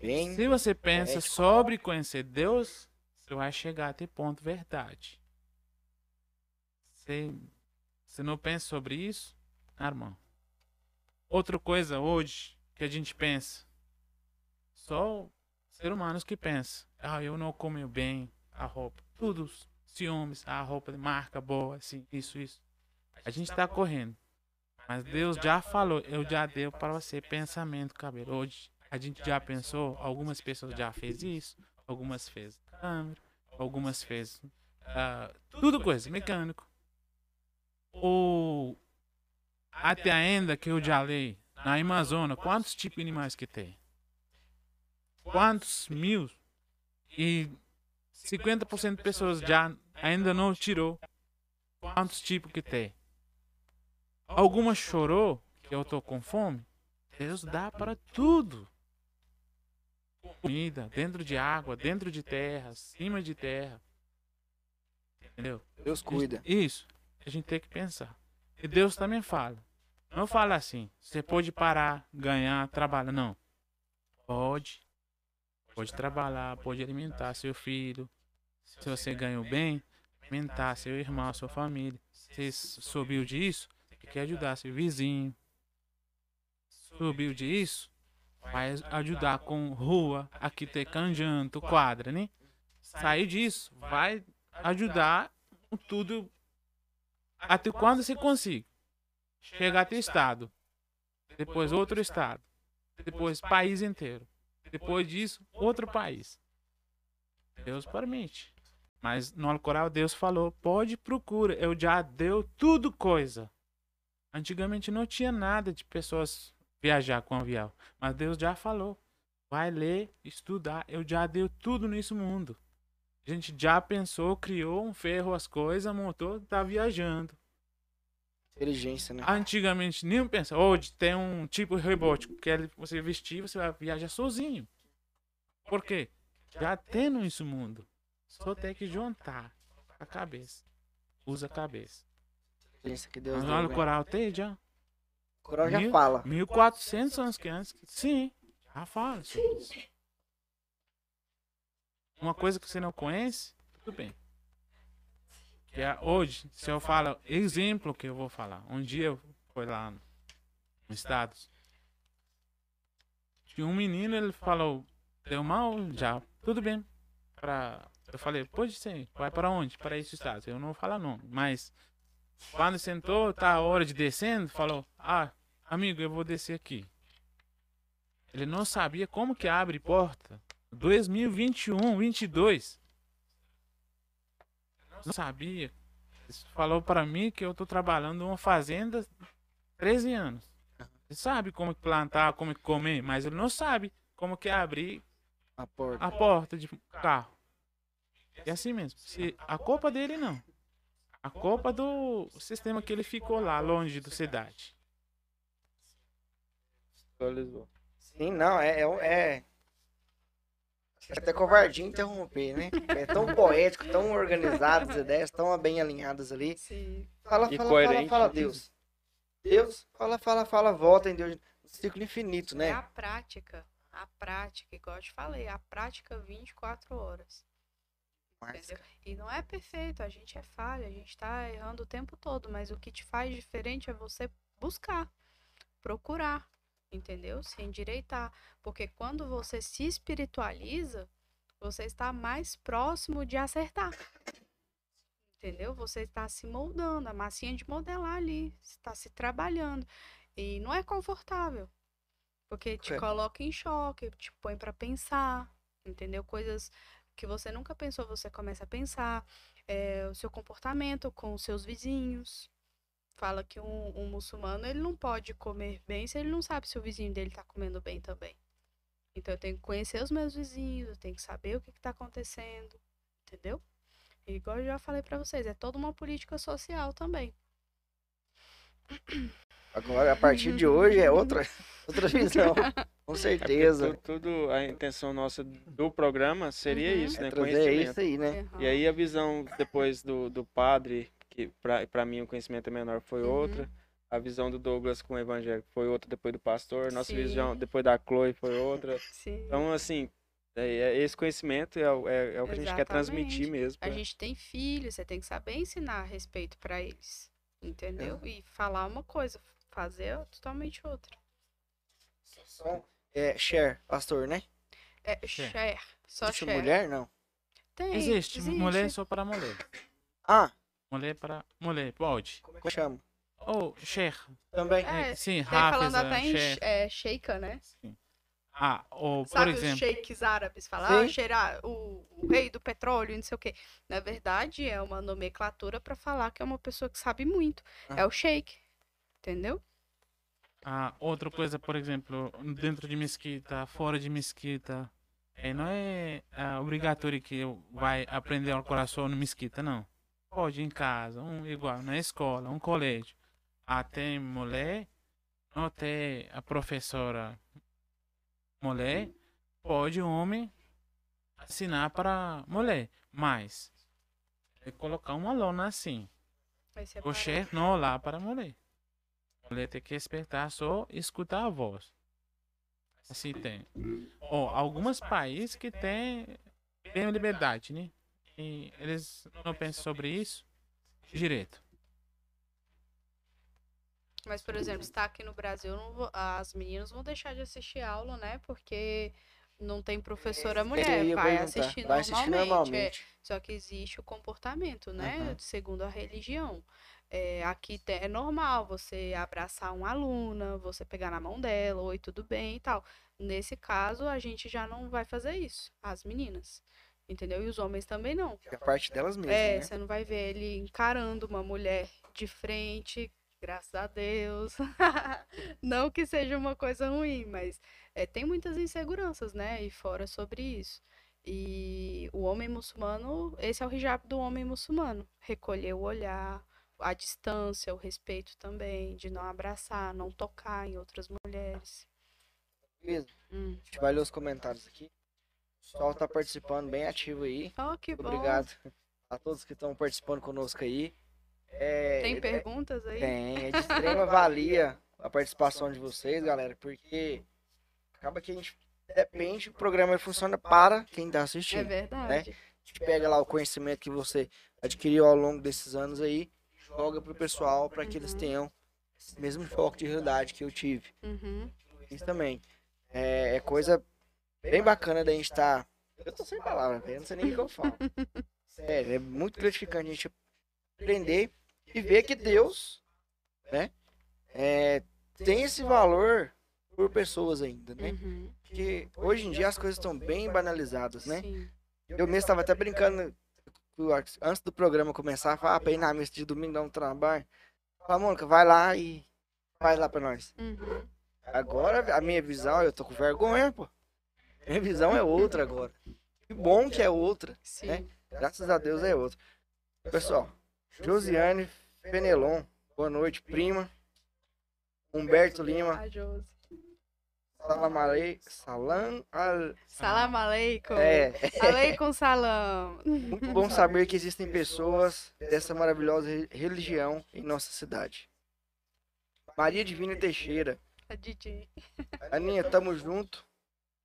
Bem, Se você pensa poético. sobre conhecer Deus, você vai chegar a ter ponto verdade. Se você não pensa sobre isso, ah, irmão. Outra coisa hoje que a gente pensa, só ser humanos que pensam, ah, eu não como bem a roupa, tudo ciúmes, a roupa de marca boa, assim, isso, isso. A gente está correndo. Mas Deus já falou, eu já dei para você pensamento, cabelo. Hoje a gente já pensou, algumas pessoas já fez isso, algumas fez câmera, algumas fez ah, tudo coisa, mecânico. Ou até ainda que eu já lei na Amazônia, quantos tipos de animais que tem? Quantos mil? E 50% de pessoas já ainda não tirou quantos tipos que tem. Alguma chorou que eu tô com fome? Deus dá para tudo. Comida, dentro de água, dentro de terra, acima de terra. Entendeu? Deus cuida. Isso. A gente tem que pensar. E Deus também fala. Não fala assim. Você pode parar, ganhar, trabalhar. Não. Pode. Pode trabalhar, pode alimentar seu filho. Se você ganhou bem, alimentar seu irmão, sua família. Se subiu disso, que ajudar seu vizinho. Subiu disso, vai ajudar com rua, aqui tem canjanto, quadra, né? Sair disso, vai ajudar tudo até quando você consiga. Chegar até estado, depois outro estado, depois país inteiro, depois disso outro país. Deus permite. Mas no Alcorão Deus falou, pode procura, eu já deu tudo coisa. Antigamente não tinha nada de pessoas viajar com avião, mas Deus já falou, vai ler, estudar, eu já deu tudo nesse mundo. A gente já pensou, criou um ferro, as coisas, montou, tá viajando. Inteligência, né? Antigamente nem pensa, hoje tem um tipo robótico que você vestir, você vai viajar sozinho. Por quê? Já tem no esse mundo. Só tem que juntar a cabeça. Usa a cabeça. Inteligência que Deus Mas deu. olha o né? coral tem já. O coral já Mil- fala. 1400 anos que antes. Sim, já fala isso. Uma coisa que você não conhece, tudo bem. Que é hoje, se eu falo, exemplo que eu vou falar. Um dia eu fui lá no no Estados. Tinha um menino, ele falou, deu mal, já, tudo bem. Pra, eu falei, pode ser, vai para onde? Para esse estado. Eu não vou falar nome, mas quando sentou, tá a hora de descendo, falou, ah, amigo, eu vou descer aqui. Ele não sabia como que abre porta. 2021, 22. Não sabia. Ele falou para mim que eu tô trabalhando numa fazenda 13 anos. Ele sabe como plantar, como comer, mas ele não sabe como que abrir A porta. a porta de carro. É assim mesmo. Se a culpa dele não. A culpa do sistema que ele ficou lá, longe da cidade. Sim, não, é. é, é... É até covardia interromper, né? É tão <laughs> poético, tão organizado as ideias, tão bem alinhadas ali. Sim. Fala, E fala, fala, coerente. fala, Deus. Deus, fala, fala, fala, volta em Deus. Um ciclo infinito, É né? a prática. A prática, igual eu te falei, a prática 24 horas. Entendeu? E não é perfeito, a gente é falha, a gente tá errando o tempo todo, mas o que te faz diferente é você buscar, procurar, entendeu? Se endireitar. Porque quando você se espiritualiza, você está mais próximo de acertar. Entendeu? Você está se moldando, a massinha de modelar ali, está se trabalhando. E não é confortável. Porque te É. coloca em choque, te põe para pensar, entendeu? Coisas que você nunca pensou, você começa a pensar. É, o seu comportamento com os seus vizinhos. Fala que um, um muçulmano ele não pode comer bem se ele não sabe se o vizinho dele está comendo bem também. Então eu tenho que conhecer os meus vizinhos, eu tenho que saber o que está acontecendo, entendeu? E igual eu já falei para vocês, é toda uma política social também. agora, a partir de hoje, é outra, <laughs> outra visão. <laughs> Com É certeza. tu- tudo, a intenção nossa do programa seria Uhum. isso, É né? trazer Conhecimento. isso aí, né? Aham. E aí a visão depois do, do padre, que pra, pra mim o conhecimento é menor, foi Uhum. outra. A visão do Douglas com o evangélico foi outra depois do pastor. Nossa Sim. visão depois da Chloe foi outra. <laughs> Sim. Então, assim, é, é- esse conhecimento é, o- é, é o que a gente quer Exatamente. transmitir mesmo. A pra- gente tem filhos, você tem que saber ensinar a respeito para eles, entendeu? E falar uma coisa, fazer totalmente outra. São, é, share, pastor, né? É Share. share, só Existe share. mulher, não. Tem, Existe, existe. mulher só para mulher. Ah, Mulher para mulher, pode. como chama? Ou share. Também. É, Sim, tem falando Rafiza, até em share. é, sheika, né? Sim. Ah, ou por Sabe os exemplo, sheiks árabes? Falar, ah, o, o rei do petróleo, não sei o quê. Na verdade, é uma nomenclatura para falar que é uma pessoa que sabe muito. Ah. É o sheik, entendeu? Ah, outra coisa, por exemplo, dentro de mesquita, fora de mesquita, é, não é ah, obrigatório que vai aprender o coração no mesquita, não. Pode em casa, um igual na escola, um colégio. Até mulher, até a professora mulher, pode homem assinar para mulher, mas é colocar uma lona assim. O chefe não olhar para mulher. A mulher tem que respeitar só escutar a voz. Assim tem. Ó, alguns países que têm têm liberdade, né? E eles não pensam sobre isso direito. Mas, por exemplo, está aqui no Brasil, não vou- as meninas vão deixar de assistir aula, né? Porque não tem professora Eu mulher. Vai assistir Vai assistir normalmente. é. normalmente. Só que existe o comportamento, né? Aham. Segundo a religião. É, aqui é normal você abraçar uma aluna, você pegar na mão dela, oi, tudo bem e tal. Nesse caso, a gente já não vai fazer isso, as meninas. Entendeu? E os homens também não. É a parte delas mesmas, É, né? você não vai ver ele encarando uma mulher de frente, graças a Deus. <laughs> não que seja uma coisa ruim, mas é, tem muitas inseguranças, né? E fora sobre isso. E o homem muçulmano, esse é o hijab do homem muçulmano. Recolher o olhar, a distância, o respeito também, de não abraçar, não tocar em outras mulheres. Beleza. Hum. A gente vai ler os comentários aqui. O pessoal tá participando bem ativo aí. Oh, que bom. Obrigado a todos que estão participando conosco aí. É, Tem é- perguntas aí? Tem, é de <laughs> extrema valia a participação de vocês, galera, porque acaba que a gente depende, o programa funciona para quem está É assistindo. verdade. A gente pega lá o conhecimento que você adquiriu ao longo desses anos aí, joga pro pessoal para que eles Uhum. tenham esse mesmo foco de realidade que eu tive. Uhum. Isso também. É, é coisa bem bacana da gente estar. Eu tô sem palavras, eu não sei nem o que eu falo. <laughs> Sério, é muito gratificante a gente aprender e ver que Deus, né, é, tem esse valor por pessoas ainda, né? Uhum. Porque hoje em dia as coisas estão bem banalizadas, né? Sim. Eu mesmo estava até brincando antes do programa começar, falar ah, pra ir na missa de domingo dar um trabalho. Fala, Mônica, vai lá e faz lá pra nós. Uhum. Agora, a minha visão, eu tô com vergonha, pô. Minha visão é outra agora. Que bom que é outra. Sim. né? Graças a Deus é outra. Pessoal, Josiane Fenelon, boa noite, prima. Humberto Lima. Salam alei, salam al... Salam aleikum. É, Aleikum salam. muito bom saber que existem pessoas dessa maravilhosa re- religião em nossa cidade. Maria Divina Teixeira, A Didi. Aninha, tamo junto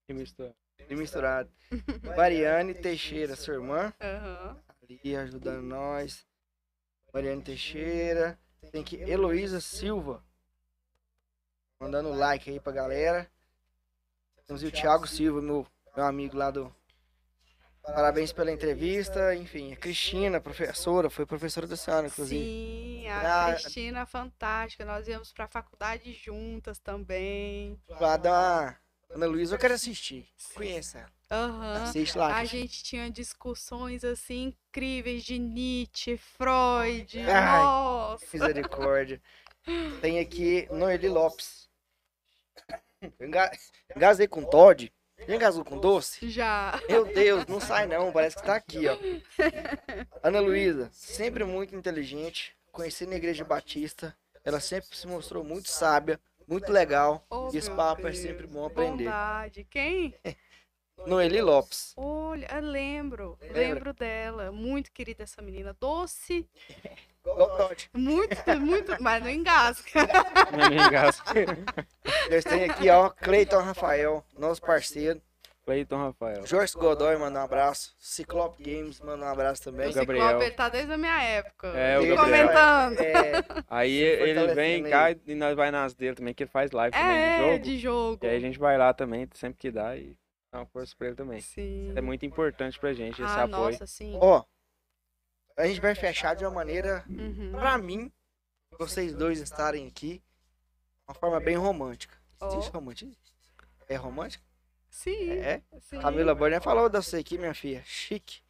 Que mistura. e misturado. <laughs> Mariane Teixeira, sua irmã, Aham. ali ajudando nós. Mariane Teixeira, tem que Heloísa Silva, mandando like aí pra galera. Temos o Thiago Silva, meu, meu amigo lá do. Parabéns pela entrevista. Enfim, a Cristina, professora, foi professora desse ano, inclusive. Sim, a Ah, Cristina fantástica. Nós íamos pra faculdade juntas também. Lá da Ana Luísa, eu quero assistir. Conheça ela. Aham. Assiste lá. A Cristina. gente tinha discussões assim incríveis de Nietzsche, Freud. Ai. Nossa. Misericórdia. Tem aqui Noeli Lopes. Eu enga- Engasei com Todd. Já engasou com doce? Já. Meu Deus, não sai não, parece que tá aqui, ó. Ana Luísa, sempre muito inteligente. Conheci na Igreja Batista. Ela sempre se mostrou muito sábia, muito legal. Oh, e esse papo é Deus. sempre bom aprender. Bondade. Quem? <laughs> Noeli Lopes. Olha, eu lembro. Lembra? Lembro dela. Muito querida essa menina. Doce. <laughs> Muito, muito. Mas não engasga. Minha amiga <laughs> Nós tem aqui, ó, Cleiton Rafael, nosso parceiro. Cleiton Rafael. Joyce Godoy, manda um abraço. Ciclope Games, manda um abraço também. O Gabriel. Ciclope, ele tá desde a minha época. É, o Gabriel. Comentando. É, <laughs> Aí ele vem cá e nós vai nas dele também, que ele faz live também de É, jogo. de jogo. E aí a gente vai lá também, sempre que dá, e uma força pra ele também. Sim. É muito importante pra gente esse ah, apoio. nossa, sim. ó, a gente vai fechar de uma maneira, Uhum. pra mim, vocês dois estarem aqui, uma forma bem romântica. Existe romantismo? É romântico? Sim. É? sim. Camila Borner falou de você aqui, minha filha. Chique.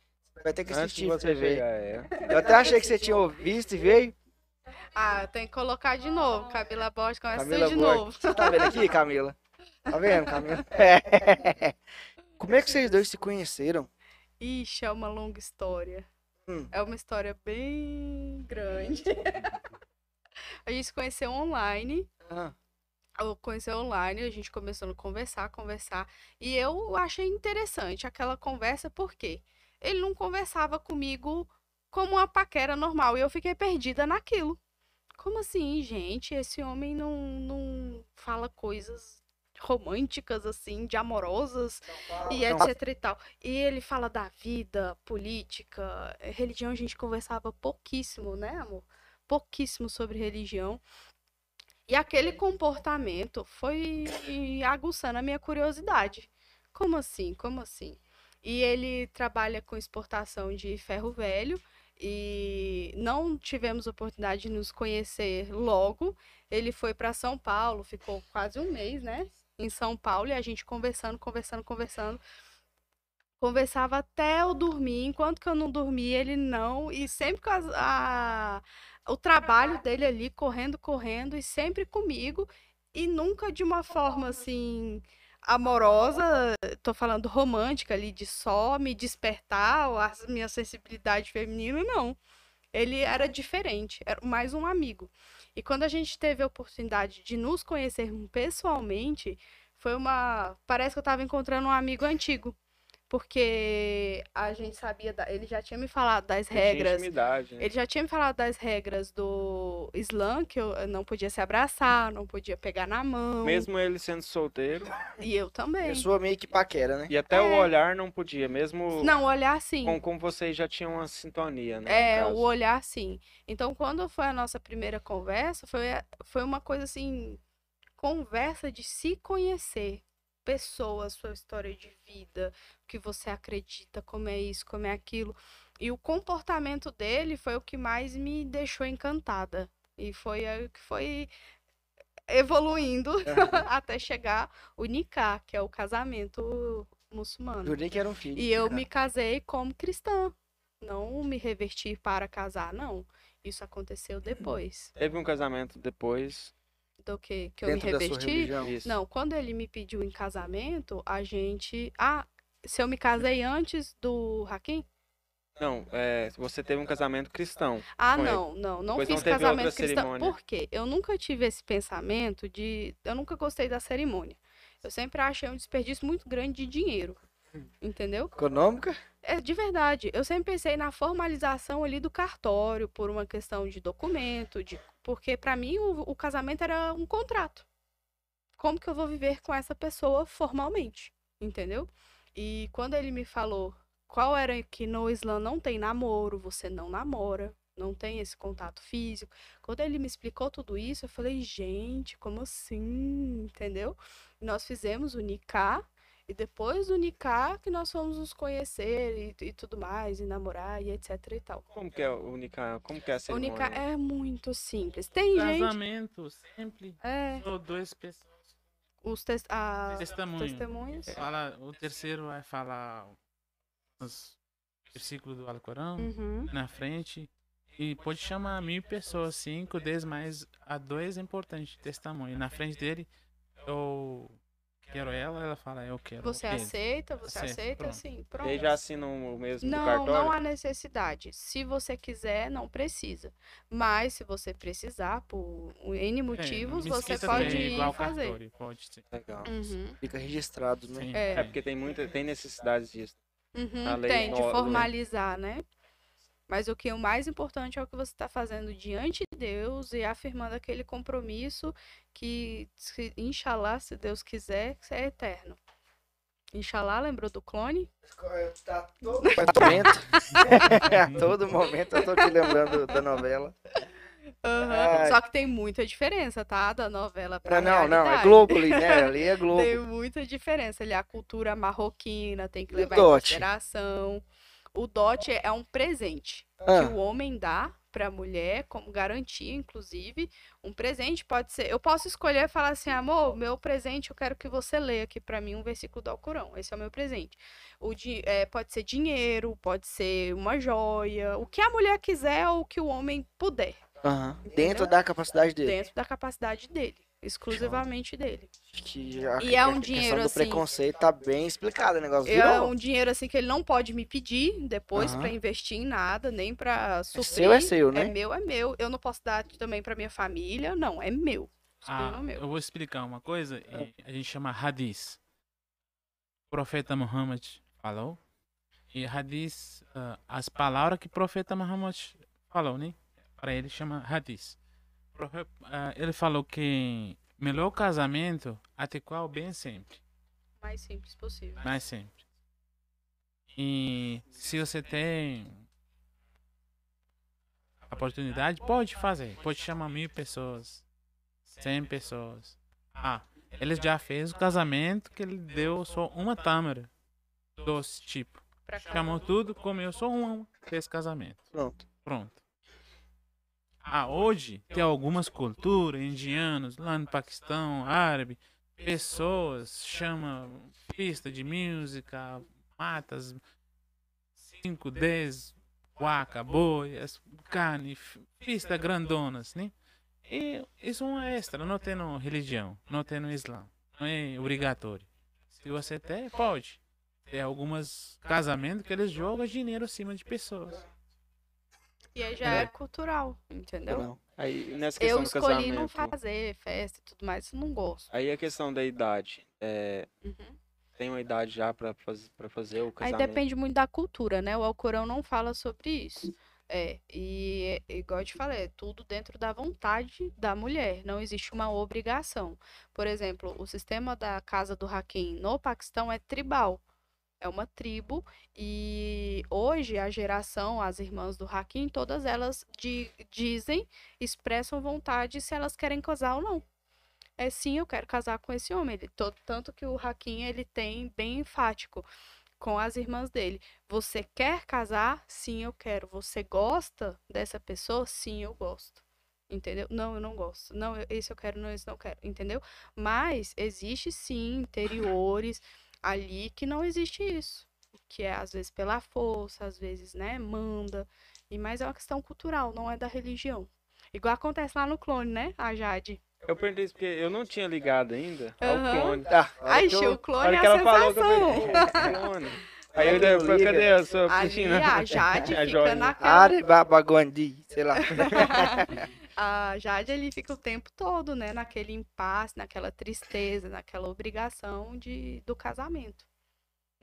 Vai ter que assistir você ver. é. Eu até achei que você tinha visto e veio. Ah, tem que colocar de novo. Camila Borges começa Camila de Borges. novo. Você tá vendo aqui, Camila? Tá vendo, Camila? <laughs> É. Como é que vocês dois se conheceram? Ixi, é uma longa história. Hum. É uma história bem grande. <laughs> a gente se conheceu online. Ah, Eu conheci online, a gente começou a conversar, conversar. E eu achei interessante aquela conversa, porque ele não conversava comigo como uma paquera normal. E eu fiquei perdida naquilo. Como assim, gente? Esse homem não, não fala coisas românticas, assim, de amorosas e etc e tal. E ele fala da vida, política, eh, religião, a gente conversava pouquíssimo, né, amor? Pouquíssimo sobre religião. E aquele comportamento foi aguçando a minha curiosidade. Como assim? Como assim? E ele trabalha com exportação de ferro velho e não tivemos oportunidade de nos conhecer logo. Ele foi para São Paulo, ficou quase um mês, né? Em São Paulo e a gente conversando, conversando, conversando. Conversava até eu dormir. Enquanto que eu não dormia, ele não. E sempre com as- a, o trabalho dele ali, correndo, correndo, e sempre comigo. E nunca de uma forma assim amorosa, tô falando romântica ali, de só me despertar a minha sensibilidade feminina, não. Ele era diferente, era mais um amigo. E quando a gente teve a oportunidade de nos conhecermos pessoalmente, foi uma. Parece que eu estava encontrando um amigo antigo. Porque a gente sabia. da- Ele já tinha me falado das regras. intimidade, né? Ele já tinha me falado das regras do Islã, que eu não podia se abraçar, não podia pegar na mão. Mesmo ele sendo solteiro. E eu também. pessoa meio que paquera, né? E até o É. olhar não podia, mesmo Não, olhar sim. com, com vocês já tinham uma sintonia, né? É, o olhar sim. Então, quando foi a nossa primeira conversa, foi, foi uma coisa assim, conversa de se conhecer. Pessoa, sua história de vida, o que você acredita, como é isso, como é aquilo. E o comportamento dele foi o que mais me deixou encantada. E foi aí que foi evoluindo <laughs> até chegar o Nikah, que é o casamento muçulmano. Jurei que era um filho. E eu me casei como cristã. Não me reverti para casar, não. Isso aconteceu depois. Teve um casamento depois. Do que, que eu me Dentro da sua reverti. religião. Isso. Não, quando ele me pediu em casamento, a gente. Ah, se eu me casei antes do Hakim? Não, é, você teve um casamento cristão. Ah, Com ele. não, não, não não fiz teve casamento cristão. cerimônia. Por quê? Eu nunca tive esse pensamento de. Eu nunca gostei da cerimônia. Eu sempre achei um desperdício muito grande de dinheiro. Entendeu? Econômica? É de verdade. Eu sempre pensei na formalização ali do cartório, por uma questão de documento, de porque para mim o, o casamento era um contrato. Como que eu vou viver com essa pessoa formalmente? Entendeu? E quando ele me falou qual era que no Islã não tem namoro, você não namora, não tem esse contato físico. Quando ele me explicou tudo isso, eu falei, gente, como assim? Entendeu? E nós fizemos o Nikah e depois do Nikah que nós fomos nos conhecer e, e tudo mais, e namorar e etc e tal. Como que é o Nikah? Como que é a O cerimônia? Nikah é muito simples. Tem gente. Casamento sempre É, só duas pessoas. os tes, a, Testemunho. testemunhas. Fala, o terceiro vai falar os versículos do Alcorão Uhum. na frente. E pode chamar mil pessoas, cinco, dez, mas a dois é importante, testemunho. Na frente dele, eu quero ela, ela fala, eu quero Você ele. aceita, você Aceito, aceita, pronto. sim, pronto. Eles já assinam o mesmo Não, cartório? não há necessidade. Se você quiser, não precisa. Mas se você precisar, por N É, motivos, mesquita você pode é igual ir fazer. cartório, pode ser. Legal. Uhum. Fica registrado, né? Sim. É. É, porque tem muita, tem necessidade disso. Uhum, tem, de formalizar, né? Mas o que é o mais importante é o que você está fazendo diante de Deus e afirmando aquele compromisso que, se, inshallah, se Deus quiser, que é eterno. Inshallah, lembrou do clone? Tá todo momento. <laughs> a todo momento eu tô te lembrando da novela. Ai. Só que tem muita diferença, tá? Da novela pra Não, não, não, é. Globo ali, né? Ali é <laughs> Globo. Tem muita diferença. Ali a cultura marroquina tem que levar em consideração. O dote é um presente Ah, que o homem dá para a mulher como garantia, inclusive. Um presente pode ser. Eu posso escolher e falar assim, amor, meu presente, eu quero que você leia aqui para mim um versículo do Alcorão. Esse é o meu presente. O é, pode ser dinheiro, pode ser uma joia, o que a mulher quiser ou o que o homem puder. Entendeu? Dentro da capacidade dele. dentro da capacidade dele, exclusivamente dele. Já E é a um questão dinheiro, do assim- preconceito tá bem explicado o negócio. É Virou. um dinheiro assim que ele não pode me pedir depois Aham. para investir em nada, nem para É suprir. seu, é seu, né? É meu, é meu. Eu não posso dar também para minha família, não, é meu. Ah, meu. eu vou explicar uma coisa, e a gente chama hadith. O profeta Muhammad falou, e hadith, ah, as palavras que o profeta Muhammad falou, né? Para ele chama hadith. Ah, ele falou que melhor casamento até qual bem sempre, mais simples possível. mais sempre. E se você tem oportunidade, pode fazer. Pode chamar mil pessoas, cem pessoas. Ah, ele já fez o casamento que ele deu só uma tâmara. Doce, tipo. Chamou tudo, comeu só uma, fez casamento. Pronto. Pronto. Ah, hoje tem algumas culturas, indianos, lá no Paquistão, árabe, pessoas chamam pista de música, matas, 5, 10, vaca, boi, as- carne, pista grandonas, né? E isso é um extra, não tem no religião, não tem no Islã, não é obrigatório. Se você tem, pode. Tem alguns casamentos que eles jogam dinheiro acima de pessoas. E aí já é cultural, entendeu? Não. Aí, nessa questão Eu do escolhi não casamento, fazer festa e tudo mais, não gosto. aí a questão da idade, é, Uhum. tem uma idade já pra, faz, pra fazer o Aí casamento? depende muito da cultura, né? O Alcorão não fala sobre isso. É, e é, igual eu te falei, é tudo dentro da vontade da mulher, não existe uma obrigação. Por exemplo, o sistema da casa do Hakim no Paquistão é tribal. É uma tribo e hoje a geração, as irmãs do Hakim, todas elas di- dizem, expressam vontade se elas querem casar ou não. É sim, eu quero casar com esse homem. Ele, to- tanto que o Hakim ele tem bem enfático com as irmãs dele. Você quer casar? Sim, eu quero. Você gosta dessa pessoa? Sim, eu gosto. Entendeu? Não, eu não gosto. Não, esse eu quero, não, esse não quero. Entendeu? Mas existe sim interiores ali que não existe isso. Que é às vezes pela força, às vezes, né, manda. E mais é uma questão cultural, não é da religião. Igual acontece lá no clone, né? A Jade. Eu perguntei isso porque eu não tinha ligado ainda ao clone. Ah, hora Ai, que eu- o clone é que a falou sensação. falei, <laughs> "É, clone. Aí eu liga. cadê a sua piscina? a Jade <laughs> A fica Jorge. naquela. Are Babaguandi, sei lá. <laughs> A Jade ali fica o tempo todo, né? Naquele impasse, naquela tristeza, naquela obrigação de, do casamento.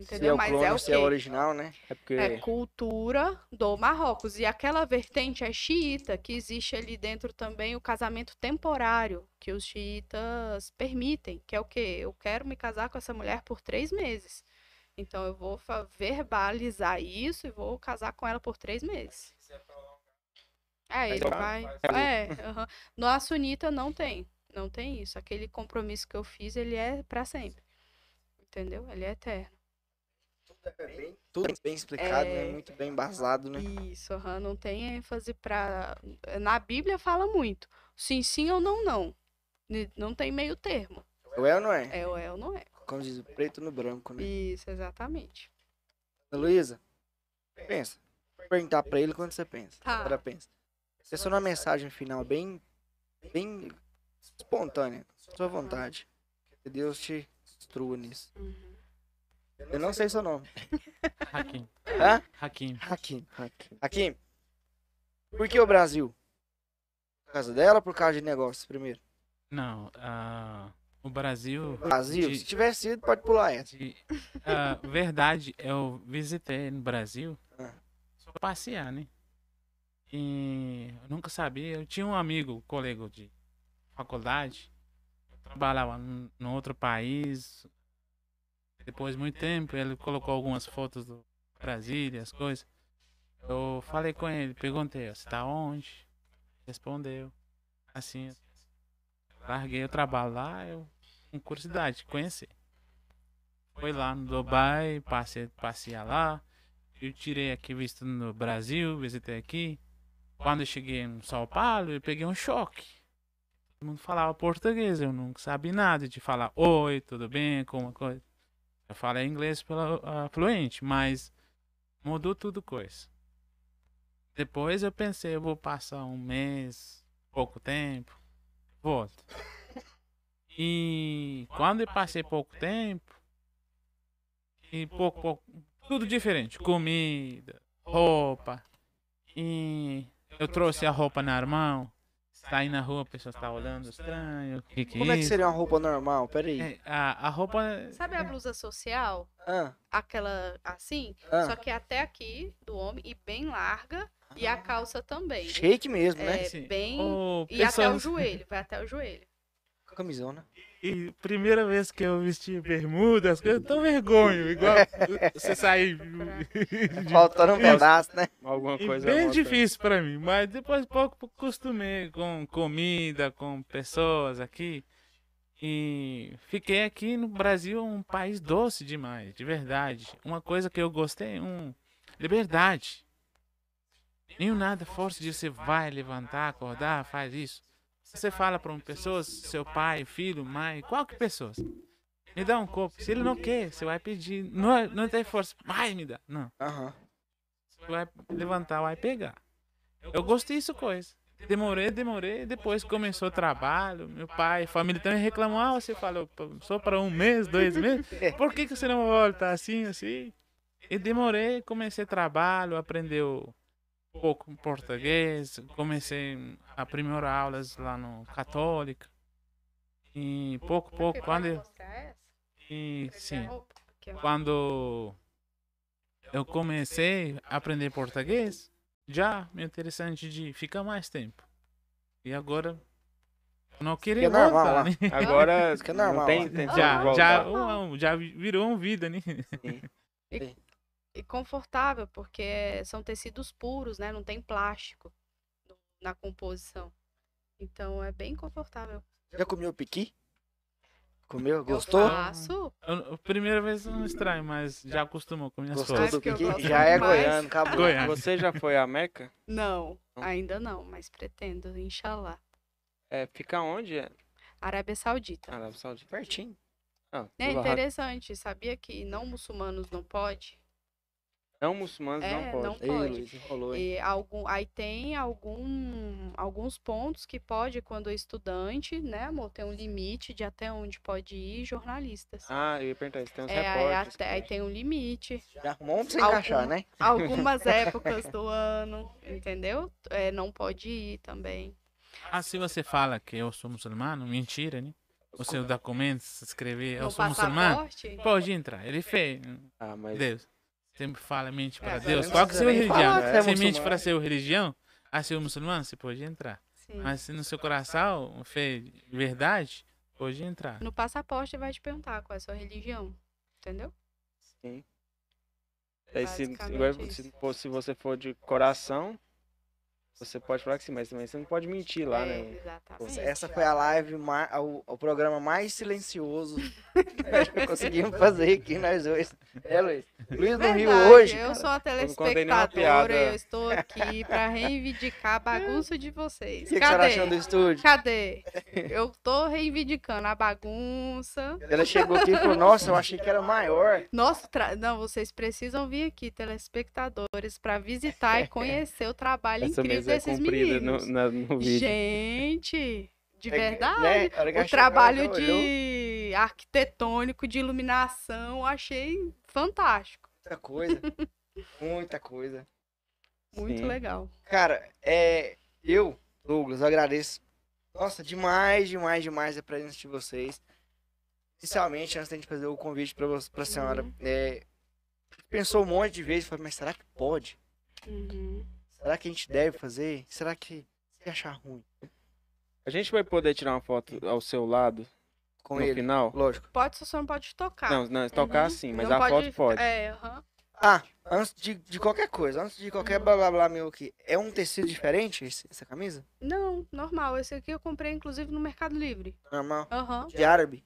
Se é Entendeu? o Mas clone, é o se é original, né? É porque É cultura do Marrocos. E aquela vertente é xiita, que existe ali dentro também o casamento temporário, que os xiitas permitem, que é o quê? Eu quero me casar com essa mulher por três meses. Então eu vou verbalizar isso e vou casar com ela por três meses. É, ele vai. É, aham. No sunita não tem. Não tem isso. Aquele compromisso que eu fiz, ele é pra sempre. Entendeu? Ele é eterno. Tudo bem explicado, É. né? Muito bem embasado, né? Isso, aham, não tem ênfase pra. Na Bíblia fala muito. Sim, sim ou não, não. Não tem meio termo. Ou é ou não é? É ou é ou não é. Como diz o preto no branco, né? Isso, exatamente. Luísa, pensa. Vou perguntar pra ele quando você pensa. Tá. Agora pensa. Você só uma mensagem final bem, bem espontânea, sua vontade. Que Deus te instrua nisso. Eu não sei seu nome. <laughs> Hakim. Hã? Hakim. Hakim. Hakim. Por que o Brasil? Por causa dela ou por causa de negócios primeiro? Não, ah, o Brasil. Brasil? de- Se tivesse sido, pode pular essa. de- ah, verdade, eu visitei no Brasil Ah. só passear, né? E eu nunca sabia. Eu tinha um amigo, colega de faculdade, trabalhava num outro país. Depois de muito tempo, ele colocou algumas fotos do Brasília, as coisas. Eu falei com ele, perguntei, você tá onde? Respondeu. Assim, larguei o trabalho lá, eu com curiosidade de conhecer. Foi lá no Dubai, passei passear lá. Eu tirei aqui visto no Brasil, visitei aqui. Quando eu cheguei em São Paulo, eu peguei um choque. Todo mundo falava português, eu nunca sabia nada de falar oi, tudo bem, alguma coisa. Eu falei inglês pela, ah, fluente, mas mudou tudo coisa. Depois eu pensei, eu vou passar um mês, pouco tempo, volto. E quando eu passei pouco tempo, e pouco, pouco, tudo diferente, comida, roupa, e eu trouxe a roupa mão, saí na rua, a pessoa está olhando estranho, que que Como é que isso? seria uma roupa normal? Peraí. É, a, a roupa, Sabe a blusa social? Ah, Aquela assim? ah. Só que até aqui do homem e bem larga. E a calça também. Shake mesmo, né? É bem. ô, E até o joelho, vai até o joelho. Camisona. E primeira vez que eu vesti bermuda, as coisas tão vergonho, igual <laughs> você sair. <laughs> Faltando um pedaço, né? alguma E coisa. bem volta. difícil pra mim, mas depois pouco acostumei com comida, com pessoas aqui. E fiquei aqui no Brasil, um país doce demais, de verdade. Uma coisa que eu gostei, um liberdade. Nenhum nada força de você vai levantar, acordar, faz isso. Você fala para uma pessoa, seu pai, filho, mãe, qualquer pessoa. Me dá um copo. Se ele não quer, você vai pedir. Não, é- não tem força. Vai me dá. Não. Você vai levantar, vai pegar. Eu gostei disso coisa. Demorei, demorei. Depois começou o trabalho. Meu pai, família também reclamou. Ah, você falou só para um mês, dois meses. <laughs> Por que, que você não volta assim, assim? E demorei, comecei trabalho, aprender um pouco português. Comecei a aprimorar aulas lá no Católica. E pouco, pouco, quando eu... E, sim, quando eu comecei a aprender português, já me interessante de ficar mais tempo. E agora não queria Que é normal voltar, né? <laughs> Agora que é normal, tem intenção Já, já, um- já virou uma vida, né? E confortável, porque são tecidos puros, né? Não tem plástico na composição. Então é bem confortável. Já comeu piqui? Comeu? Eu Gostou? faço. Eu- a primeira vez não estranho, mas já acostumou com minhas Gostou coisas. do eu piqui? Já é demais. goiano, acabou. Goiano. Você já foi à Meca? Não, Não? ainda não, mas pretendo, inshallah. É, fica onde? É? Arábia Saudita. Arábia Saudita. Pertinho. Ah, É interessante, sabia que não muçulmanos não pode? Não muçulmanos É, não pode. não Ei, pode. Luiz, enrolou? E algum, aí tem algum, alguns pontos que pode, quando é estudante, né, amor, tem um limite de até onde pode ir jornalistas. Ah, eu ia perguntar isso. Tem uns É, aí, repórteres. até, aí tem um limite. Já arrumou um pra você Algum- encaixar, né? <laughs> Algumas <laughs> épocas do ano, entendeu? É, não pode ir também. Ah, se você fala que eu sou muçulmano, mentira, né? O seu documento, se escrever, eu sou muçulmano, pode entrar. Ele fez. Ah, mas Deus. Sempre fala, mente para É, Deus. Qual que é a sua religião? é Você mente para ser religião? Ah, ser muçulmano, você pode entrar. sim. Mas se no seu coração fez verdade, pode entrar. No passaporte vai te perguntar qual é a sua religião, entendeu? Sim. Aí, se, se, se você for de coração, você pode falar que sim, mas também você não pode mentir lá, é, né? exatamente. Essa foi a live, o, o programa mais silencioso <laughs> que conseguimos fazer aqui, nós dois. É, Luiz? Luiz riu Verdade, hoje. Eu cara. sou a telespectadora e eu estou aqui para reivindicar a bagunça de O vocês. que, que você tá Cadê? achando do estúdio? Cadê? Eu tô reivindicando a bagunça. Ela chegou aqui e falou, nossa, eu achei que era maior. Nosso tra... Não, vocês precisam vir aqui, telespectadores, para visitar e <laughs> conhecer o trabalho Essa incrível mesa é comprida no, na- no vídeo. É Gente, de verdade. né, a que ela O trabalho ela olhou, de arquitetônico, de iluminação, achei fantástico. Muita coisa. Muita coisa. Muito Sim. legal. Cara, é, eu, Douglas, agradeço. Nossa, demais, demais, demais a presença de vocês. Inicialmente, antes da gente fazer o convite pra, você, pra senhora, Uhum. é, pensou um monte de vezes, falei, mas será que pode? Uhum. Será que a gente deve fazer? Será que se achar ruim A gente vai poder tirar uma foto ao seu lado com no ele? final? Lógico. Pode, só não pode tocar. Não, não, tocar Uhum. sim, mas Não a foto pode. É, aham. Ah, antes de, de qualquer coisa, antes de qualquer blá blá blá meu aqui, é um tecido diferente esse- essa camisa? Não, normal. Esse aqui eu comprei, inclusive, no Mercado Livre. Normal? Aham. De árabe?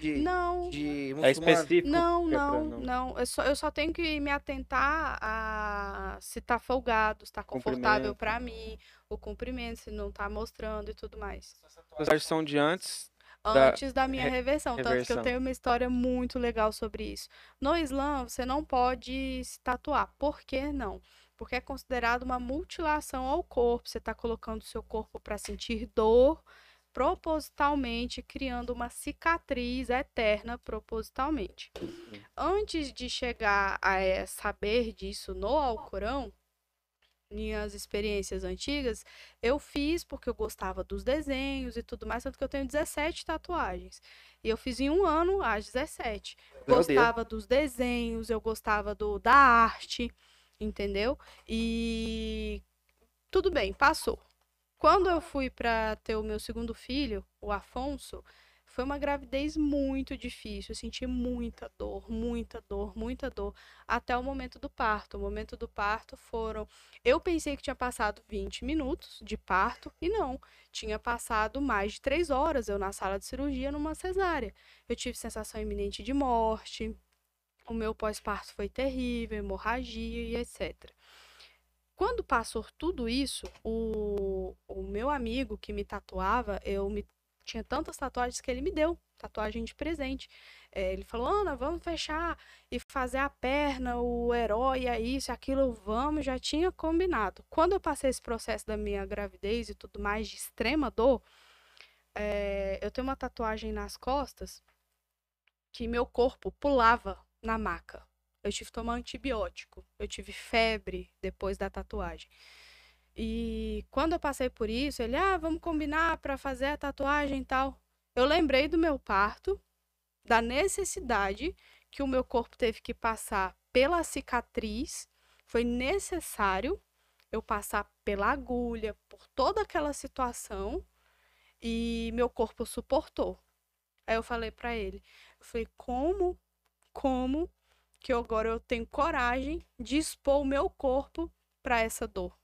De, Não, de É específico? não, é pra não, não. Eu só, eu só tenho que me atentar a se tá folgado, se tá confortável pra mim, o comprimento, se não tá mostrando e tudo mais. As tatuagens são de antes. Da Antes da minha re- reversão, tanto que reversão. eu tenho uma história muito legal sobre isso. No Islã, você não pode se tatuar. Por que não? Porque é considerado uma mutilação ao corpo. Você está colocando o seu corpo para sentir dor, propositalmente criando uma cicatriz eterna propositalmente. Antes de chegar a eh, saber disso no Alcorão, minhas experiências antigas, eu fiz porque eu gostava dos desenhos e tudo mais, tanto que eu tenho 17 tatuagens. E eu fiz em um ano às 17. Meu Deus. Gostava dos desenhos, eu gostava do, da arte, entendeu? E tudo bem, passou. Quando eu fui para ter o meu segundo filho, o Afonso, foi uma gravidez muito difícil. Eu senti muita dor, muita dor, muita dor, até o momento do parto. O momento do parto foram. Eu pensei que tinha passado 20 minutos de parto, e não. Tinha passado mais de três horas eu na sala de cirurgia numa cesárea. Eu tive sensação iminente de morte. O meu pós-parto foi terrível, hemorragia e etc. Quando passou tudo isso, o, o meu amigo que me tatuava, eu me tinha tantas tatuagens que ele me deu tatuagem de presente. É, ele falou: Ana, vamos fechar e fazer a perna, o herói, é isso, aquilo, vamos. Já tinha combinado. Quando eu passei esse processo da minha gravidez e tudo mais, de extrema dor, é, eu tenho uma tatuagem nas costas que meu corpo pulava na maca. Eu tive que tomar antibiótico. Eu tive febre depois da tatuagem. E quando eu passei por isso, ele, ah, vamos combinar para fazer a tatuagem e tal. Eu lembrei do meu parto, da necessidade que o meu corpo teve que passar pela cicatriz. Foi necessário eu passar pela agulha, por toda aquela situação, e meu corpo suportou. Aí eu falei para ele, eu falei, como, como que agora eu tenho coragem de expor o meu corpo para essa dor?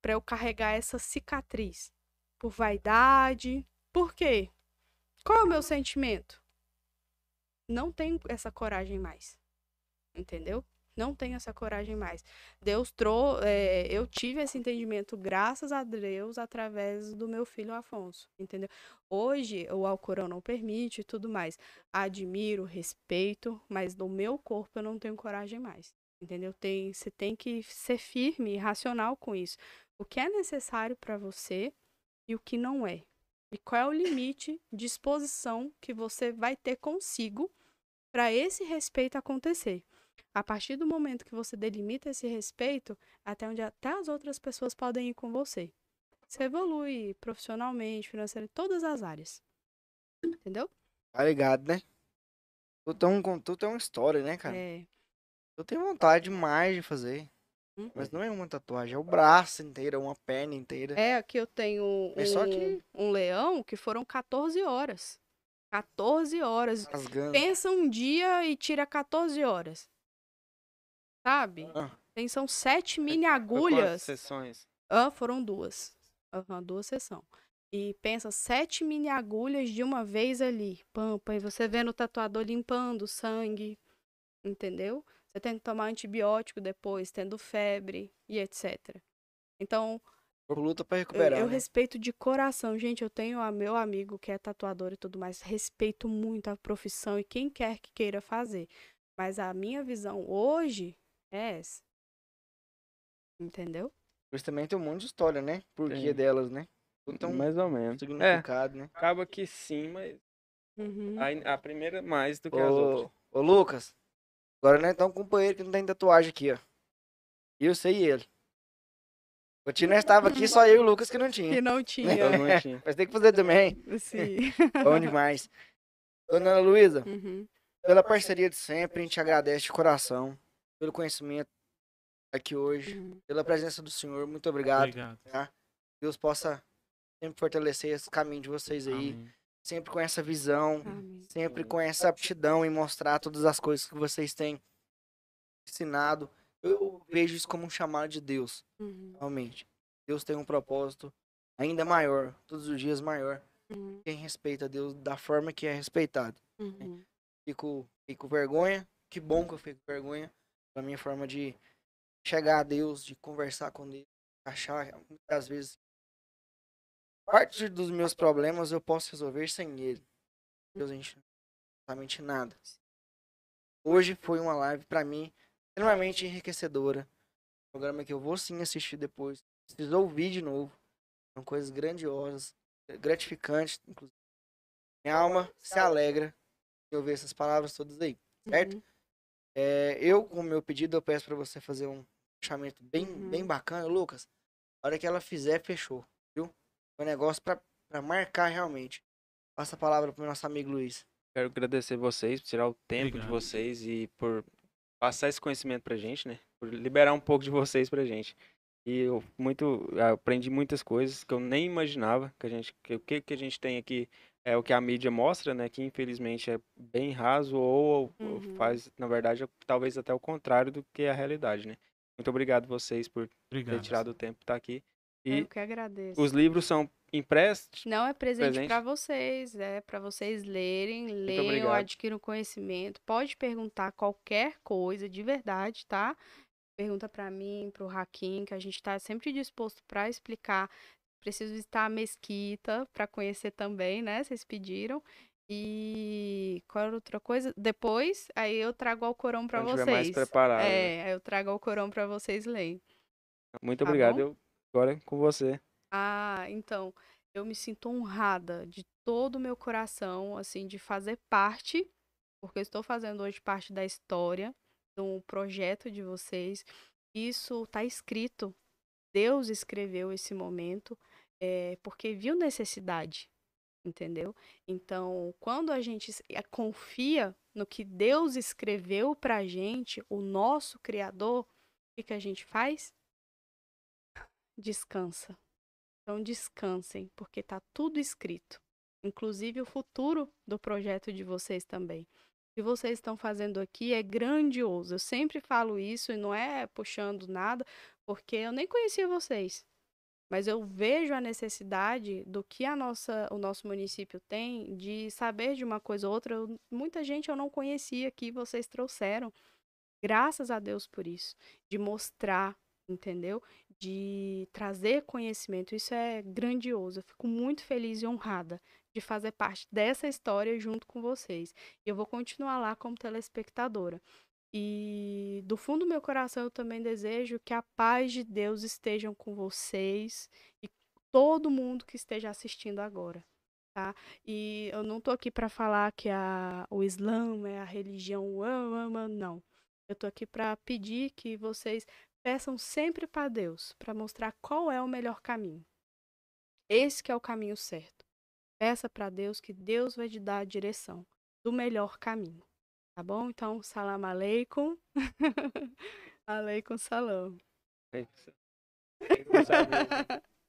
Para eu carregar essa cicatriz? Por vaidade? Por quê? Qual é o meu sentimento? Não tenho essa coragem mais. Entendeu? Não tenho essa coragem mais. Deus trouxe. É, eu tive esse entendimento, graças a Deus, através do meu filho Afonso. Entendeu? Hoje, o Alcorão não permite e tudo mais. Admiro, respeito, mas no meu corpo eu não tenho coragem mais. Entendeu? Tem, você tem que ser firme e racional com isso. O que é necessário para você e o que não é. E qual é o limite de exposição que você vai ter consigo para esse respeito acontecer. A partir do momento que você delimita esse respeito, até onde até as outras pessoas podem ir com você. Você evolui profissionalmente, financeiramente, em todas as áreas. Entendeu? Tá ligado, né? Tu tem, um, tu tem uma história, né, cara? É. Eu tenho vontade demais de fazer. Hum. Mas não é uma tatuagem, é o braço inteiro, é uma perna inteira. É, aqui eu tenho um, Mas só que- um leão que foram 14 horas. 14 horas. Rasgando. Pensa um dia e tira 14 horas. Sabe? Ah. Tem, são sete mini agulhas. sessões. Ah, foram duas. Aham, duas sessões. E pensa, sete mini agulhas de uma vez ali. Pampa, e você vendo o tatuador limpando o sangue. Entendeu? Você tem que tomar antibiótico depois, tendo febre e etc. Então, Luta pra eu, recuperar. eu né? respeito de coração. Gente, eu tenho a meu amigo que é tatuador e tudo mais. Respeito muito a profissão e quem quer que queira fazer. Mas a minha visão hoje é essa. Entendeu? Mas também tem um monte de história, né? Por que delas, né? Um Mais ou menos. É, significado, né? acaba que sim, mas Uhum. a, a primeira mais do que as Ô, outras. ô, Lucas, agora nós estamos com um companheiro que não tem tatuagem aqui, ó. Eu sei e ele. O Tino estava aqui, só eu e o Lucas que não tinha. Que não Eu tinha. não <laughs> tinha. Mas tem que fazer também. Sim. <laughs> Bom demais. Dona Ana Luísa, Uhum. pela parceria de sempre, a gente agradece de coração. Pelo conhecimento aqui hoje. Uhum. Pela presença do Senhor. Muito obrigado. Obrigado. Deus possa sempre fortalecer esse caminho de vocês aí. Amém. Sempre com essa visão. Amém. Sempre com essa aptidão em mostrar todas as coisas que vocês têm ensinado. Eu vejo isso como um chamado de Deus, Uhum. realmente. Deus tem um propósito ainda maior, todos os dias maior. Uhum. Quem respeita Deus da forma que é respeitado. Uhum. Fico, fico com vergonha. Que bom que eu fico com vergonha. Da minha forma de chegar a Deus, de conversar com Deus. Achar, muitas vezes, parte dos meus problemas eu posso resolver sem Ele. Deus, a gente não absolutamente nada. Hoje foi uma live, pra mim, extremamente enriquecedora. Programa que eu vou sim assistir depois. Preciso ouvir de novo. São coisas grandiosas, gratificantes, inclusive. Minha alma se alegra em ouvir essas palavras todas aí. Certo? Uhum. É, eu, com o meu pedido, eu peço pra você fazer um fechamento bem, Uhum. bem bacana. Lucas, a hora que ela fizer, fechou. Viu? É um negócio pra, pra marcar realmente. Passa a palavra pro nosso amigo Luiz. Quero agradecer vocês por tirar o tempo de Obrigado. vocês e por passar esse conhecimento pra gente, né? Por liberar um pouco de vocês pra gente. E eu muito eu aprendi muitas coisas que eu nem imaginava que a gente que o que que a gente tem aqui é o que a mídia mostra, né? Que infelizmente é bem raso ou, Uhum. faz, na verdade, talvez até o contrário do que é a realidade, né? Muito obrigado vocês por ter Obrigado. tirado o tempo de estar aqui. E Eu que agradeço. os livros são impressos Não é presente para vocês, é para vocês lerem, leiam, adquiram conhecimento. Pode perguntar qualquer coisa, de verdade, tá? Pergunta para mim, para o Hakim, que a gente está sempre disposto para explicar. Preciso visitar a mesquita para conhecer também, né? Vocês pediram. E qual era outra coisa? Depois, aí eu trago ao Corão para vocês. mais preparado. É, aí eu trago ao Corão para vocês lerem. Muito Tá obrigado. bom? Eu, agora é com você. Ah, então, eu me sinto honrada de todo o meu coração, assim, de fazer parte, porque eu estou fazendo hoje parte da história, do projeto de vocês. Isso está escrito. Deus escreveu esse momento, é, porque viu necessidade, entendeu? Então, quando a gente eh, confia no que Deus escreveu pra gente, o nosso Criador, o que que a gente faz? Descansa. Então descansem, porque tá tudo escrito. Inclusive o futuro do projeto de vocês também. O que vocês estão fazendo aqui é grandioso. Eu sempre falo isso e não é puxando nada, porque eu nem conhecia vocês. Mas eu vejo a necessidade do que a nossa, o nosso município tem de saber de uma coisa ou outra. Eu- muita gente eu não conhecia aqui, vocês trouxeram. Graças a Deus por isso. De mostrar, entendeu? de trazer conhecimento. Isso é grandioso. Eu fico muito feliz e honrada de fazer parte dessa história junto com vocês. Eu vou continuar lá como telespectadora. E do fundo do meu coração eu também desejo que a paz de Deus esteja com vocês e todo mundo que esteja assistindo agora, tá? E eu não tô aqui para falar que a, o Islã é a religião, não. Eu tô aqui para pedir que vocês peçam sempre para Deus, para mostrar qual é o melhor caminho. Esse que é o caminho certo. Peça para Deus que Deus vai te dar a direção do melhor caminho. Tá bom? Então, salam aleikum. <laughs> aleikum salam. Aleikum salam. <laughs>